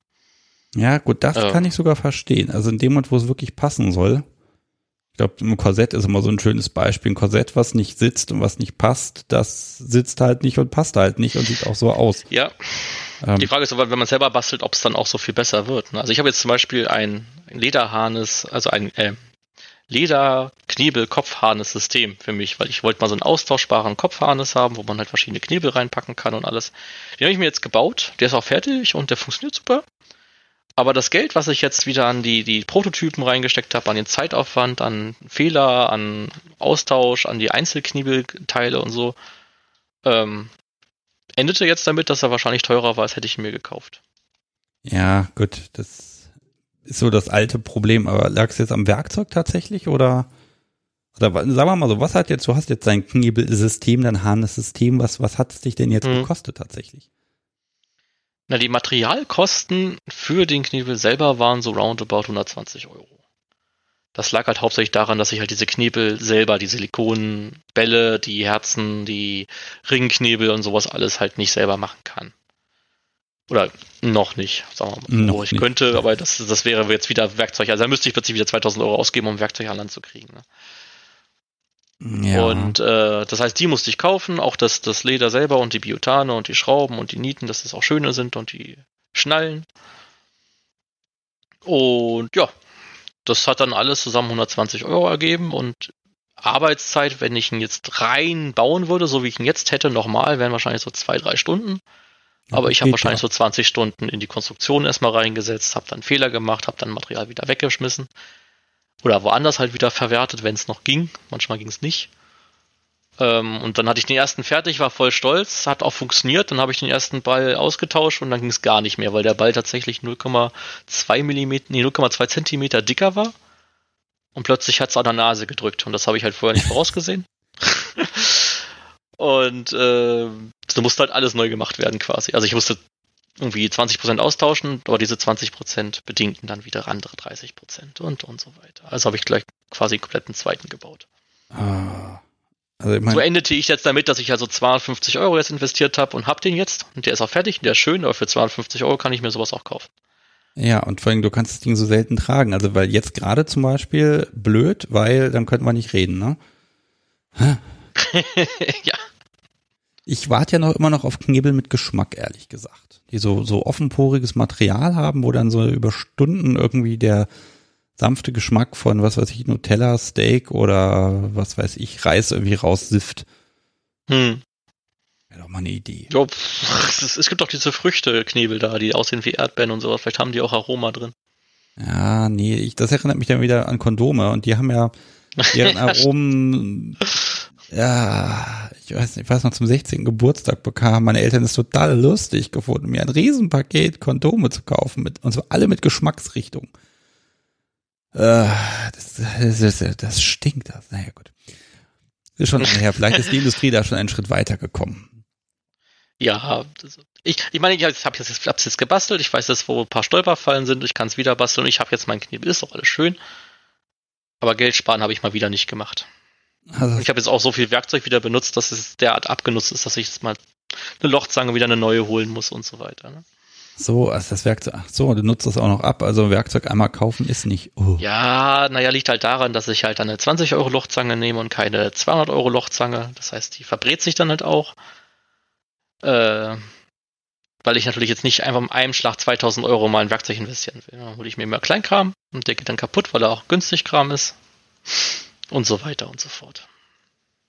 Ja, gut, das ja. kann ich sogar verstehen. Also in dem Moment, wo es wirklich passen soll. Ich glaube, ein Korsett ist immer so ein schönes Beispiel. Ein Korsett, was nicht sitzt und was nicht passt, das sitzt halt nicht und passt halt nicht und sieht auch so aus. Ja. Ähm, Die Frage ist aber, wenn man selber bastelt, ob es dann auch so viel besser wird. Ne? Also ich habe jetzt zum Beispiel ein Lederharnes, also ein, äh, Leder-Knebel-Kopfharnis-System für mich, weil ich wollte mal so einen austauschbaren Kopfharnis haben, wo man halt verschiedene Knebel reinpacken kann und alles. Den habe ich mir jetzt gebaut, der ist auch fertig und der funktioniert super. Aber das Geld, was ich jetzt wieder an die, die Prototypen reingesteckt habe, an den Zeitaufwand, an Fehler, an Austausch, an die Einzelkniebelteile und so, ähm, endete jetzt damit, dass er wahrscheinlich teurer war, als hätte ich ihn mir gekauft. Ja, gut, das ist so das alte Problem. Aber lag es jetzt am Werkzeug tatsächlich oder? Oder sagen wir mal so, was hat jetzt, du hast jetzt dein Knebelsystem, dein Harness-System, was, was hat es dich denn jetzt hm. gekostet tatsächlich? Na, die Materialkosten für den Knebel selber waren so roundabout 120 Euro. Das lag halt hauptsächlich daran, dass ich halt diese Knebel selber, die Silikonbälle, die Herzen, die Ringknebel und sowas alles halt nicht selber machen kann. Oder noch nicht, sagen wir mal. Noch ich nicht. könnte, aber das, das wäre jetzt wieder Werkzeug. Also da müsste ich plötzlich wieder 2000 Euro ausgeben, um Werkzeug an Land zu kriegen. Ne? Ja. Und äh, das heißt, die musste ich kaufen, auch das, das Leder selber und die Biotane und die Schrauben und die Nieten, dass das auch schöne sind und die Schnallen. Und ja, das hat dann alles zusammen 120 Euro ergeben und Arbeitszeit, wenn ich ihn jetzt rein bauen würde, so wie ich ihn jetzt hätte, nochmal, wären wahrscheinlich so zwei, drei Stunden. Aber ich habe wahrscheinlich ja. so 20 Stunden in die Konstruktion erstmal reingesetzt, habe dann Fehler gemacht, habe dann Material wieder weggeschmissen. Oder woanders halt wieder verwertet, wenn es noch ging. Manchmal ging es nicht. Ähm, und dann hatte ich den ersten fertig, war voll stolz, hat auch funktioniert. Dann habe ich den ersten Ball ausgetauscht und dann ging es gar nicht mehr, weil der Ball tatsächlich 0,2 Millimeter, nee, 0,2 Zentimeter dicker war. Und plötzlich hat es an der Nase gedrückt. Und das habe ich halt vorher nicht vorausgesehen. und äh, da musste halt alles neu gemacht werden quasi. Also ich musste irgendwie 20% austauschen, aber diese 20% bedingten dann wieder andere 30% und und so weiter. Also habe ich gleich quasi komplett einen zweiten gebaut. Ah. Also ich mein, so endete ich jetzt damit, dass ich also 250 Euro jetzt investiert habe und habe den jetzt und der ist auch fertig und der ist schön, aber für 250 Euro kann ich mir sowas auch kaufen. Ja, und vor allem, du kannst das Ding so selten tragen. Also, weil jetzt gerade zum Beispiel blöd, weil dann könnten wir nicht reden, ne? ja. Ich warte ja noch immer noch auf Knebel mit Geschmack, ehrlich gesagt. Die so, so offenporiges Material haben, wo dann so über Stunden irgendwie der sanfte Geschmack von, was weiß ich, Nutella, Steak oder was weiß ich, Reis irgendwie raussifft. Hm. Wäre doch mal eine Idee. Jo, es, es gibt doch diese Früchte-Knebel da, die aussehen wie Erdbeeren und sowas. Vielleicht haben die auch Aroma drin. Ja, nee, ich, das erinnert mich dann wieder an Kondome und die haben ja ihren Aromen, ja, ich weiß nicht, ich weiß noch zum 16. Geburtstag bekam meine Eltern es total lustig gefunden, mir ein Riesenpaket Kondome zu kaufen mit, und zwar alle mit Geschmacksrichtung. Äh, das, das, das stinkt das. Naja, gut. Ist schon naja, vielleicht ist die Industrie da schon einen Schritt weiter gekommen. Ja, ich, ich meine, ich habe jetzt, hab's jetzt gebastelt, ich weiß jetzt, wo ein paar Stolperfallen sind, ich kann es wieder basteln, ich habe jetzt mein Knebel, ist doch alles schön. Aber Geld sparen habe ich mal wieder nicht gemacht. Also, ich habe jetzt auch so viel Werkzeug wieder benutzt, dass es derart abgenutzt ist, dass ich jetzt mal eine Lochzange wieder eine neue holen muss und so weiter. Ne? So, also das Werkzeug, ach so, du nutzt das auch noch ab. Also Werkzeug einmal kaufen ist nicht. Oh. Ja, naja, liegt halt daran, dass ich halt eine 20 Euro Lochzange nehme und keine 200 Euro Lochzange. Das heißt, die verbrät sich dann halt auch. Äh, weil ich natürlich jetzt nicht einfach mit einem Schlag 2000 Euro mal in Werkzeug investieren will. Dann hole ich mir immer Kleinkram und der geht dann kaputt, weil er auch günstig Kram ist. Und so weiter und so fort.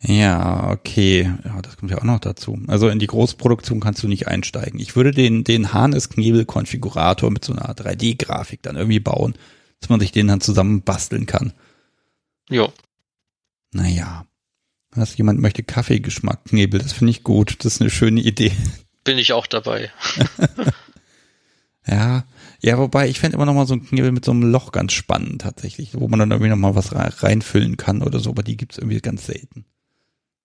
Ja, okay. Ja, das kommt ja auch noch dazu. Also in die Großproduktion kannst du nicht einsteigen. Ich würde den, den Harness-Knebel-Konfigurator mit so einer 3D-Grafik dann irgendwie bauen, dass man sich den dann zusammen basteln kann. Jo. Naja. Was jemand möchte Kaffeegeschmack Knebel, das finde ich gut. Das ist eine schöne Idee. Bin ich auch dabei. ja, ja, wobei ich fände immer noch mal so ein Knebel mit so einem Loch ganz spannend tatsächlich, wo man dann irgendwie noch mal was reinfüllen kann oder so, aber die gibt's irgendwie ganz selten.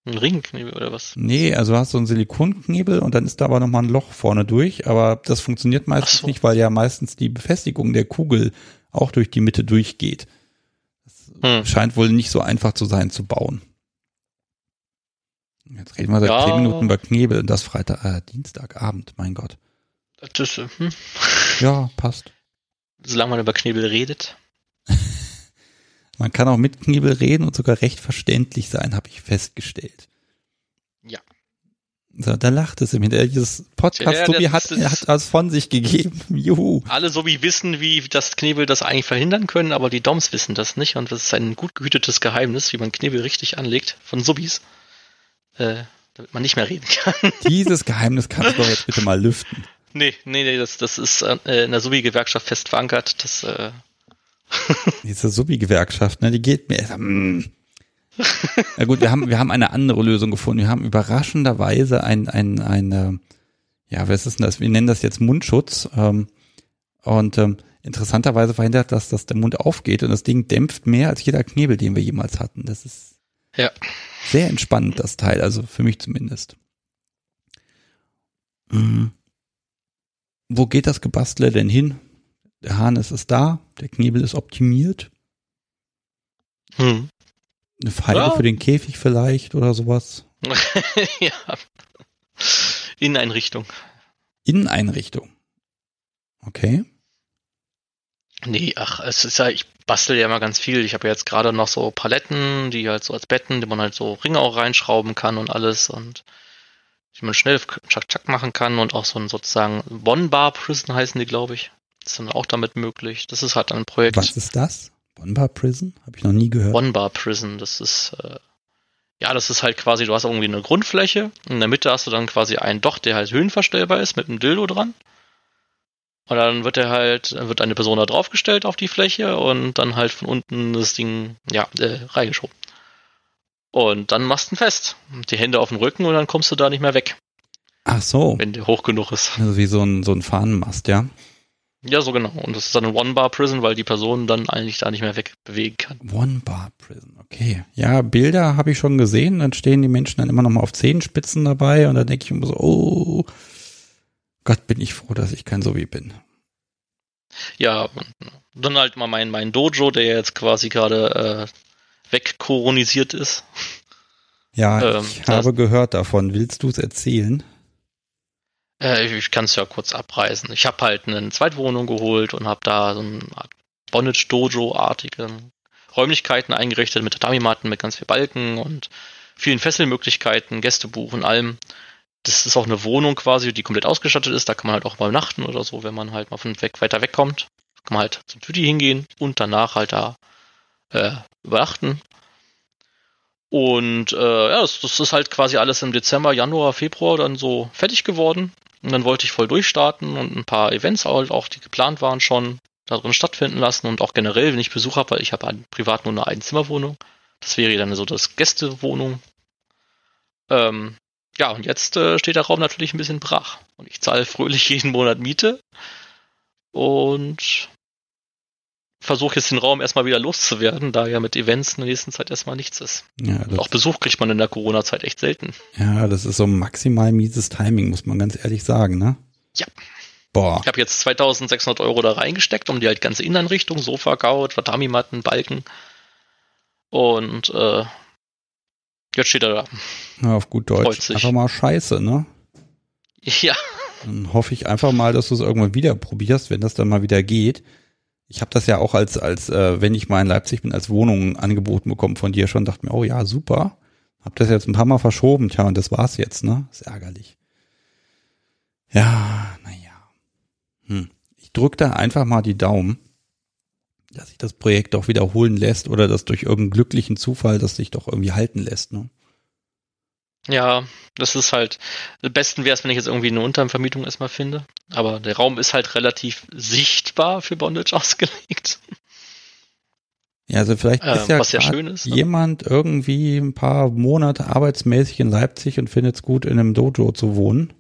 Ein Ringknebel oder was? Nee, also hast du einen Silikonknebel und dann ist da aber nochmal ein Loch vorne durch, aber das funktioniert meistens so. nicht, weil ja meistens die Befestigung der Kugel auch durch die Mitte durchgeht. Das hm. scheint wohl nicht so einfach zu sein zu bauen. Jetzt reden wir seit ja. 10 Minuten über Knebel und das Freitag, äh, Dienstagabend, mein Gott. Das, äh, hm. Ja, passt. Solange man über Knebel redet. Man kann auch mit Knebel reden und sogar recht verständlich sein, habe ich festgestellt. Ja. So, da lacht es im Hintergrund. Dieses Podcast Ja, Tobi das hat, hat was von sich gegeben. Juhu. Alle so wie wissen, wie das Knebel das eigentlich verhindern können, aber die Doms wissen das nicht und das ist ein gut gehütetes Geheimnis, wie man Knebel richtig anlegt von Subis, äh, damit man nicht mehr reden kann. Dieses Geheimnis kannst du doch jetzt bitte mal lüften. nee, nee, nee, das, das ist äh, in der Subi-Gewerkschaft fest verankert. Das, äh, Diese Subi-Gewerkschaft, ne, die geht mir. Mm. Na gut, wir haben, wir haben eine andere Lösung gefunden. Wir haben überraschenderweise ein, ein, ein, äh, ja, was ist denn das? Wir nennen das jetzt Mundschutz. Ähm, und ähm, interessanterweise verhindert das, dass der Mund aufgeht und das Ding dämpft mehr als jeder Knebel, den wir jemals hatten. Das ist ja. sehr entspannend, das Teil, also für mich zumindest. Mhm. Wo geht das Gebastle denn hin? Der Harnis ist da, der Knebel ist optimiert. Hm. Eine Pfeile Ja. für den Käfig vielleicht oder sowas. ja. Inneneinrichtung. Inneneinrichtung. Okay. Nee, ach, es ist ja, ich bastel ja immer ganz viel. Ich habe ja jetzt gerade noch so Paletten, die halt so als Betten, die man halt so Ringe auch reinschrauben kann und alles und die man schnell tschack tschack machen kann und auch so ein sozusagen One-Bar Prison heißen die, glaube ich. Ist dann auch damit möglich. Das ist halt ein Projekt. Was ist das? Bonbar Prison? Habe ich noch nie gehört. One-Bar Prison, das ist, äh, ja, das ist halt quasi, du hast irgendwie eine Grundfläche, in der Mitte hast du dann quasi einen Docht, der halt höhenverstellbar ist, mit einem Dildo dran. Und dann wird er halt, dann wird eine Person da draufgestellt auf die Fläche und dann halt von unten das Ding, ja, äh, reingeschoben. Und dann machst du ihn fest. Die Hände auf den Rücken und dann kommst du da nicht mehr weg, Ach so. wenn der hoch genug ist. Also wie so ein, so ein Fahnenmast, ja. Ja, so genau. Und das ist dann ein One-Bar-Prison, weil die Person dann eigentlich da nicht mehr wegbewegen kann. One Bar Prison, okay. Ja, Bilder habe ich schon gesehen, dann stehen die Menschen dann immer noch mal auf Zehenspitzen dabei und dann denke ich immer so, oh Gott, bin ich froh, dass ich kein Sobi bin. Ja, dann halt mal mein, mein Dojo, der jetzt quasi gerade äh, wegkoronisiert ist. Ja, Ähm, ich habe gehört davon. Willst du es erzählen? Äh, ich kann es ja kurz abreißen. Ich habe halt eine Zweitwohnung geholt und habe da so eine Art Bondage-Dojo-artige Räumlichkeiten eingerichtet mit Tatami-Matten, mit ganz viel Balken und vielen Fesselmöglichkeiten, Gästebuch und allem. Das ist auch eine Wohnung quasi, die komplett ausgestattet ist. Da kann man halt auch mal übernachten oder so, wenn man halt mal von weg, weiter wegkommt. Kann man halt zum Tüti hingehen und danach halt da äh, übernachten. Und äh, ja, das, das ist halt quasi alles im Dezember, Januar, Februar dann so fertig geworden. Und dann wollte ich voll durchstarten und ein paar Events halt auch, die geplant waren schon, da drin stattfinden lassen und auch generell, wenn ich Besuch habe, weil ich habe privat nur eine Einzimmerwohnung. Das wäre dann so das Gästewohnung. Ähm, ja, und jetzt äh, steht der Raum natürlich ein bisschen brach. Und ich zahle fröhlich jeden Monat Miete und versuche jetzt den Raum erstmal wieder loszuwerden, da ja mit Events in der nächsten Zeit erstmal nichts ist. Ja, auch Besuch kriegt man in der Corona-Zeit echt selten. ja, das ist so maximal mieses Timing, muss man ganz ehrlich sagen, ne? Ja. Boah. Ich habe jetzt 2600 Euro da reingesteckt, um die halt ganze Inneneinrichtung, Sofa, Couch, Tatami-Matten, Balken. Und äh, jetzt steht er da. Na, auf gut Freut Deutsch. sich. Einfach mal scheiße, ne? Ja, Dann hoffe ich einfach mal, dass du es irgendwann wieder probierst, wenn das dann mal wieder geht. Ich habe das ja auch als, als äh, wenn ich mal in Leipzig bin, als Wohnung angeboten bekommen von dir schon, dachte mir, oh ja, super. Hab das jetzt ein paar Mal verschoben, tja, und das war's jetzt, ne? Ist ärgerlich. Ja, naja. Hm. Ich drück da einfach mal die Daumen, dass sich das Projekt doch wiederholen lässt oder dass durch irgendeinen glücklichen Zufall das sich doch irgendwie halten lässt, ne? Ja, das ist halt. Am besten wäre es, wenn ich jetzt irgendwie eine Untervermietung erstmal finde. Aber der Raum ist halt relativ sichtbar für Bondage ausgelegt. Ja, also vielleicht Äh, ist ja, was ja schön ist, ne? jemand irgendwie ein paar Monate arbeitsmäßig in Leipzig und findet es gut, in einem Dojo zu wohnen.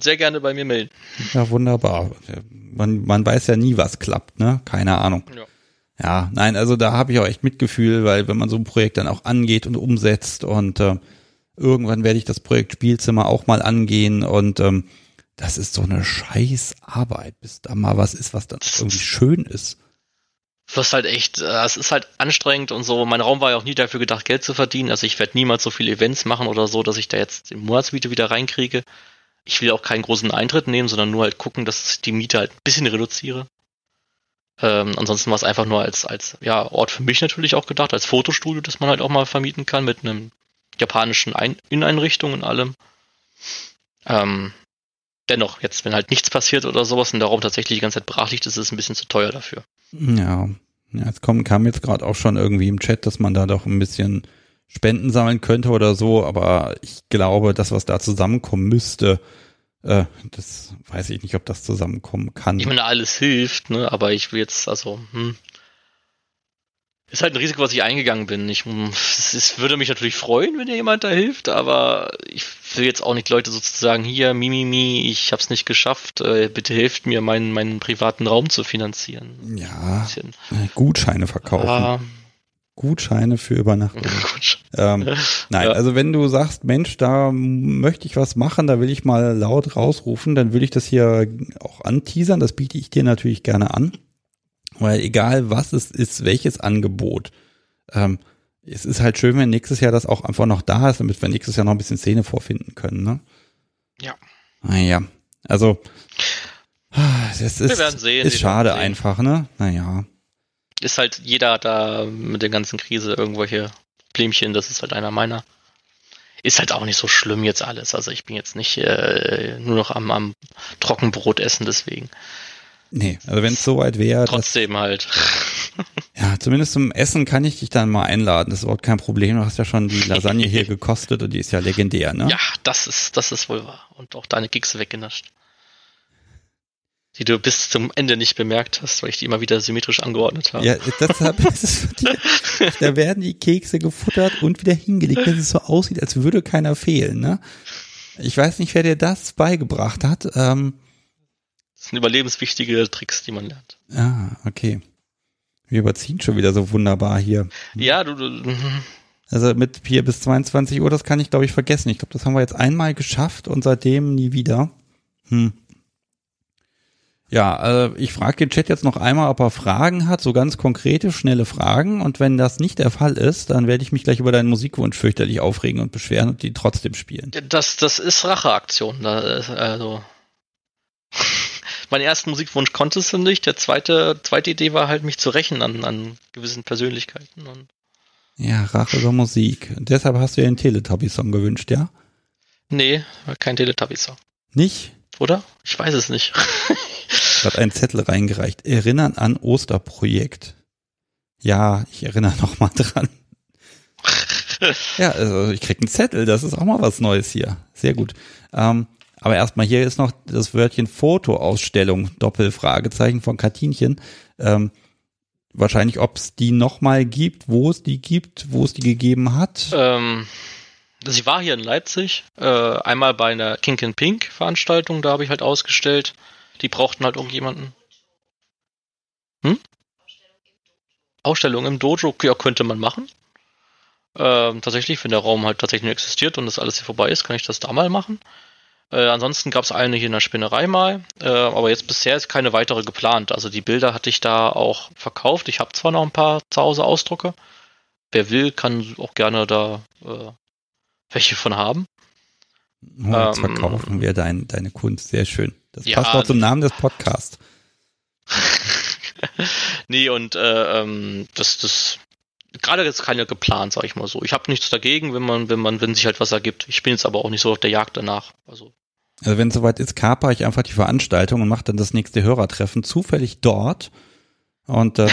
Sehr gerne bei mir melden. Ja, wunderbar. Man, man weiß ja nie, was klappt, ne? Keine Ahnung. Ja. Ja, nein, also da habe ich auch echt Mitgefühl, weil wenn man so ein Projekt dann auch angeht und umsetzt und äh, irgendwann werde ich das Projekt Spielzimmer auch mal angehen und ähm, das ist so eine scheiß Arbeit, bis da mal was ist, was dann irgendwie schön ist. Was halt echt, äh, es ist halt anstrengend und so. Mein Raum war ja auch nie dafür gedacht, Geld zu verdienen. Also ich werde niemals so viele Events machen oder so, dass ich da jetzt die Monatsmiete wieder reinkriege. Ich will auch keinen großen Eintritt nehmen, sondern nur halt gucken, dass ich die Miete halt ein bisschen reduziere. Ähm, ansonsten war es einfach nur als, als ja, Ort für mich natürlich auch gedacht, als Fotostudio, das man halt auch mal vermieten kann mit einem japanischen Ein Inneneinrichtung und allem. Ähm, dennoch, jetzt, wenn halt nichts passiert oder sowas und der Raum tatsächlich die ganze Zeit brach liegt, ist es ein bisschen zu teuer dafür. Ja. Ja, es kommen, kam jetzt gerade auch schon irgendwie im Chat, dass man da doch ein bisschen Spenden sammeln könnte oder so, aber ich glaube, das, was da zusammenkommen müsste, äh, das weiß ich nicht, ob das zusammenkommen kann. Ich meine, alles hilft, ne? Aber ich will jetzt, also, hm. Ist halt ein Risiko, was ich eingegangen bin. Ich, es, es würde mich natürlich freuen, wenn dir jemand da hilft, aber ich will jetzt auch nicht Leute sozusagen hier, Mimimi, mi, mi, ich hab's nicht geschafft, äh, bitte hilft mir, meinen, meinen privaten Raum zu finanzieren. Ja, Gutscheine verkaufen. Ah. Gutscheine für Übernachtung. ähm, nein, ja. also wenn du sagst, Mensch, da möchte ich was machen, da will ich mal laut rausrufen, dann würde ich das hier auch anteasern. Das biete ich dir natürlich gerne an. Weil egal was es ist, welches Angebot, ähm, es ist halt schön, wenn nächstes Jahr das auch einfach noch da ist, damit wir nächstes Jahr noch ein bisschen Szene vorfinden können, ne? Ja. Naja, also das ist, sehen, ist schade einfach, ne? Naja. Ist halt jeder da mit der ganzen Krise irgendwelche Problemchen, das ist halt einer meiner. Ist halt auch nicht so schlimm jetzt alles. Also ich bin jetzt nicht äh, nur noch am, am Trockenbrot essen deswegen. Nee, also wenn es soweit wäre. Trotzdem dass, halt. Ja, zumindest zum Essen kann ich dich dann mal einladen. Das ist überhaupt kein Problem. Du hast ja schon die Lasagne hier gekostet und die ist ja legendär, ne? Ja, das ist, das ist wohl wahr. Und auch deine Kekse weggenascht. Die du bis zum Ende nicht bemerkt hast, weil ich die immer wieder symmetrisch angeordnet habe. Ja, deshalb ist es die, da werden die Kekse gefuttert und wieder hingelegt, dass es so aussieht, als würde keiner fehlen, ne? Ich weiß nicht, wer dir das beigebracht hat. Ähm, das sind überlebenswichtige Tricks, die man lernt. Ah, okay. Wir überziehen schon wieder so wunderbar hier. Ja, du, du also mit hier bis 22 Uhr, das kann ich glaube ich vergessen. Ich glaube, das haben wir jetzt einmal geschafft und seitdem nie wieder. Hm. Ja, äh, ich frage den Chat jetzt noch einmal, ob er Fragen hat, so ganz konkrete, schnelle Fragen. Und wenn das nicht der Fall ist, dann werde ich mich gleich über deinen Musikwunsch fürchterlich aufregen und beschweren und die trotzdem spielen. Das, das ist Racheaktion. Also meinen ersten Musikwunsch konntest du nicht. Der zweite, zweite Idee war halt, mich zu rächen an, an gewissen Persönlichkeiten. Und ja, Rache über Musik. Deshalb hast du dir einen Teletubby-Song gewünscht, ja? Nee, kein Teletubby-Song. Nicht? Oder? Ich weiß es nicht. hat einen Zettel reingereicht. Erinnern an Osterprojekt. Ja, ich erinnere noch mal dran. ja, also ich krieg einen Zettel, das ist auch mal was Neues hier. Sehr gut. Ähm, aber erstmal hier ist noch das Wörtchen Fotoausstellung, Doppelfragezeichen von Katinchen. Ähm, wahrscheinlich, ob es die nochmal gibt, wo es die gibt, wo es die gegeben hat. Ähm, sie war hier in Leipzig, äh, einmal bei einer Kink in Pink Veranstaltung, da habe ich halt ausgestellt. Die brauchten halt irgendjemanden. Hm? Ausstellung im Dojo, ja, könnte man machen. Ähm, tatsächlich, wenn der Raum halt tatsächlich existiert und das alles hier vorbei ist, kann ich das da mal machen. Äh, ansonsten gab es eine hier in der Spinnerei mal, äh, aber jetzt bisher ist keine weitere geplant. Also die Bilder hatte ich da auch verkauft. Ich habe zwar noch ein paar zu Hause Ausdrucke. Wer will, kann auch gerne da äh, welche von haben. Oh, jetzt ähm, verkaufen wir dein, deine Kunst. Sehr schön. Das ja, passt auch zum Namen des Podcasts. nee, und äh, ähm, das, das gerade jetzt keine geplant, sag ich mal so. Ich habe nichts dagegen, wenn man, wenn man, wenn sich halt was ergibt. Ich bin jetzt aber auch nicht so auf der Jagd danach. Also, also wenn es soweit ist, kaper ich einfach die Veranstaltung und mache dann das nächste Hörertreffen zufällig dort. Und ähm,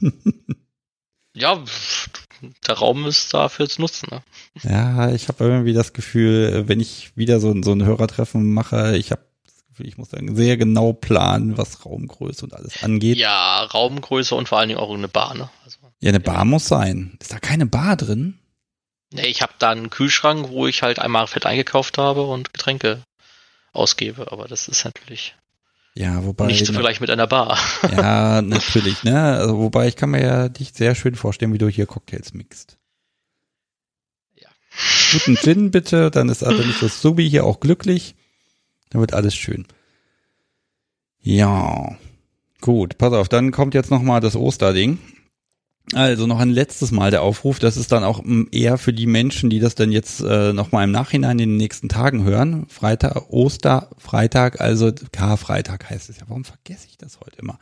ja, der Raum ist dafür zu nutzen. Ne? Ja, ich habe irgendwie das Gefühl, wenn ich wieder so, so ein Hörertreffen mache, ich habe ich muss sagen, sehr genau planen, was Raumgröße und alles angeht. Ja, Raumgröße und vor allen Dingen auch eine Bar, ne? Also ja, eine Bar muss sein. Ist da keine Bar drin? Nee, ich habe da einen Kühlschrank, wo ich halt einmal Fett eingekauft habe und Getränke ausgebe, aber das ist natürlich ja, wobei nicht zu vergleichen mit einer Bar. Ja, natürlich, ne? Also, wobei ich kann mir ja dich sehr schön vorstellen, wie du hier Cocktails mixt. Ja. Guten Gin bitte, dann ist nicht das Subi hier auch glücklich. Dann wird alles schön. Ja. Gut, pass auf, dann kommt jetzt nochmal das Osterding. Also noch ein letztes Mal der Aufruf, das ist dann auch mm, eher für die Menschen, die das dann jetzt äh, nochmal im Nachhinein in den nächsten Tagen hören. Freitag, Osterfreitag, also Karfreitag heißt es ja. Warum vergesse ich das heute immer?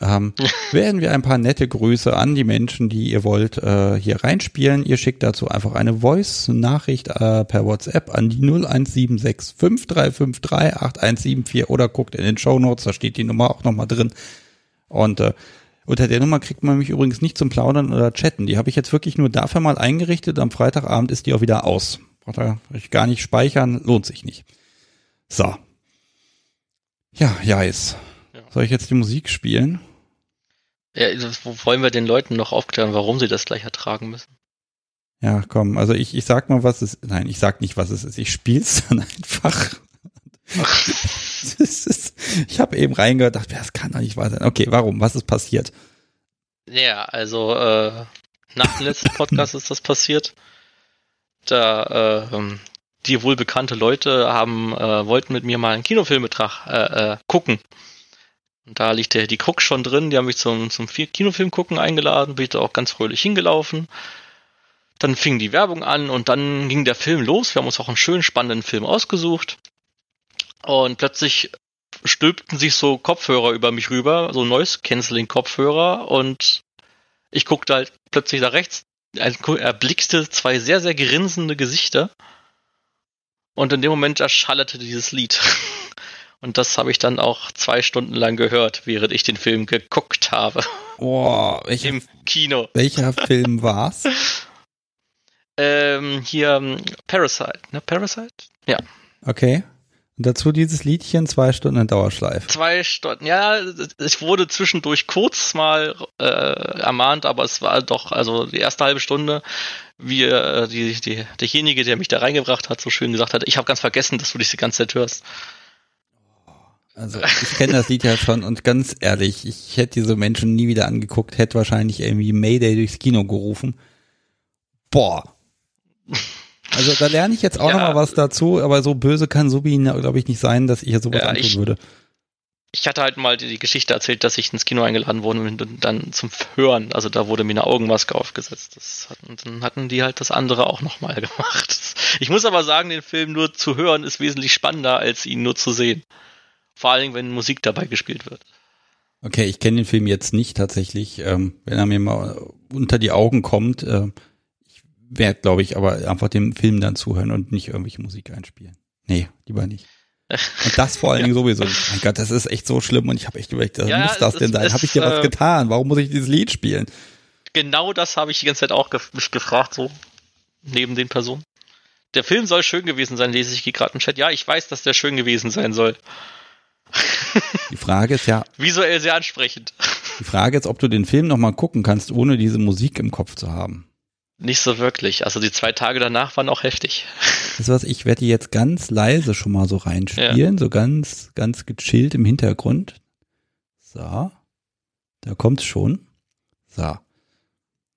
ähm, werden wir ein paar nette Grüße an die Menschen, die ihr wollt, äh, hier reinspielen. Ihr schickt dazu einfach eine Voice-Nachricht äh, per WhatsApp an die 017653538174 oder guckt in den Show Notes, da steht die Nummer auch nochmal drin. Und äh, unter der Nummer kriegt man mich übrigens nicht zum Plaudern oder Chatten. Die habe ich jetzt wirklich nur dafür mal eingerichtet. Am Freitagabend ist die auch wieder aus. Braucht ihr gar nicht speichern, lohnt sich nicht. So. Ja. Ja. Soll ich jetzt die Musik spielen? Ja, wo wollen wir den Leuten noch aufklären, warum sie das gleich ertragen müssen? Ja, komm, also ich, ich sag mal, was es nein, ich sag nicht, was es ist. Ich spiel's dann einfach. ist, ich habe eben reingehört, dachte, das kann doch nicht wahr sein. Okay, warum? Was ist passiert? Ja, also äh, nach dem letzten Podcast ist das passiert. Da äh, die wohl bekannte Leute haben äh, wollten mit mir mal einen Kinofilmbetrag äh, äh, gucken. Und da liegt der, die Krux schon drin, die haben mich zum, zum Kinofilm gucken eingeladen, bin ich da auch ganz fröhlich hingelaufen. Dann fing die Werbung an und dann ging der Film los. Wir haben uns auch einen schönen, spannenden Film ausgesucht. Und plötzlich stülpten sich so Kopfhörer über mich rüber, so Noise-Canceling-Kopfhörer und ich guckte halt plötzlich da rechts, erblickte zwei sehr, sehr grinsende Gesichter und in dem Moment erschallerte dieses Lied. Und das habe ich dann auch zwei Stunden lang gehört, während ich den Film geguckt habe. Boah, welcher, Im Kino. Welcher Film war's? ähm, hier ähm, Parasite, ne? Parasite? Ja. Okay. Und dazu dieses Liedchen, zwei Stunden in Dauerschleife. Zwei Stunden, ja, ich wurde zwischendurch kurz mal äh, ermahnt, aber es war doch, also die erste halbe Stunde, wie äh, die, die, derjenige, der mich da reingebracht hat, so schön gesagt hat, ich habe ganz vergessen, dass du dich die ganze Zeit hörst. Also ich kenne das Lied ja schon und ganz ehrlich, ich hätte diese Menschen nie wieder angeguckt, hätte wahrscheinlich irgendwie Mayday durchs Kino gerufen. Boah. Also da lerne ich jetzt auch ja, noch mal was dazu, aber so böse kann Subi, glaube ich, nicht sein, dass ich jetzt sowas ja, antun ich, würde. Ich hatte halt mal die Geschichte erzählt, dass ich ins Kino eingeladen wurde und dann zum Hören, also da wurde mir eine Augenmaske aufgesetzt. Das hatten, dann hatten die halt das andere auch nochmal gemacht. Ich muss aber sagen, den Film nur zu hören ist wesentlich spannender, als ihn nur zu sehen. Vor allen Dingen, wenn Musik dabei gespielt wird. Okay, ich kenne den Film jetzt nicht tatsächlich. Ähm, wenn er mir mal unter die Augen kommt, äh, werde, glaube ich, aber einfach dem Film dann zuhören und nicht irgendwelche Musik einspielen. Nee, lieber nicht. Und das vor allen Dingen ja. sowieso. Mein Gott, das ist echt so schlimm und ich habe echt überlegt, was ja, muss das denn sein? Habe ich dir was äh, getan? Warum muss ich dieses Lied spielen? Genau das habe ich die ganze Zeit auch ge mich gefragt, so neben den Personen. Der Film soll schön gewesen sein, lese ich gerade im Chat. Ja, ich weiß, dass der schön gewesen sein soll. Die Frage ist ja. Visuell sehr ansprechend. Die Frage ist, ob du den Film nochmal gucken kannst, ohne diese Musik im Kopf zu haben. Nicht so wirklich. Also die zwei Tage danach waren auch heftig. Das was, ich werde die jetzt ganz leise schon mal so reinspielen, ja. so ganz, ganz gechillt im Hintergrund. So. Da kommt's schon. So.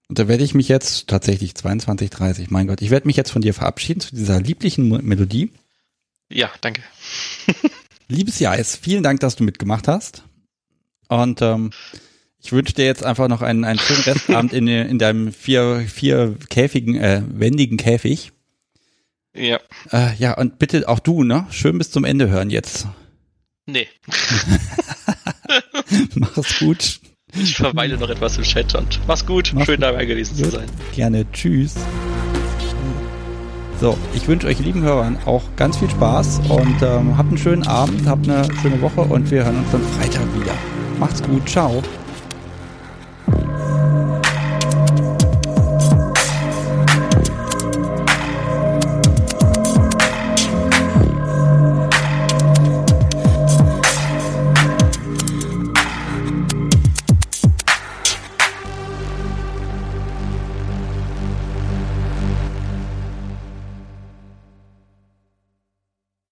Und da werde ich mich jetzt tatsächlich 22, 30, mein Gott, ich werde mich jetzt von dir verabschieden zu dieser lieblichen Melodie. Ja, danke. Liebes Jais, vielen Dank, dass du mitgemacht hast. Und ähm, ich wünsche dir jetzt einfach noch einen, einen schönen Restabend in, in deinem vier, vier käfigen, äh, wendigen Käfig. Ja. Äh, ja, und bitte auch du, ne? Schön bis zum Ende hören jetzt. Nee. Mach's gut. Ich verweile noch etwas im Chat und mach's gut. Mach's Schön dabei gewesen zu sein. Gerne. Tschüss. So, ich wünsche euch lieben Hörern auch ganz viel Spaß und ähm, habt einen schönen Abend, habt eine schöne Woche und wir hören uns dann Freitag wieder. Macht's gut, ciao.